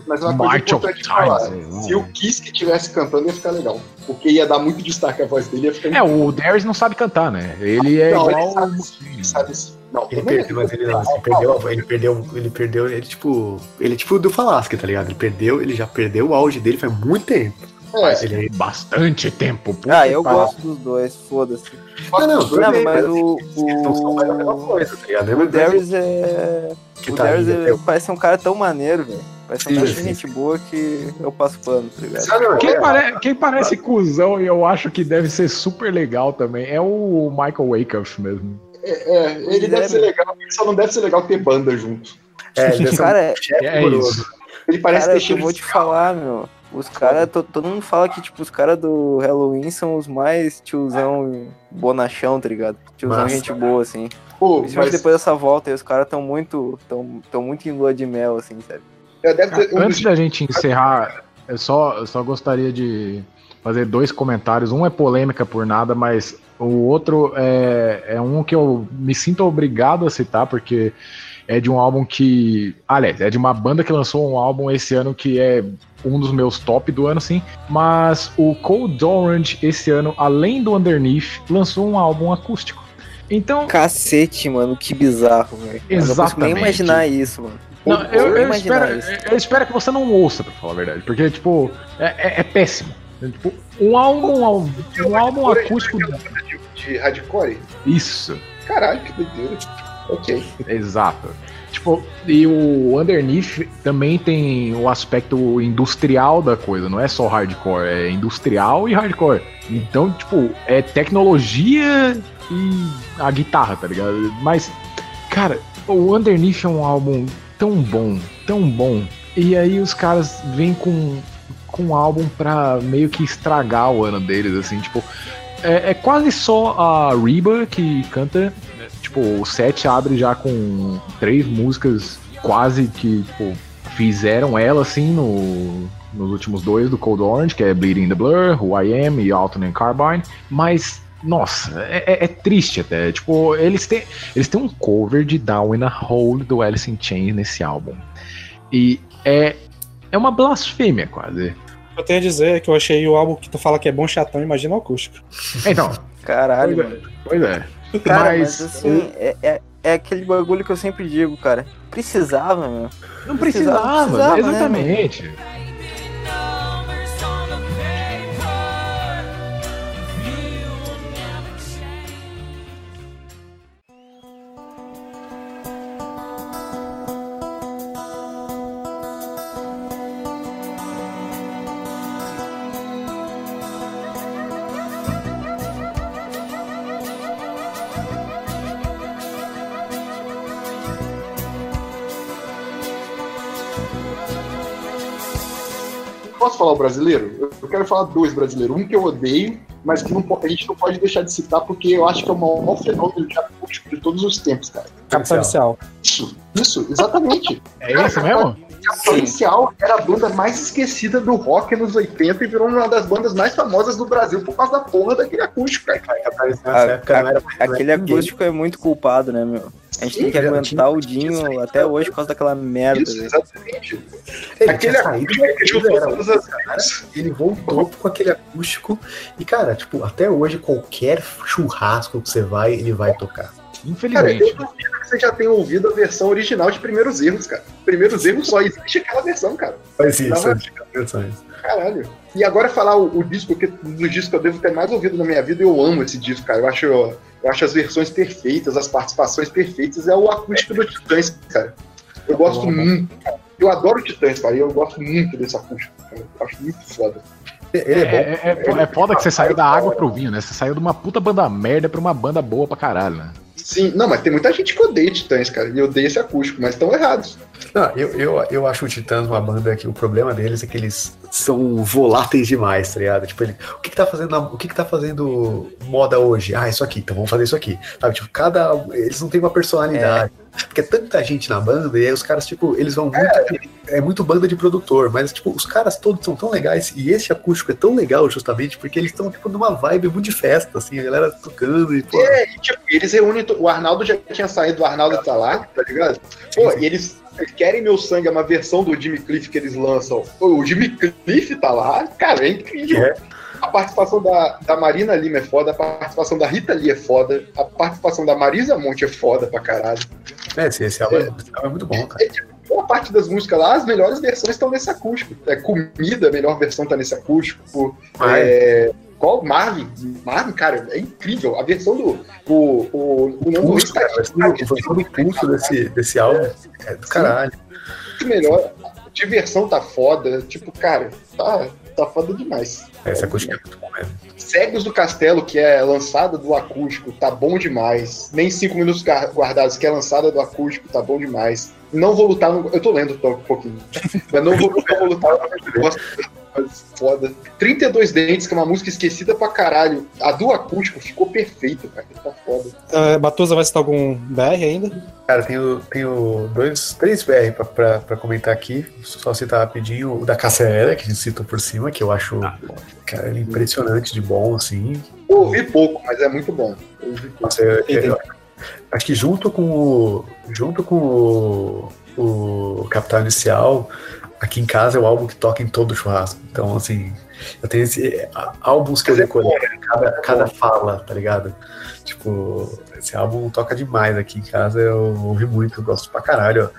[SPEAKER 5] Mas uma coisa
[SPEAKER 4] March of
[SPEAKER 5] importante falar. Se o Kiss que tivesse cantando ia ficar legal. Porque ia dar muito destaque à voz dele, ia ficar
[SPEAKER 4] É, o Darius não sabe cantar, né? Ele é
[SPEAKER 5] Não,
[SPEAKER 4] igual.
[SPEAKER 5] ele sabe, ele sabe sim. Não,
[SPEAKER 6] Ele perdeu, mas ele não, ele perdeu, ele perdeu, ele perdeu, ele tipo, ele é tipo do Falasque, tá ligado? Ele perdeu, ele já perdeu o auge dele faz muito tempo.
[SPEAKER 5] É,
[SPEAKER 6] Ele
[SPEAKER 4] Bastante tempo. puta
[SPEAKER 9] Ah, eu gosto dos dois, foda-se.
[SPEAKER 6] Não, não,
[SPEAKER 9] Não,
[SPEAKER 6] tudo bem,
[SPEAKER 9] mas
[SPEAKER 6] mas
[SPEAKER 9] o.
[SPEAKER 6] não são mais a mesma
[SPEAKER 9] O,
[SPEAKER 6] coisa, tá ligado?
[SPEAKER 9] o Darius é.
[SPEAKER 6] que
[SPEAKER 9] O
[SPEAKER 6] tá
[SPEAKER 9] Darius
[SPEAKER 6] aí,
[SPEAKER 9] é- parece um cara tão maneiro, velho. Parece um
[SPEAKER 6] Sim,
[SPEAKER 9] cara de gente boa que eu passo pano, tá ligado?
[SPEAKER 4] Quem,
[SPEAKER 6] é,
[SPEAKER 4] pare- quem parece cuzão e eu acho que deve ser super legal também é o Michael Wakeff mesmo.
[SPEAKER 5] é, é, ele
[SPEAKER 9] Pois
[SPEAKER 5] deve
[SPEAKER 9] é,
[SPEAKER 5] ser legal, só não deve ser legal ter banda junto.
[SPEAKER 6] é, ele ser um
[SPEAKER 9] Cara,
[SPEAKER 6] chefe
[SPEAKER 4] É isso.
[SPEAKER 5] Ele parece
[SPEAKER 9] cara,
[SPEAKER 5] ter
[SPEAKER 9] eu vou te falar, meu. Os caras, todo mundo fala que, tipo, os caras do Halloween são os mais tiozão bonachão, tá ligado? Tiozão
[SPEAKER 6] Massa.
[SPEAKER 9] gente boa, assim.
[SPEAKER 5] Pô,
[SPEAKER 9] Principalmente
[SPEAKER 5] mas
[SPEAKER 9] depois dessa volta aí, os caras tão muito, tão, tão muito em lua de mel, assim, sabe?
[SPEAKER 5] Deve ter
[SPEAKER 4] Antes da gente encerrar, eu só, eu só gostaria de fazer dois comentários. Um é polêmica por nada, mas o outro é, é um que eu me sinto obrigado a citar, porque é de um álbum que. Aliás, é de uma banda que lançou um álbum esse ano que é um dos meus top do ano, sim. Mas o Cold Orange, esse ano, além do Underneath, lançou um álbum acústico. Então,
[SPEAKER 9] Cacete, mano, que bizarro, velho. Eu não consigo nem
[SPEAKER 4] Exatamente.
[SPEAKER 9] imaginar isso, mano.
[SPEAKER 4] Não, eu, eu espero, eu espero que você não ouça, pra falar a verdade. Porque, tipo, é, é- é péssimo. É, tipo, um álbum, um álbum acústico.
[SPEAKER 5] de, de hardcore?
[SPEAKER 4] Isso,
[SPEAKER 5] Caralho, que doideira. Ok.
[SPEAKER 4] exato. Tipo, e o Underneath também tem o aspecto industrial da coisa, não é só hardcore, é industrial e hardcore. Então, tipo, é tecnologia e a guitarra, tá ligado? Mas, cara, o Underneath é um álbum tão bom, tão bom. E aí os caras vêm com, com um álbum pra meio que estragar o ano deles, assim, tipo. É, é quase só a Reba que canta. Tipo, o set abre já com três músicas quase que, tipo, fizeram ela assim no, nos últimos dois do Cold Orange, que é Bleeding the Blur, Who I Am e Alton and Carbine. Mas Nossa, é, é- é triste até. Tipo, eles têm, eles têm um cover de Down in a Hole do Alice in Chains nesse álbum. E é, é uma blasfêmia quase.
[SPEAKER 7] O que eu tenho a dizer é que eu achei o álbum que tu fala que é bom chatão, imagina o acústico.
[SPEAKER 4] Então,
[SPEAKER 9] Caralho,
[SPEAKER 4] Pois é.
[SPEAKER 9] mano.
[SPEAKER 4] pois é.
[SPEAKER 9] Cara, mas,
[SPEAKER 4] Mas,
[SPEAKER 9] assim, é, é, é aquele bagulho que eu sempre digo, cara. Precisava, meu.
[SPEAKER 4] Não precisava,
[SPEAKER 9] precisava, né,
[SPEAKER 4] exatamente.
[SPEAKER 5] Posso falar o brasileiro? Eu- quero falar dois brasileiros. Um que eu odeio, mas que não a gente não pode deixar de citar, porque eu acho que é o maior fenômeno de acústico de todos os tempos, cara.
[SPEAKER 7] Capital Inicial.
[SPEAKER 5] Isso, isso, exatamente.
[SPEAKER 4] É esse mesmo?
[SPEAKER 5] Capital Inicial era a banda mais esquecida do rock nos 80 e virou uma das bandas mais famosas do Brasil por causa da porra daquele acústico, cara.
[SPEAKER 6] Nessa
[SPEAKER 9] A-
[SPEAKER 6] época não era mais- não
[SPEAKER 9] Aquele
[SPEAKER 6] ninguém.
[SPEAKER 9] acústico é muito culpado, né, meu? A gente tem que
[SPEAKER 6] Sim,
[SPEAKER 9] aguentar o Dinho até hoje por causa daquela merda.
[SPEAKER 5] Isso,
[SPEAKER 9] velho.
[SPEAKER 5] exatamente.
[SPEAKER 6] Ele
[SPEAKER 5] Aquele acústico que juntou
[SPEAKER 6] era
[SPEAKER 5] todas as
[SPEAKER 6] cara, ele voltou com aquele acústico e, cara, tipo, até hoje qualquer churrasco que você vai, ele vai tocar.
[SPEAKER 5] Cara,
[SPEAKER 4] Infelizmente.
[SPEAKER 5] eu duvido que você já tenha ouvido a versão original de Primeiros Erros, cara. Primeiros Erros só existe aquela versão, cara.
[SPEAKER 6] Antigas versões.
[SPEAKER 5] Caralho. E agora falar o, o disco, que dos discos que eu devo ter mais ouvido na minha vida, eu amo esse disco, cara. Eu acho, eu acho as versões perfeitas, as participações perfeitas. É o acústico do Titãs, cara. Eu gosto muito. cara. Eu adoro Titãs, cara. E eu gosto muito desse acústico, cara. Eu acho muito foda.
[SPEAKER 6] Ele é bom.
[SPEAKER 4] É, é, é, é foda que você saiu da água pro vinho, né? Você saiu de uma puta banda merda pra uma banda boa pra caralho, né?
[SPEAKER 5] Sim, não, mas tem muita gente que odeia Titãs, cara. E odeia esse acústico, mas estão errados.
[SPEAKER 6] Não, eu, eu, eu acho o Titãs uma banda que o problema deles é que eles são voláteis demais, tá ligado? Tipo, ele, o que que tá fazendo, o que que tá fazendo moda hoje? Ah, isso aqui, então vamos fazer isso aqui. Sabe, tipo, cada, eles não têm uma personalidade. Porque é tanta gente na banda e aí os caras, tipo, eles vão muito, é, muito banda de produtor, mas, tipo, os caras todos são tão legais e esse acústico é tão legal justamente porque eles estão, tipo, numa vibe muito de festa, assim, a galera tocando e, pô,
[SPEAKER 5] É, e, tipo, eles reúnem. O Arnaldo já tinha saído, o Arnaldo tá lá, tá ligado? Pô, e eles querem meu sangue, é uma versão do Jimmy Cliff que eles lançam. O Jimmy Cliff tá lá, cara, é incrível.
[SPEAKER 6] É.
[SPEAKER 5] A participação da, da Marina Lima é foda, a participação da Rita Lee é foda, a participação da Marisa Monte é foda pra caralho.
[SPEAKER 6] é, esse, esse álbum, é, álbum é muito bom, cara.
[SPEAKER 5] Boa parte das músicas lá, as melhores versões estão nesse acústico. É, comida, a melhor versão tá nesse acústico. É, qual? Marvin. Marvin, cara, é incrível. A versão do. O, o, o Nando Luiz
[SPEAKER 6] Pulso,
[SPEAKER 5] tá
[SPEAKER 6] vai ser o- pulso desse, desse álbum é do caralho.
[SPEAKER 5] muito melhor. A diversão tá foda. Tipo, cara, tá, tá foda demais.
[SPEAKER 6] Esse acústico é muito bom mesmo.
[SPEAKER 5] Cegos do Castelo, que é lançada do acústico, tá bom demais. Nem cinco minutos guardados, que é lançada do acústico, tá bom demais. Não vou lutar no. Eu tô lendo um pouquinho. Mas não vou, não vou lutar no foda. 32 Dentes, que é uma música esquecida pra caralho. A do acústico ficou perfeita, cara. Tá foda.
[SPEAKER 7] Uh, Batuza vai citar algum BR ainda?
[SPEAKER 6] Cara, tenho, tenho dois, três BR pra, pra, pra comentar aqui. Só citar rapidinho o da Cassiera, que a gente citou por cima, que eu acho cara, ele é impressionante de bom, assim.
[SPEAKER 5] Eu ouvi pouco, mas é muito bom. Eu ouvi pouco.
[SPEAKER 6] Nossa, eu- eu- eu acho que junto com o. Junto com o, o Capital Inicial, aqui em casa é o álbum que toca em todo churrasco. Então, assim, eu tenho esse, álbuns que eu decorei, cada, cada fala, tá ligado? Tipo, esse álbum toca demais aqui em casa, eu ouvi muito, eu gosto pra caralho.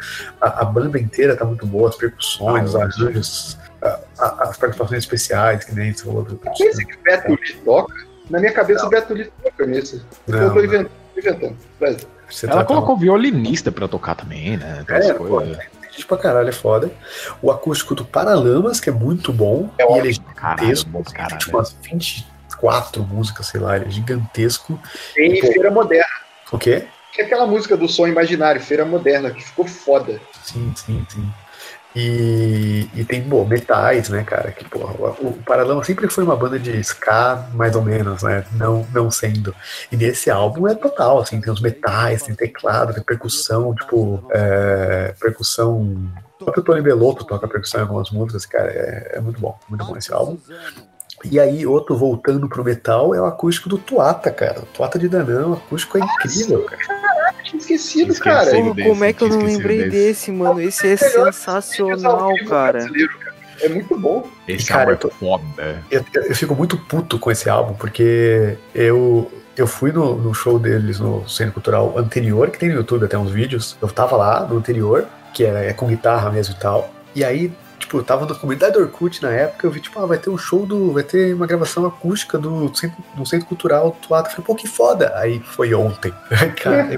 [SPEAKER 6] A, a banda inteira tá muito boa, as percussões, os arranjos, a- a- as participações especiais, que nem você falou. do-
[SPEAKER 5] Esse que Beto Lee toca, na minha cabeça o Beto Lee toca nesse.
[SPEAKER 6] Não,
[SPEAKER 5] eu tô
[SPEAKER 6] não.
[SPEAKER 5] inventando.
[SPEAKER 6] Você
[SPEAKER 4] Ela
[SPEAKER 6] tá-
[SPEAKER 4] colocou violinista pra tocar também, né? Aquelas
[SPEAKER 6] É,
[SPEAKER 4] coisas.
[SPEAKER 6] Gente pra caralho, é foda. O acústico do Paralamas, que é muito bom. e ele é
[SPEAKER 4] Caralho,
[SPEAKER 6] gigantesco.
[SPEAKER 4] caralho.
[SPEAKER 6] Tipo, umas 24 músicas, sei lá, ele é gigantesco.
[SPEAKER 5] Tem
[SPEAKER 6] Pô.
[SPEAKER 5] Feira Moderna.
[SPEAKER 6] O quê?
[SPEAKER 5] Que é aquela música do som imaginário, Feira Moderna, que ficou foda.
[SPEAKER 6] Sim, sim, sim. E, e tem, pô, metais, né, cara? Que, porra, o, o Paralamas sempre foi uma banda de ska, mais ou menos, né? Não, não sendo. E nesse álbum é total, assim, tem os metais, tem teclado, tem percussão, tipo, é, percussão. O próprio Tony Belotto toca percussão em algumas músicas, cara, é, é muito bom, muito bom esse álbum. E aí, outro voltando pro metal é o acústico do Tuata, cara. O Tuata de Danão, o acústico é incrível, cara.
[SPEAKER 5] Caraca, tinha esquecido,
[SPEAKER 4] Esqueci.
[SPEAKER 5] cara.
[SPEAKER 4] Esquecido desse,
[SPEAKER 9] como é que eu não lembrei
[SPEAKER 4] esquecido
[SPEAKER 9] desse, mano? Esse é sensacional, cara.
[SPEAKER 5] É muito bom.
[SPEAKER 4] Esse
[SPEAKER 6] Cara,
[SPEAKER 4] álbum
[SPEAKER 6] eu tô-
[SPEAKER 4] é foda.
[SPEAKER 6] Eu, eu- eu fico muito puto com esse álbum, porque eu, eu fui no, no show deles no Centro Cultural anterior, que tem no YouTube até uns vídeos. Eu tava lá no anterior, que era, é com guitarra mesmo e tal. E aí, tipo, eu tava na comunidade do Orkut na época, eu vi, tipo, ah, vai ter um show do. Vai ter uma gravação acústica do centro, do centro cultural Tuata. Eu falei, pô, que foda! Aí foi ontem. Cara,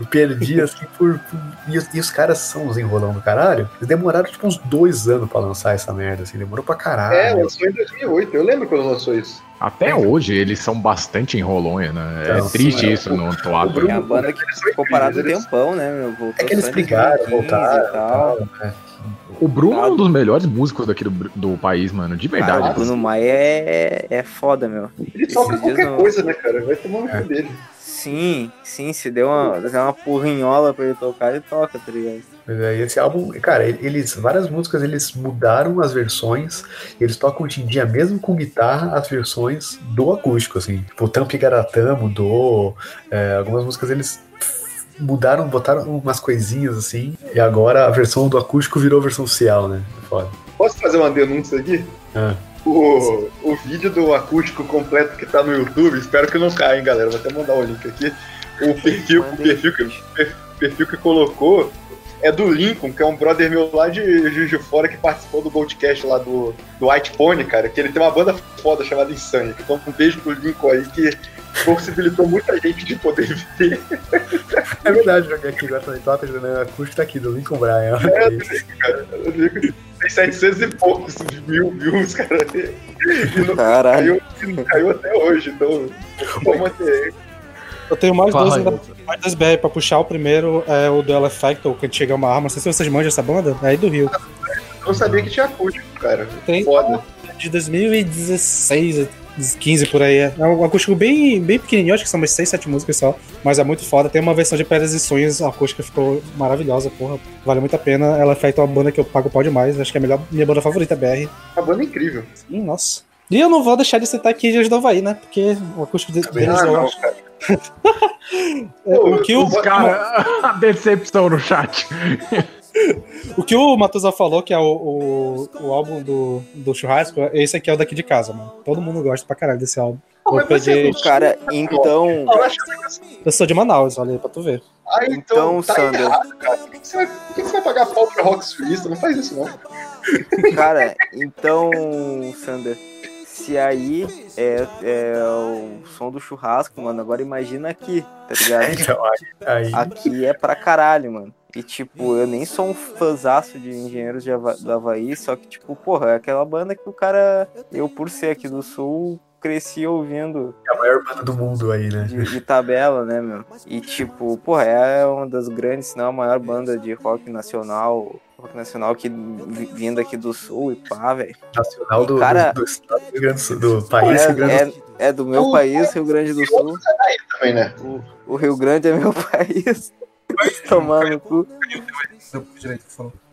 [SPEAKER 6] eu, perdi assim por. por- e, os- e os caras são uns enrolão do caralho. Eles demoraram tipo uns dois anos pra lançar essa merda, assim, demorou pra caralho.
[SPEAKER 5] É, lançou em 2008. Eu lembro quando lançou isso.
[SPEAKER 4] Até hoje eles são bastante enrolonha, né? É
[SPEAKER 6] Não,
[SPEAKER 4] triste
[SPEAKER 5] sim,
[SPEAKER 4] isso no
[SPEAKER 5] o. Bruno-
[SPEAKER 9] É a banda que ficou parada um tempão, né, meu? Voltou
[SPEAKER 6] É que eles brigaram,
[SPEAKER 9] 2015
[SPEAKER 6] voltaram
[SPEAKER 9] e tal.
[SPEAKER 6] né?
[SPEAKER 4] O Bruno é um dos melhores músicos daqui do, do país, mano. De
[SPEAKER 9] O
[SPEAKER 4] verdade.
[SPEAKER 9] Bruno Maia é, é foda, meu.
[SPEAKER 5] Ele toca qualquer
[SPEAKER 9] não-
[SPEAKER 5] coisa, né, cara? Vai tomar no
[SPEAKER 6] É.
[SPEAKER 5] cu dele.
[SPEAKER 9] Sim, sim, se der uma, se der uma porrinhola pra ele tocar, ele toca, tá ligado?
[SPEAKER 6] Mas aí esse álbum, cara, eles várias músicas eles mudaram as versões, e eles tocam hoje em dia mesmo com guitarra as versões do acústico, assim. Tipo, o Tampa e Garatã mudou, é, algumas músicas eles mudaram, botaram umas coisinhas assim, e agora a versão do acústico virou a versão oficial, né? Foda.
[SPEAKER 5] Posso fazer uma denúncia aqui?
[SPEAKER 6] Ah.
[SPEAKER 5] O, o vídeo do acústico completo que tá no YouTube, espero que não caia, hein, galera. Vou até mandar o link aqui. O perfil, o perfil, que, o perfil que colocou é do Lincoln, que é um brother meu lá de Juiz de Fora que participou do Goldcast lá do, do White Pony, cara, que ele tem uma banda foda chamada Insane. Então um beijo pro Lincoln aí que possibilitou muita gente de poder ver.
[SPEAKER 6] É verdade, joguei aqui agora também, toca, né? Acústico tá aqui, do Lincoln Bryan.
[SPEAKER 5] É, O Lincoln tem 700 e poucos mil views, cara. E não
[SPEAKER 9] Caralho.
[SPEAKER 5] caiu, não caiu até hoje, então vou manter.
[SPEAKER 7] Eu tenho mais
[SPEAKER 4] Fala
[SPEAKER 7] dois, ainda- mais dois BR pra puxar. O primeiro é o Duel Effector, que chega uma arma. Não sei se vocês manjam essa banda. É aí do Rio.
[SPEAKER 5] Eu não sabia que tinha acústico, cara.
[SPEAKER 7] Tem
[SPEAKER 5] Foda.
[SPEAKER 7] de 2016, 15 por aí. É um acústico bem, bem pequenininho, acho que são umas 6, 7 músicas só. Mas é muito foda. Tem uma versão de Pedras e Sonhos, a acústica ficou maravilhosa, porra. Vale muito a pena. Ela é feita uma banda que eu pago pau demais. Acho que é a melhor, minha banda favorita, BR.
[SPEAKER 5] A banda é incrível.
[SPEAKER 7] Sim, nossa. E eu não vou deixar de citar aqui Dias do Havaí, né? Porque o acústico de- deles
[SPEAKER 5] Ah,
[SPEAKER 7] eu
[SPEAKER 5] não,
[SPEAKER 7] acho.
[SPEAKER 5] cara.
[SPEAKER 7] É, o que o,
[SPEAKER 4] Os caras, a decepção no chat.
[SPEAKER 7] O que o Matusa falou, que é o, o, o álbum do, do churrasco, esse aqui é o daqui de casa, mano. Todo mundo gosta pra caralho desse álbum.
[SPEAKER 5] Você não-
[SPEAKER 9] Cara, então.
[SPEAKER 5] Eu acho que
[SPEAKER 7] Eu sou de Manaus, olha aí pra tu ver.
[SPEAKER 5] Ah, então,
[SPEAKER 9] Então,
[SPEAKER 5] tá
[SPEAKER 9] Sander.
[SPEAKER 5] errado, cara. Por que você vai, por que você vai pagar pau pra rock sulista? Não faz isso, não.
[SPEAKER 9] Cara, então, Sander, se aí é, é o som do churrasco, mano, agora imagina aqui, tá ligado?
[SPEAKER 6] Então, aí, aí
[SPEAKER 9] Aqui é pra caralho, mano. E, tipo, eu nem sou um fãzaço de Engenheiros de Hava- do Havaí, só que, tipo, porra, é aquela banda que o cara, eu por ser aqui do Sul, cresci ouvindo
[SPEAKER 6] é a maior banda do mundo aí, né?
[SPEAKER 9] de, de tabela, né, meu? E, tipo, porra, é uma das grandes, se não a maior banda de rock nacional, rock nacional que vi- vindo aqui do Sul e pá, velho.
[SPEAKER 6] Nacional do,
[SPEAKER 9] Cara-
[SPEAKER 6] do, do estado do Rio Grande do Sul, do país Rio Grande do
[SPEAKER 9] É, é, é do meu
[SPEAKER 5] O-
[SPEAKER 9] país, Rio Grande do Sul.
[SPEAKER 5] Né?
[SPEAKER 9] O Rio Grande é meu país. Tomar no cu.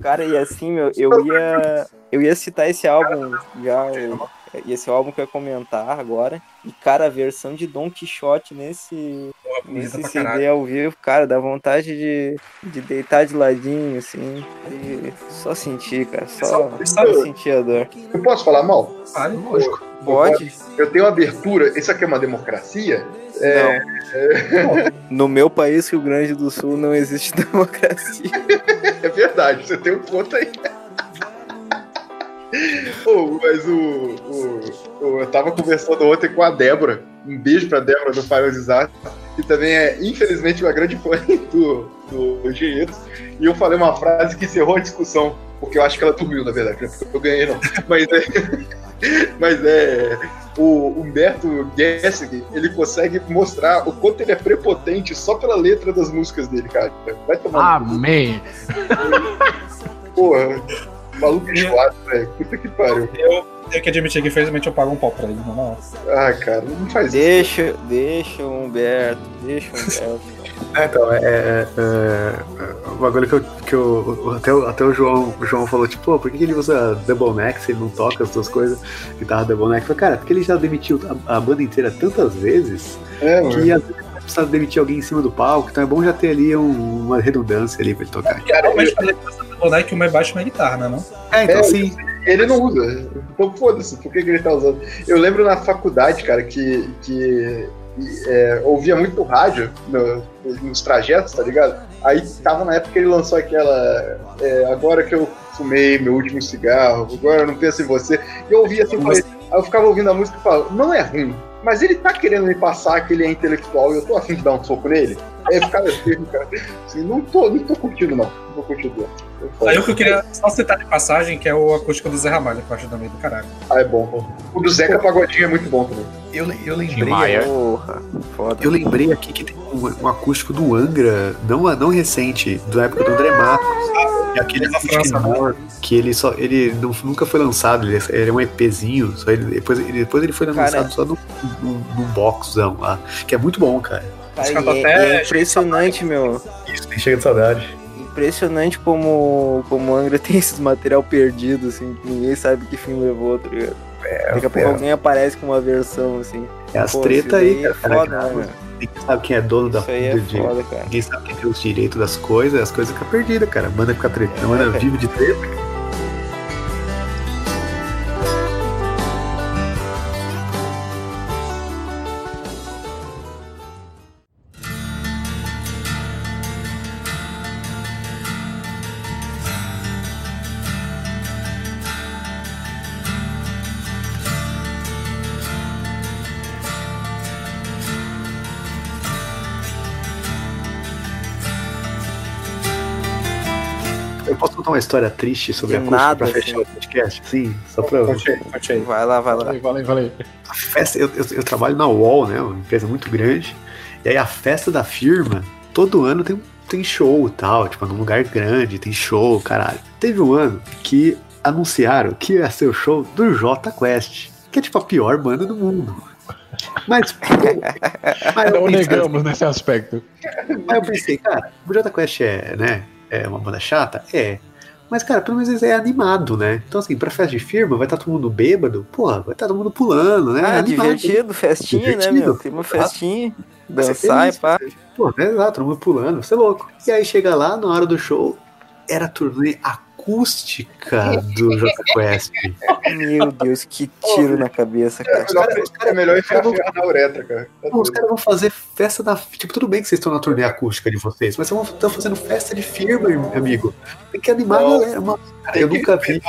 [SPEAKER 9] Cara, e assim, meu, eu ia. Eu ia citar esse álbum já. o- e esse álbum que eu ia comentar agora. E, cara, a versão de Don Quixote nesse, nesse CD
[SPEAKER 7] caralho.
[SPEAKER 9] ao vivo, cara, dá vontade de, de deitar de ladinho, assim. E só sentir, cara. Só, só sentir a dor.
[SPEAKER 5] Eu posso falar mal?
[SPEAKER 7] Vale, lógico.
[SPEAKER 9] Pode?
[SPEAKER 5] Eu tenho abertura. Isso aqui é uma democracia? É,
[SPEAKER 9] Não. No meu país, Rio Grande do Sul, não existe democracia.
[SPEAKER 5] é verdade, você tem um ponto aí. Ô, mas o, o- Eu tava conversando ontem com a Débora. Um beijo pra Débora do Final Exato, que também é, infelizmente, uma grande fã do, do Engenheiros. E eu falei uma frase que encerrou a discussão, porque eu acho que ela dormiu, na verdade, não é porque eu ganhei, não. Mas é. Mas é. O Humberto Gessig, ele consegue mostrar o quanto ele é prepotente só pela letra das músicas dele, cara. Vai tomar.
[SPEAKER 4] Amém.
[SPEAKER 5] Porra. Maluco enjoado, velho. Puta que pariu.
[SPEAKER 7] Eu tenho que admitir que infelizmente eu pago um pau pra ele, não, não.
[SPEAKER 5] Ah, cara, não faz isso.
[SPEAKER 9] Deixa, deixa o Humberto, deixa o Humberto.
[SPEAKER 6] É, então, é, é, é, o bagulho que eu, que eu até, o- até o João, o João falou, tipo, pô, por que, ele usa double neck se ele não toca as duas coisas, guitarra double neck? Eu falei, cara, porque ele já demitiu a, a banda inteira tantas vezes
[SPEAKER 5] É,
[SPEAKER 6] que às vezes vai precisar demitir alguém em cima do palco, então é bom já ter ali um- uma redundância ali pra ele tocar.
[SPEAKER 5] Cara,
[SPEAKER 7] Realmente fazer boneca que uma é baixo e uma é guitarra, né? Não?
[SPEAKER 6] É, então
[SPEAKER 5] É,
[SPEAKER 6] sim.
[SPEAKER 5] Ele não usa. Então foda-se, por que, que ele tá usando? Eu lembro na faculdade, cara, que, que é, ouvia muito rádio no- nos trajetos, tá ligado? Aí tava na época que ele lançou aquela. é, agora que eu fumei meu último cigarro, agora eu não penso em você. E eu ouvia assim, aí eu ficava ouvindo a música e falava, não é ruim, mas ele tá querendo me passar que ele é intelectual e eu tô afim de dar um soco nele. Aí eu ficava assim, cara, assim, não tô, não tô curtindo, não. Não tô curtindo. não.
[SPEAKER 7] Aí o que eu queria só citar de passagem, que é o acústico do Zé Ramalho, que eu acho também do caralho.
[SPEAKER 5] Ah, é bom. O do Zeca Pagodinho é muito bom também.
[SPEAKER 6] Eu, eu lembrei.
[SPEAKER 4] Maia.
[SPEAKER 9] Porra, foda.
[SPEAKER 6] Eu lembrei aqui que tem um, um acústico do Angra, não, não recente, da época do André Matos. É aquele
[SPEAKER 7] França,
[SPEAKER 6] que ele só. Ele não- nunca foi lançado, ele, ele é um EPzinho, só ele, depois, ele, depois ele foi
[SPEAKER 9] Cara,
[SPEAKER 6] lançado só num, num, num boxzão lá. Que é muito bom, cara.
[SPEAKER 9] Cara, é,
[SPEAKER 7] até-
[SPEAKER 9] é impressionante, meu.
[SPEAKER 6] Isso, nem chega de saudade.
[SPEAKER 9] Impressionante como, como o Angra tem esses material perdido, assim, que ninguém sabe que fim levou, tá ligado? Daqui a pouco
[SPEAKER 6] é.
[SPEAKER 9] alguém aparece com uma versão, assim.
[SPEAKER 6] É as
[SPEAKER 9] Pô,
[SPEAKER 6] treta aí,
[SPEAKER 9] daí é
[SPEAKER 6] cara.
[SPEAKER 9] foda,
[SPEAKER 6] cara,
[SPEAKER 9] né?
[SPEAKER 6] Ninguém sabe quem é dono da
[SPEAKER 9] Isso aí é
[SPEAKER 6] de-
[SPEAKER 9] foda, cara.
[SPEAKER 6] Ninguém sabe quem tem os direitos das coisas, as coisas ficam perdidas, cara. A banda fica tretando, a banda
[SPEAKER 9] cara.
[SPEAKER 6] vive de treta. História triste sobre
[SPEAKER 9] De
[SPEAKER 6] a acústica
[SPEAKER 9] nada,
[SPEAKER 6] pra
[SPEAKER 9] assim.
[SPEAKER 6] fechar o podcast? Sim, só pra.
[SPEAKER 7] Conte aí, conte aí.
[SPEAKER 9] Vai lá, vai lá.
[SPEAKER 4] Valeu, valeu.
[SPEAKER 6] A festa, eu, eu, eu trabalho na UOL, né? Uma empresa muito grande. E aí a festa da firma, todo ano tem, tem show e tal, tipo, num lugar grande, tem show, caralho. Teve um ano que anunciaram que ia ser o show do J Quest, que é tipo a pior banda do mundo. Mas, mas eu
[SPEAKER 4] Não
[SPEAKER 6] pensei-
[SPEAKER 4] negamos nesse aspecto.
[SPEAKER 6] Aí eu pensei, cara, o Jota Quest é, né, é uma banda chata? É. Mas, cara, pelo menos é animado, né? Então, assim, pra festa de firma, vai estar todo mundo bêbado? Porra, vai estar todo mundo pulando, né?
[SPEAKER 9] Ah,
[SPEAKER 6] Animado.
[SPEAKER 9] divertido, festinha, né,
[SPEAKER 6] Divertido.
[SPEAKER 9] meu? Tem uma festinha,
[SPEAKER 6] ser
[SPEAKER 9] dançar e pá.
[SPEAKER 6] Pô, é exato, todo mundo pulando, você é louco. E aí chega lá, na hora do show, era a turnê acústica do Jota Quest.
[SPEAKER 9] Meu Deus, que tiro na cabeça,
[SPEAKER 5] É
[SPEAKER 9] cara.
[SPEAKER 5] melhor, é melhor enfiar ferro na uretra, cara.
[SPEAKER 6] Pô, os caras vão fazer festa da. Tipo, tudo bem que vocês estão na turnê acústica de vocês, mas vocês estão fazendo festa de firma, meu amigo. Tem que animar a
[SPEAKER 5] Não,
[SPEAKER 6] galera. Mano, cara, eu nunca vi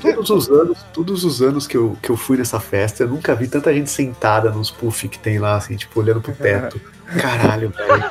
[SPEAKER 6] todos os anos, todos os anos que eu, que eu fui nessa festa, eu nunca vi tanta gente sentada nos puff que tem lá, assim, tipo, olhando pro teto. Caralho, velho.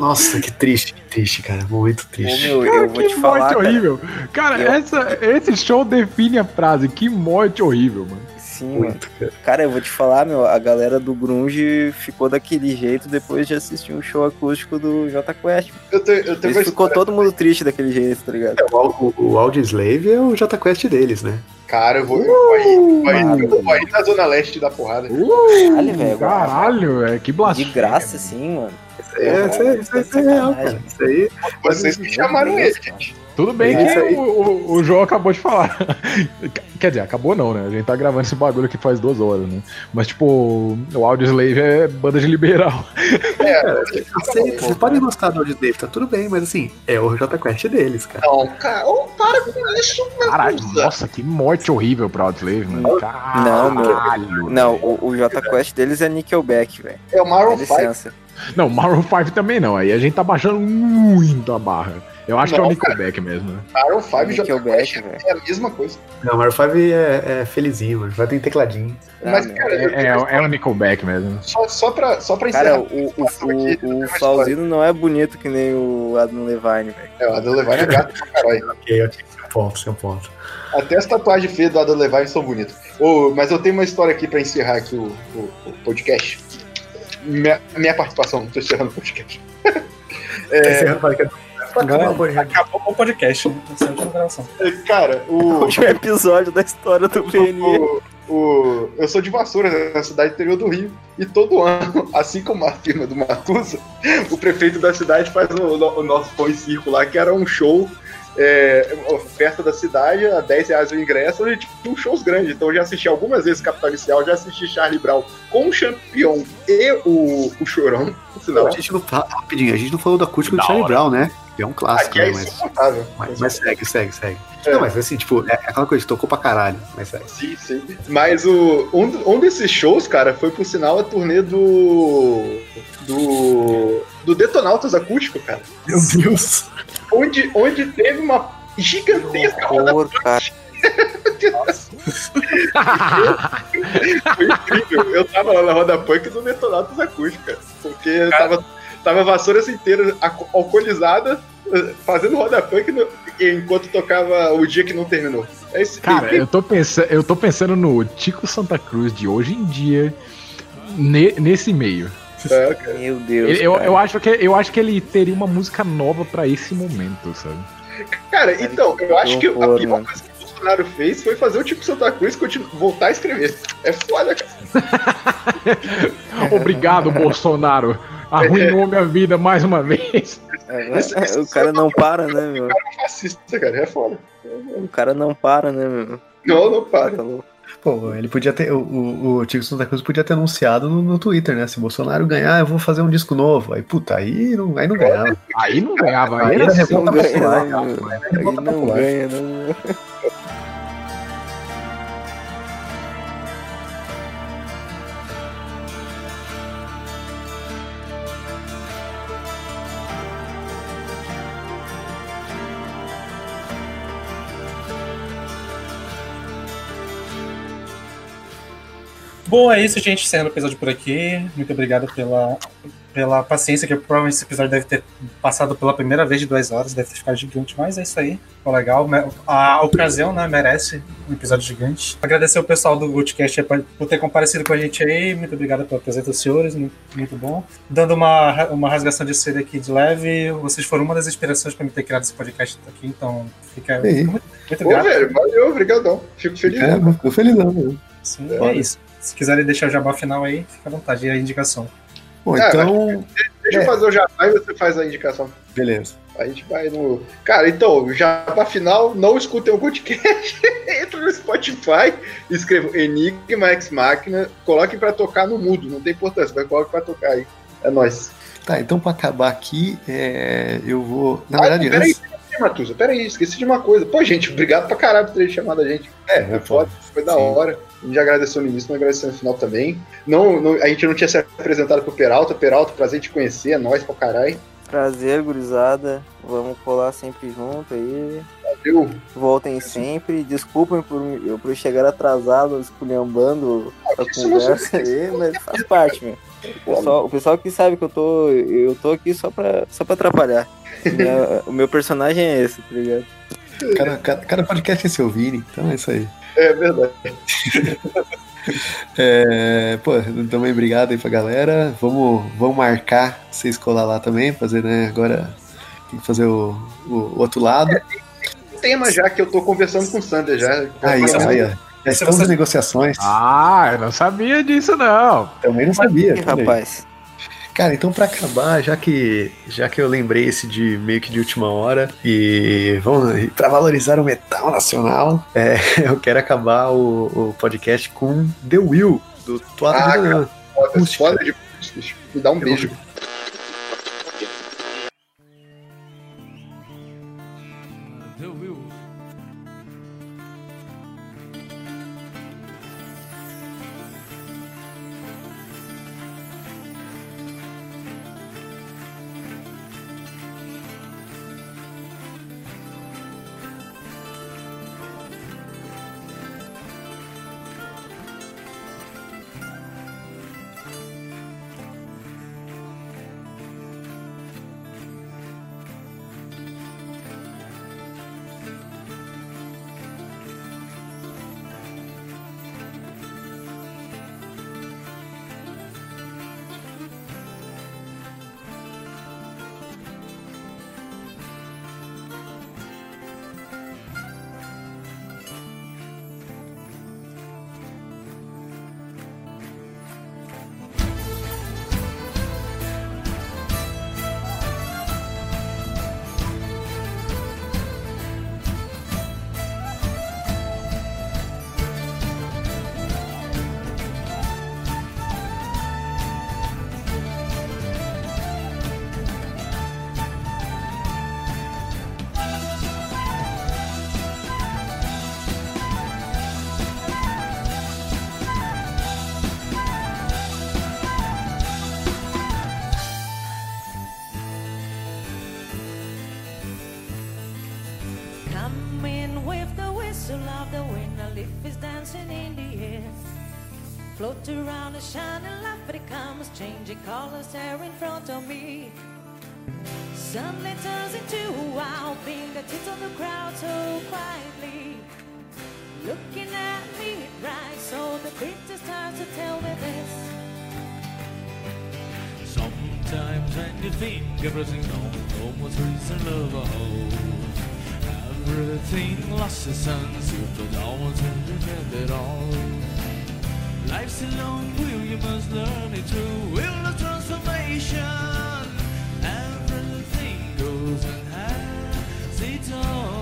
[SPEAKER 6] Nossa, que triste, que triste, cara. Muito
[SPEAKER 9] Ô,
[SPEAKER 6] triste.
[SPEAKER 9] meu,
[SPEAKER 4] Cara,
[SPEAKER 9] eu vou
[SPEAKER 4] que
[SPEAKER 9] te falar,
[SPEAKER 4] morte
[SPEAKER 9] cara.
[SPEAKER 4] horrível. Cara,
[SPEAKER 9] Eu-
[SPEAKER 4] essa, esse show define a frase. Que morte horrível, mano.
[SPEAKER 9] Sim, mano.
[SPEAKER 6] Muito, cara.
[SPEAKER 9] Cara, eu vou te falar, meu, a galera do Grunge ficou daquele jeito depois de assistir um show acústico do J Quest.
[SPEAKER 5] Eu tenho, eu tenho
[SPEAKER 9] ficou
[SPEAKER 5] história.
[SPEAKER 9] todo mundo triste daquele jeito, tá ligado?
[SPEAKER 6] É, o, o, o Audio Slave é o J Quest deles, né?
[SPEAKER 5] Cara, eu vou, eu vou aí, eu vou aí,
[SPEAKER 9] mano.
[SPEAKER 5] eu vou aí na Zona Leste da porrada.
[SPEAKER 9] Caralho, velho.
[SPEAKER 4] Caralho, é que
[SPEAKER 9] De
[SPEAKER 4] blasfêmia.
[SPEAKER 9] graça, sim, mano.
[SPEAKER 6] É, isso, é, isso, é, isso é real, cara. Isso aí.
[SPEAKER 5] Vocês que chamaram ele, gente.
[SPEAKER 4] Tudo bem
[SPEAKER 6] É
[SPEAKER 4] que
[SPEAKER 6] aí.
[SPEAKER 4] o, o, o João acabou de falar. Quer dizer, acabou não, né? A gente tá gravando esse bagulho aqui faz duas horas, né? Mas, tipo, o Audio Slave é banda de liberal.
[SPEAKER 6] Vocês, vocês podem gostar do Audio Slave, tá tudo bem, mas assim, é o J Quest deles, cara.
[SPEAKER 5] Não, cara, ô, para com isso, meu
[SPEAKER 4] Caralho,
[SPEAKER 5] Deus.
[SPEAKER 4] nossa, que morte horrível pro Audio Slave, mano.
[SPEAKER 9] Não, meu.
[SPEAKER 4] Caralho.
[SPEAKER 9] Não, o, o J Quest deles é Nickelback, velho.
[SPEAKER 5] É o
[SPEAKER 9] Dá
[SPEAKER 5] Maroon 5.
[SPEAKER 4] Não, Maroon 5 também não. Aí a gente tá baixando muito a barra. Eu acho que é o
[SPEAKER 5] Não,
[SPEAKER 4] Nickelback mesmo, né?
[SPEAKER 5] Maroon 5 e J
[SPEAKER 9] Nickelback,
[SPEAKER 5] Quest
[SPEAKER 9] velho.
[SPEAKER 5] é a mesma coisa.
[SPEAKER 6] Não, o Maroon 5 é, é felizinho, mano. Vai ter tecladinho.
[SPEAKER 5] Mas, cara,
[SPEAKER 4] É, é, é o Nickelback mesmo.
[SPEAKER 5] só, só, pra, só pra
[SPEAKER 9] Cara,
[SPEAKER 5] encerrar.
[SPEAKER 9] o, o,
[SPEAKER 5] Aqui,
[SPEAKER 9] o, o Flauzino não é bonito que nem o Adam Levine, velho.
[SPEAKER 5] É, o Adam Levine é gato pra caralho.
[SPEAKER 6] Ok, ok. Seu ponto, seu ponto.
[SPEAKER 5] Até as tatuagens feias do Adam Levine são bonitas. Ô, mas eu tenho uma história aqui pra encerrar aqui o, o- o podcast. Minha, minha participação, tô encerrando o podcast.
[SPEAKER 6] É... Encerrando, é- o podcast.
[SPEAKER 7] Acabou o podcast, né? É a última gravação.
[SPEAKER 5] Cara,
[SPEAKER 9] O
[SPEAKER 5] o.
[SPEAKER 9] último episódio da história do PNI.
[SPEAKER 5] o, o- eu sou de Vassoura, na cidade interior do Rio, e todo ano, assim como a firma do Matusa, o prefeito da cidade faz o, o nosso pão e circo lá, que era um show é, oferta da cidade, a 10 reais o ingresso, e tinha uns shows grandes. Então eu já assisti algumas vezes Capital Inicial, já assisti Charlie Brown com o Champion e o, o Chorão, sinal.
[SPEAKER 6] A gente não fala, rapidinho, a gente não falou
[SPEAKER 4] Da
[SPEAKER 6] do Charlie
[SPEAKER 4] hora.
[SPEAKER 6] Brown, né? Que é um clássico,
[SPEAKER 5] Aqui é
[SPEAKER 6] né? Mas, mas, mas segue, segue, segue.
[SPEAKER 5] É.
[SPEAKER 6] Não, mas assim, tipo, é aquela coisa, tocou pra caralho, mas segue.
[SPEAKER 5] Sim, sim. Mas o, um, um desses shows, cara, foi por sinal a turnê do. do. do Detonautas Acústico, cara.
[SPEAKER 6] Meu Deus!
[SPEAKER 5] Onde, onde teve uma gigantesca roda
[SPEAKER 9] Horror, cara.
[SPEAKER 5] Foi incrível. Eu tava lá na roda punk do Detonautas Acústico, cara. Porque tava, tava a vassoura inteira alco- alcoolizada, eh, fazendo roda punk no- enquanto tocava o dia que não terminou. É isso
[SPEAKER 4] Cara, eu tô, pensando, eu tô pensando no Tico Santa Cruz de hoje em dia, ne- nesse meio.
[SPEAKER 5] É, cara.
[SPEAKER 9] Meu Deus.
[SPEAKER 4] Ele- eu, eu, acho que, eu acho que ele teria uma música nova pra esse momento, sabe?
[SPEAKER 5] Cara, então, eu acho que a pior
[SPEAKER 9] mano.
[SPEAKER 5] coisa que o Bolsonaro fez foi fazer o tipo Santa Cruz voltar a escrever. É foda, cara.
[SPEAKER 4] Obrigado, Bolsonaro. Arruinou minha vida mais uma vez.
[SPEAKER 9] É, o cara não para, né, meu?
[SPEAKER 5] É um fascista, cara. É foda.
[SPEAKER 9] O cara não para, né, meu?
[SPEAKER 5] Não, não para.
[SPEAKER 9] Tá louco.
[SPEAKER 6] Pô, ele podia ter. O, o, o Tico Santa Cruz podia ter anunciado no, no Twitter, né? Se Bolsonaro ganhar, eu vou fazer um disco novo. Aí, puta, aí não, aí não ganhava.
[SPEAKER 4] Aí não ganhava, aí
[SPEAKER 6] Aí
[SPEAKER 4] era.
[SPEAKER 9] Não
[SPEAKER 6] revolta
[SPEAKER 9] ganha,
[SPEAKER 6] popular,
[SPEAKER 9] né,
[SPEAKER 6] cara. Aí revolta
[SPEAKER 9] não ganha, né,
[SPEAKER 7] Bom, é isso, gente. Encerrando o episódio por aqui. Muito obrigado pela, pela paciência, que provavelmente esse episódio deve ter passado pela primeira vez de duas horas, deve ter ficado gigante, mas é isso aí. Ficou legal. A ocasião, né, merece um episódio gigante. Agradecer o pessoal do Goldcast aí por ter comparecido com a gente aí. Muito obrigado pela presença dos senhores, muito, bom. Dando uma, uma rasgação de seda aqui de leve, vocês foram uma das inspirações para me ter criado esse podcast aqui, então fica muito, muito
[SPEAKER 5] Ô,
[SPEAKER 7] grato.
[SPEAKER 5] velho, valeu, obrigadão. Fico feliz.
[SPEAKER 6] É, tô felizão, né?
[SPEAKER 7] Sim,
[SPEAKER 5] É.
[SPEAKER 7] é isso. Se quiserem deixar o jabá final aí, fica à vontade. E a indicação.
[SPEAKER 6] Bom,
[SPEAKER 5] É,
[SPEAKER 6] então.
[SPEAKER 5] Deixa eu
[SPEAKER 6] É.
[SPEAKER 5] fazer o jabá e você faz a indicação.
[SPEAKER 6] Beleza.
[SPEAKER 5] A gente vai no. Cara, então, pra final, não escutem o podcast. Entra no Spotify, escreva Enigma X Máquina, coloque pra tocar no mudo, não tem importância, mas coloque pra tocar aí. É nóis.
[SPEAKER 6] Tá, então pra acabar aqui, é, eu vou. Na
[SPEAKER 5] Ah,
[SPEAKER 6] verdade,
[SPEAKER 5] peraí,
[SPEAKER 6] antes.
[SPEAKER 5] peraí, Matusa, peraí, esqueci de uma coisa. Pô, gente, obrigado pra caralho por terem chamado a gente.
[SPEAKER 6] É,
[SPEAKER 5] Foi
[SPEAKER 6] é
[SPEAKER 5] foda,
[SPEAKER 6] foda.
[SPEAKER 5] foi da
[SPEAKER 6] Sim.
[SPEAKER 5] hora. A gente já agradeceu no início, mas agradeceu no final também. Não, não- a gente não tinha se apresentado pro Peralta. Peralta, prazer te conhecer, é nóis pra caralho.
[SPEAKER 9] Prazer, gurizada. Vamos colar sempre junto aí.
[SPEAKER 5] Valeu.
[SPEAKER 9] Voltem sempre. Desculpem por, eu por chegar atrasado, esculhambando a
[SPEAKER 5] isso não
[SPEAKER 9] conversa aí, mas faz parte, meu. O pessoal, o pessoal que sabe que eu tô. Eu tô aqui só pra, só pra atrapalhar. Minha- o meu personagem é esse, tá ligado?
[SPEAKER 6] Cada, cada, cada podcast é seu Vini, então é isso aí.
[SPEAKER 5] É verdade.
[SPEAKER 6] É, pô, também obrigado aí pra galera. Vamos, vamos marcar vocês colar lá também, fazer, né? Agora tem que fazer o, o, o outro lado.
[SPEAKER 5] Tema já que eu tô conversando com o Sander já.
[SPEAKER 6] Aí, aí, ó. Já estamos
[SPEAKER 7] você-
[SPEAKER 6] negociações.
[SPEAKER 4] Ah, eu não sabia disso, não.
[SPEAKER 6] Também não sabia. Aí.
[SPEAKER 9] rapaz.
[SPEAKER 6] Cara, então pra acabar, já que já que eu lembrei esse de meio que de última hora e vamos pra valorizar o metal nacional, é, eu quero acabar o, o podcast com The Will do Tuato
[SPEAKER 5] Ah,
[SPEAKER 6] de Danã.
[SPEAKER 5] Foda,
[SPEAKER 6] Acústica.
[SPEAKER 5] foda de. Me dá um beijo.
[SPEAKER 12] Leaf is dancing in the air. Float around a shining light, but it comes changing colors there in front of me. Suddenly turns into a wild beam that hits on the crowd so quietly. Looking at me right, so the just starts to tell me this.
[SPEAKER 10] Sometimes when you think everything's gone, almost reasonable. Everything lost its sense, you don't always understand it all. Life's a long wheel, you must learn it through. Wheel of transformation. Everything goes and has its own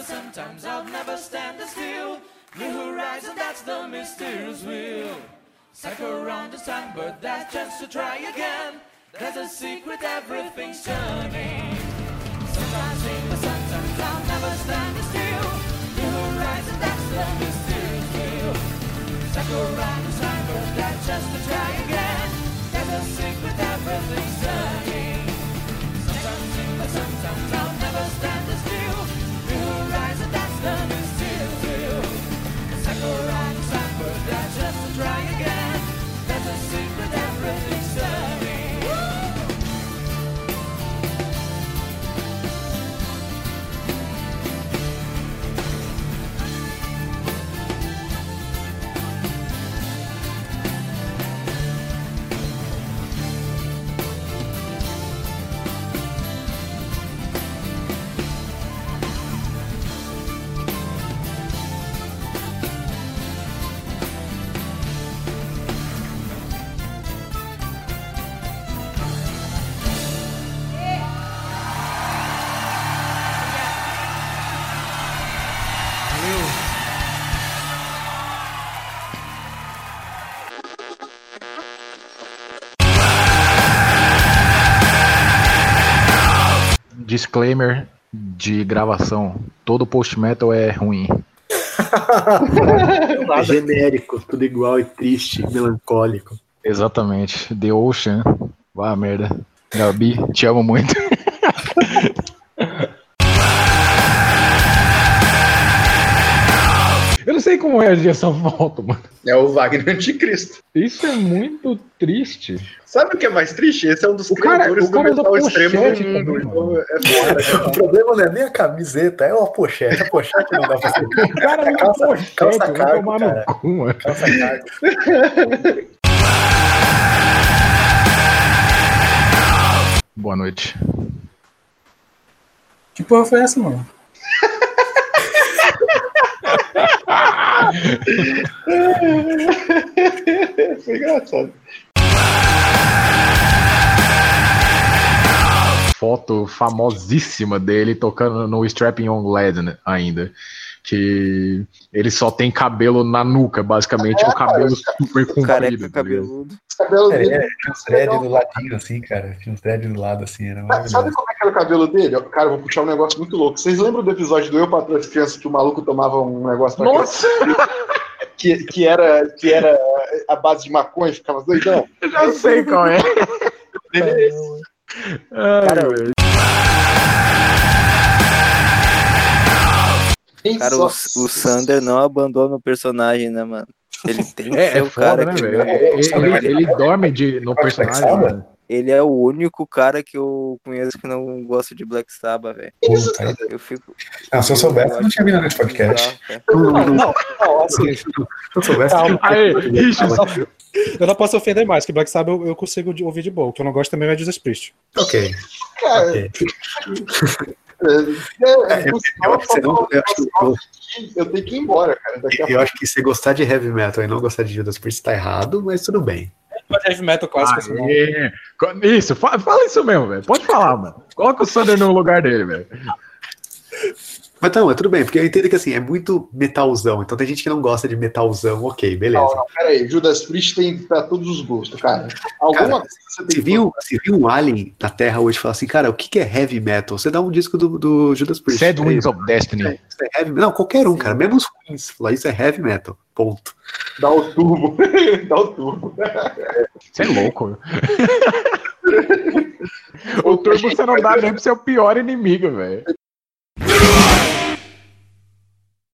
[SPEAKER 12] but sometimes I'll never stand still. New horizon, that's the mysterious wheel. Cycle around this time, but that's just to try again. There's a secret, everything's turning. Sometimes sing, but sometimes I'll never stand still. New horizon, that's the mysterious wheel. Cycle around this time, but that's just to try again. There's a secret, everything's turning.
[SPEAKER 4] Disclaimer de gravação: todo post-metal é ruim.
[SPEAKER 6] Genérico, tudo igual e triste, melancólico.
[SPEAKER 4] Exatamente. The Ocean. Vá merda. Gabi, te amo muito. Como reagir a essa volta, mano.
[SPEAKER 5] É o Wagner Anticristo.
[SPEAKER 4] Isso é muito triste.
[SPEAKER 5] Sabe o que é mais triste? Esse é um dos
[SPEAKER 4] O cara-
[SPEAKER 5] criadores
[SPEAKER 4] o cara
[SPEAKER 5] do metal extremo do mundo.
[SPEAKER 4] também,
[SPEAKER 5] Então é foda.
[SPEAKER 6] O problema não é nem a camiseta, é uma pochete. A pochete não dá pra ser.
[SPEAKER 4] O cara não
[SPEAKER 6] calça,
[SPEAKER 4] pochete,
[SPEAKER 6] calça cargo, cara.
[SPEAKER 4] cu, mano.
[SPEAKER 6] Calça cargo.
[SPEAKER 4] Boa noite.
[SPEAKER 7] Que porra foi essa, mano?
[SPEAKER 5] Foi engraçado.
[SPEAKER 4] Foto famosíssima dele tocando no Strapping on Lead ainda. Que ele só tem cabelo na nuca, basicamente, o cabelo super comprido.
[SPEAKER 9] Careca
[SPEAKER 4] tá
[SPEAKER 9] cabeludo.
[SPEAKER 5] Os cabelos
[SPEAKER 13] É,
[SPEAKER 5] dele.
[SPEAKER 13] é, tinha uns dread do ladinho, assim, cara. Tinha uns dread do lado, assim, era
[SPEAKER 5] Sabe como é que era o cabelo dele? Cara, eu vou puxar um negócio muito louco. Vocês lembram do episódio do Eu Patrão as Crianças que o maluco tomava um negócio pra
[SPEAKER 4] Nossa!
[SPEAKER 5] que, que, era, que era a base de maconha e ficava doidão?
[SPEAKER 4] Eu já sei qual é.
[SPEAKER 5] É
[SPEAKER 9] Cara, Cara, o, o Sander não abandona o personagem, né, mano? Ele tem que
[SPEAKER 4] É,
[SPEAKER 9] ser
[SPEAKER 4] é
[SPEAKER 9] o cara
[SPEAKER 4] foda, né,
[SPEAKER 9] que.
[SPEAKER 4] velho? Ele, ele dorme de, no personagem. Mano.
[SPEAKER 9] Ele é o único cara que eu conheço que não gosta de Black Sabbath, velho. Eu fico.
[SPEAKER 13] Não, se eu soubesse, eu não tinha vindo nesse podcast.
[SPEAKER 7] Não, não, não, assim,
[SPEAKER 13] Se eu soubesse,
[SPEAKER 7] Calma.
[SPEAKER 4] ixi,
[SPEAKER 7] eu não posso ofender mais, que Black Sabbath eu, eu consigo ouvir de boa. O que eu não gosto também é Jesus Priest.
[SPEAKER 13] Ok.
[SPEAKER 5] Cara,
[SPEAKER 13] ok.
[SPEAKER 5] É, é,
[SPEAKER 13] Eu,
[SPEAKER 5] por
[SPEAKER 13] eu
[SPEAKER 5] sinal,
[SPEAKER 13] acho que você não- eu acho que- eu-
[SPEAKER 5] eu tenho que ir embora, cara. Daqui a
[SPEAKER 13] eu acho que você gostar de heavy metal e não gostar de Judas Priest tá errado, mas tudo bem.
[SPEAKER 7] Mas heavy metal clássico, assim.
[SPEAKER 4] Aê. Isso, fa- fala isso mesmo, velho. Pode falar, mano. Coloca o Sander no lugar dele, velho.
[SPEAKER 6] Mas não, é tudo bem, porque eu entendo que assim, é muito metalzão. Então tem gente que não gosta de metalzão, ok, beleza.
[SPEAKER 5] Não, não, peraí. Judas Priest tem pra todos os gostos, cara. Alguma
[SPEAKER 6] Cara,
[SPEAKER 5] coisa você tem
[SPEAKER 6] Se viu, se viu um alien na Terra hoje falar assim, cara, o que, que é heavy metal? Você dá um disco do, do Judas Priest.
[SPEAKER 4] Sad
[SPEAKER 6] É
[SPEAKER 4] Wings of Destiny.
[SPEAKER 6] Isso é heavy, não, qualquer um, cara, mesmo os ruins. Falar isso é heavy metal. Ponto.
[SPEAKER 5] Dá o turbo. Dá o turbo.
[SPEAKER 4] Você é louco. o turbo você não dá nem pro seu pior inimigo, velho.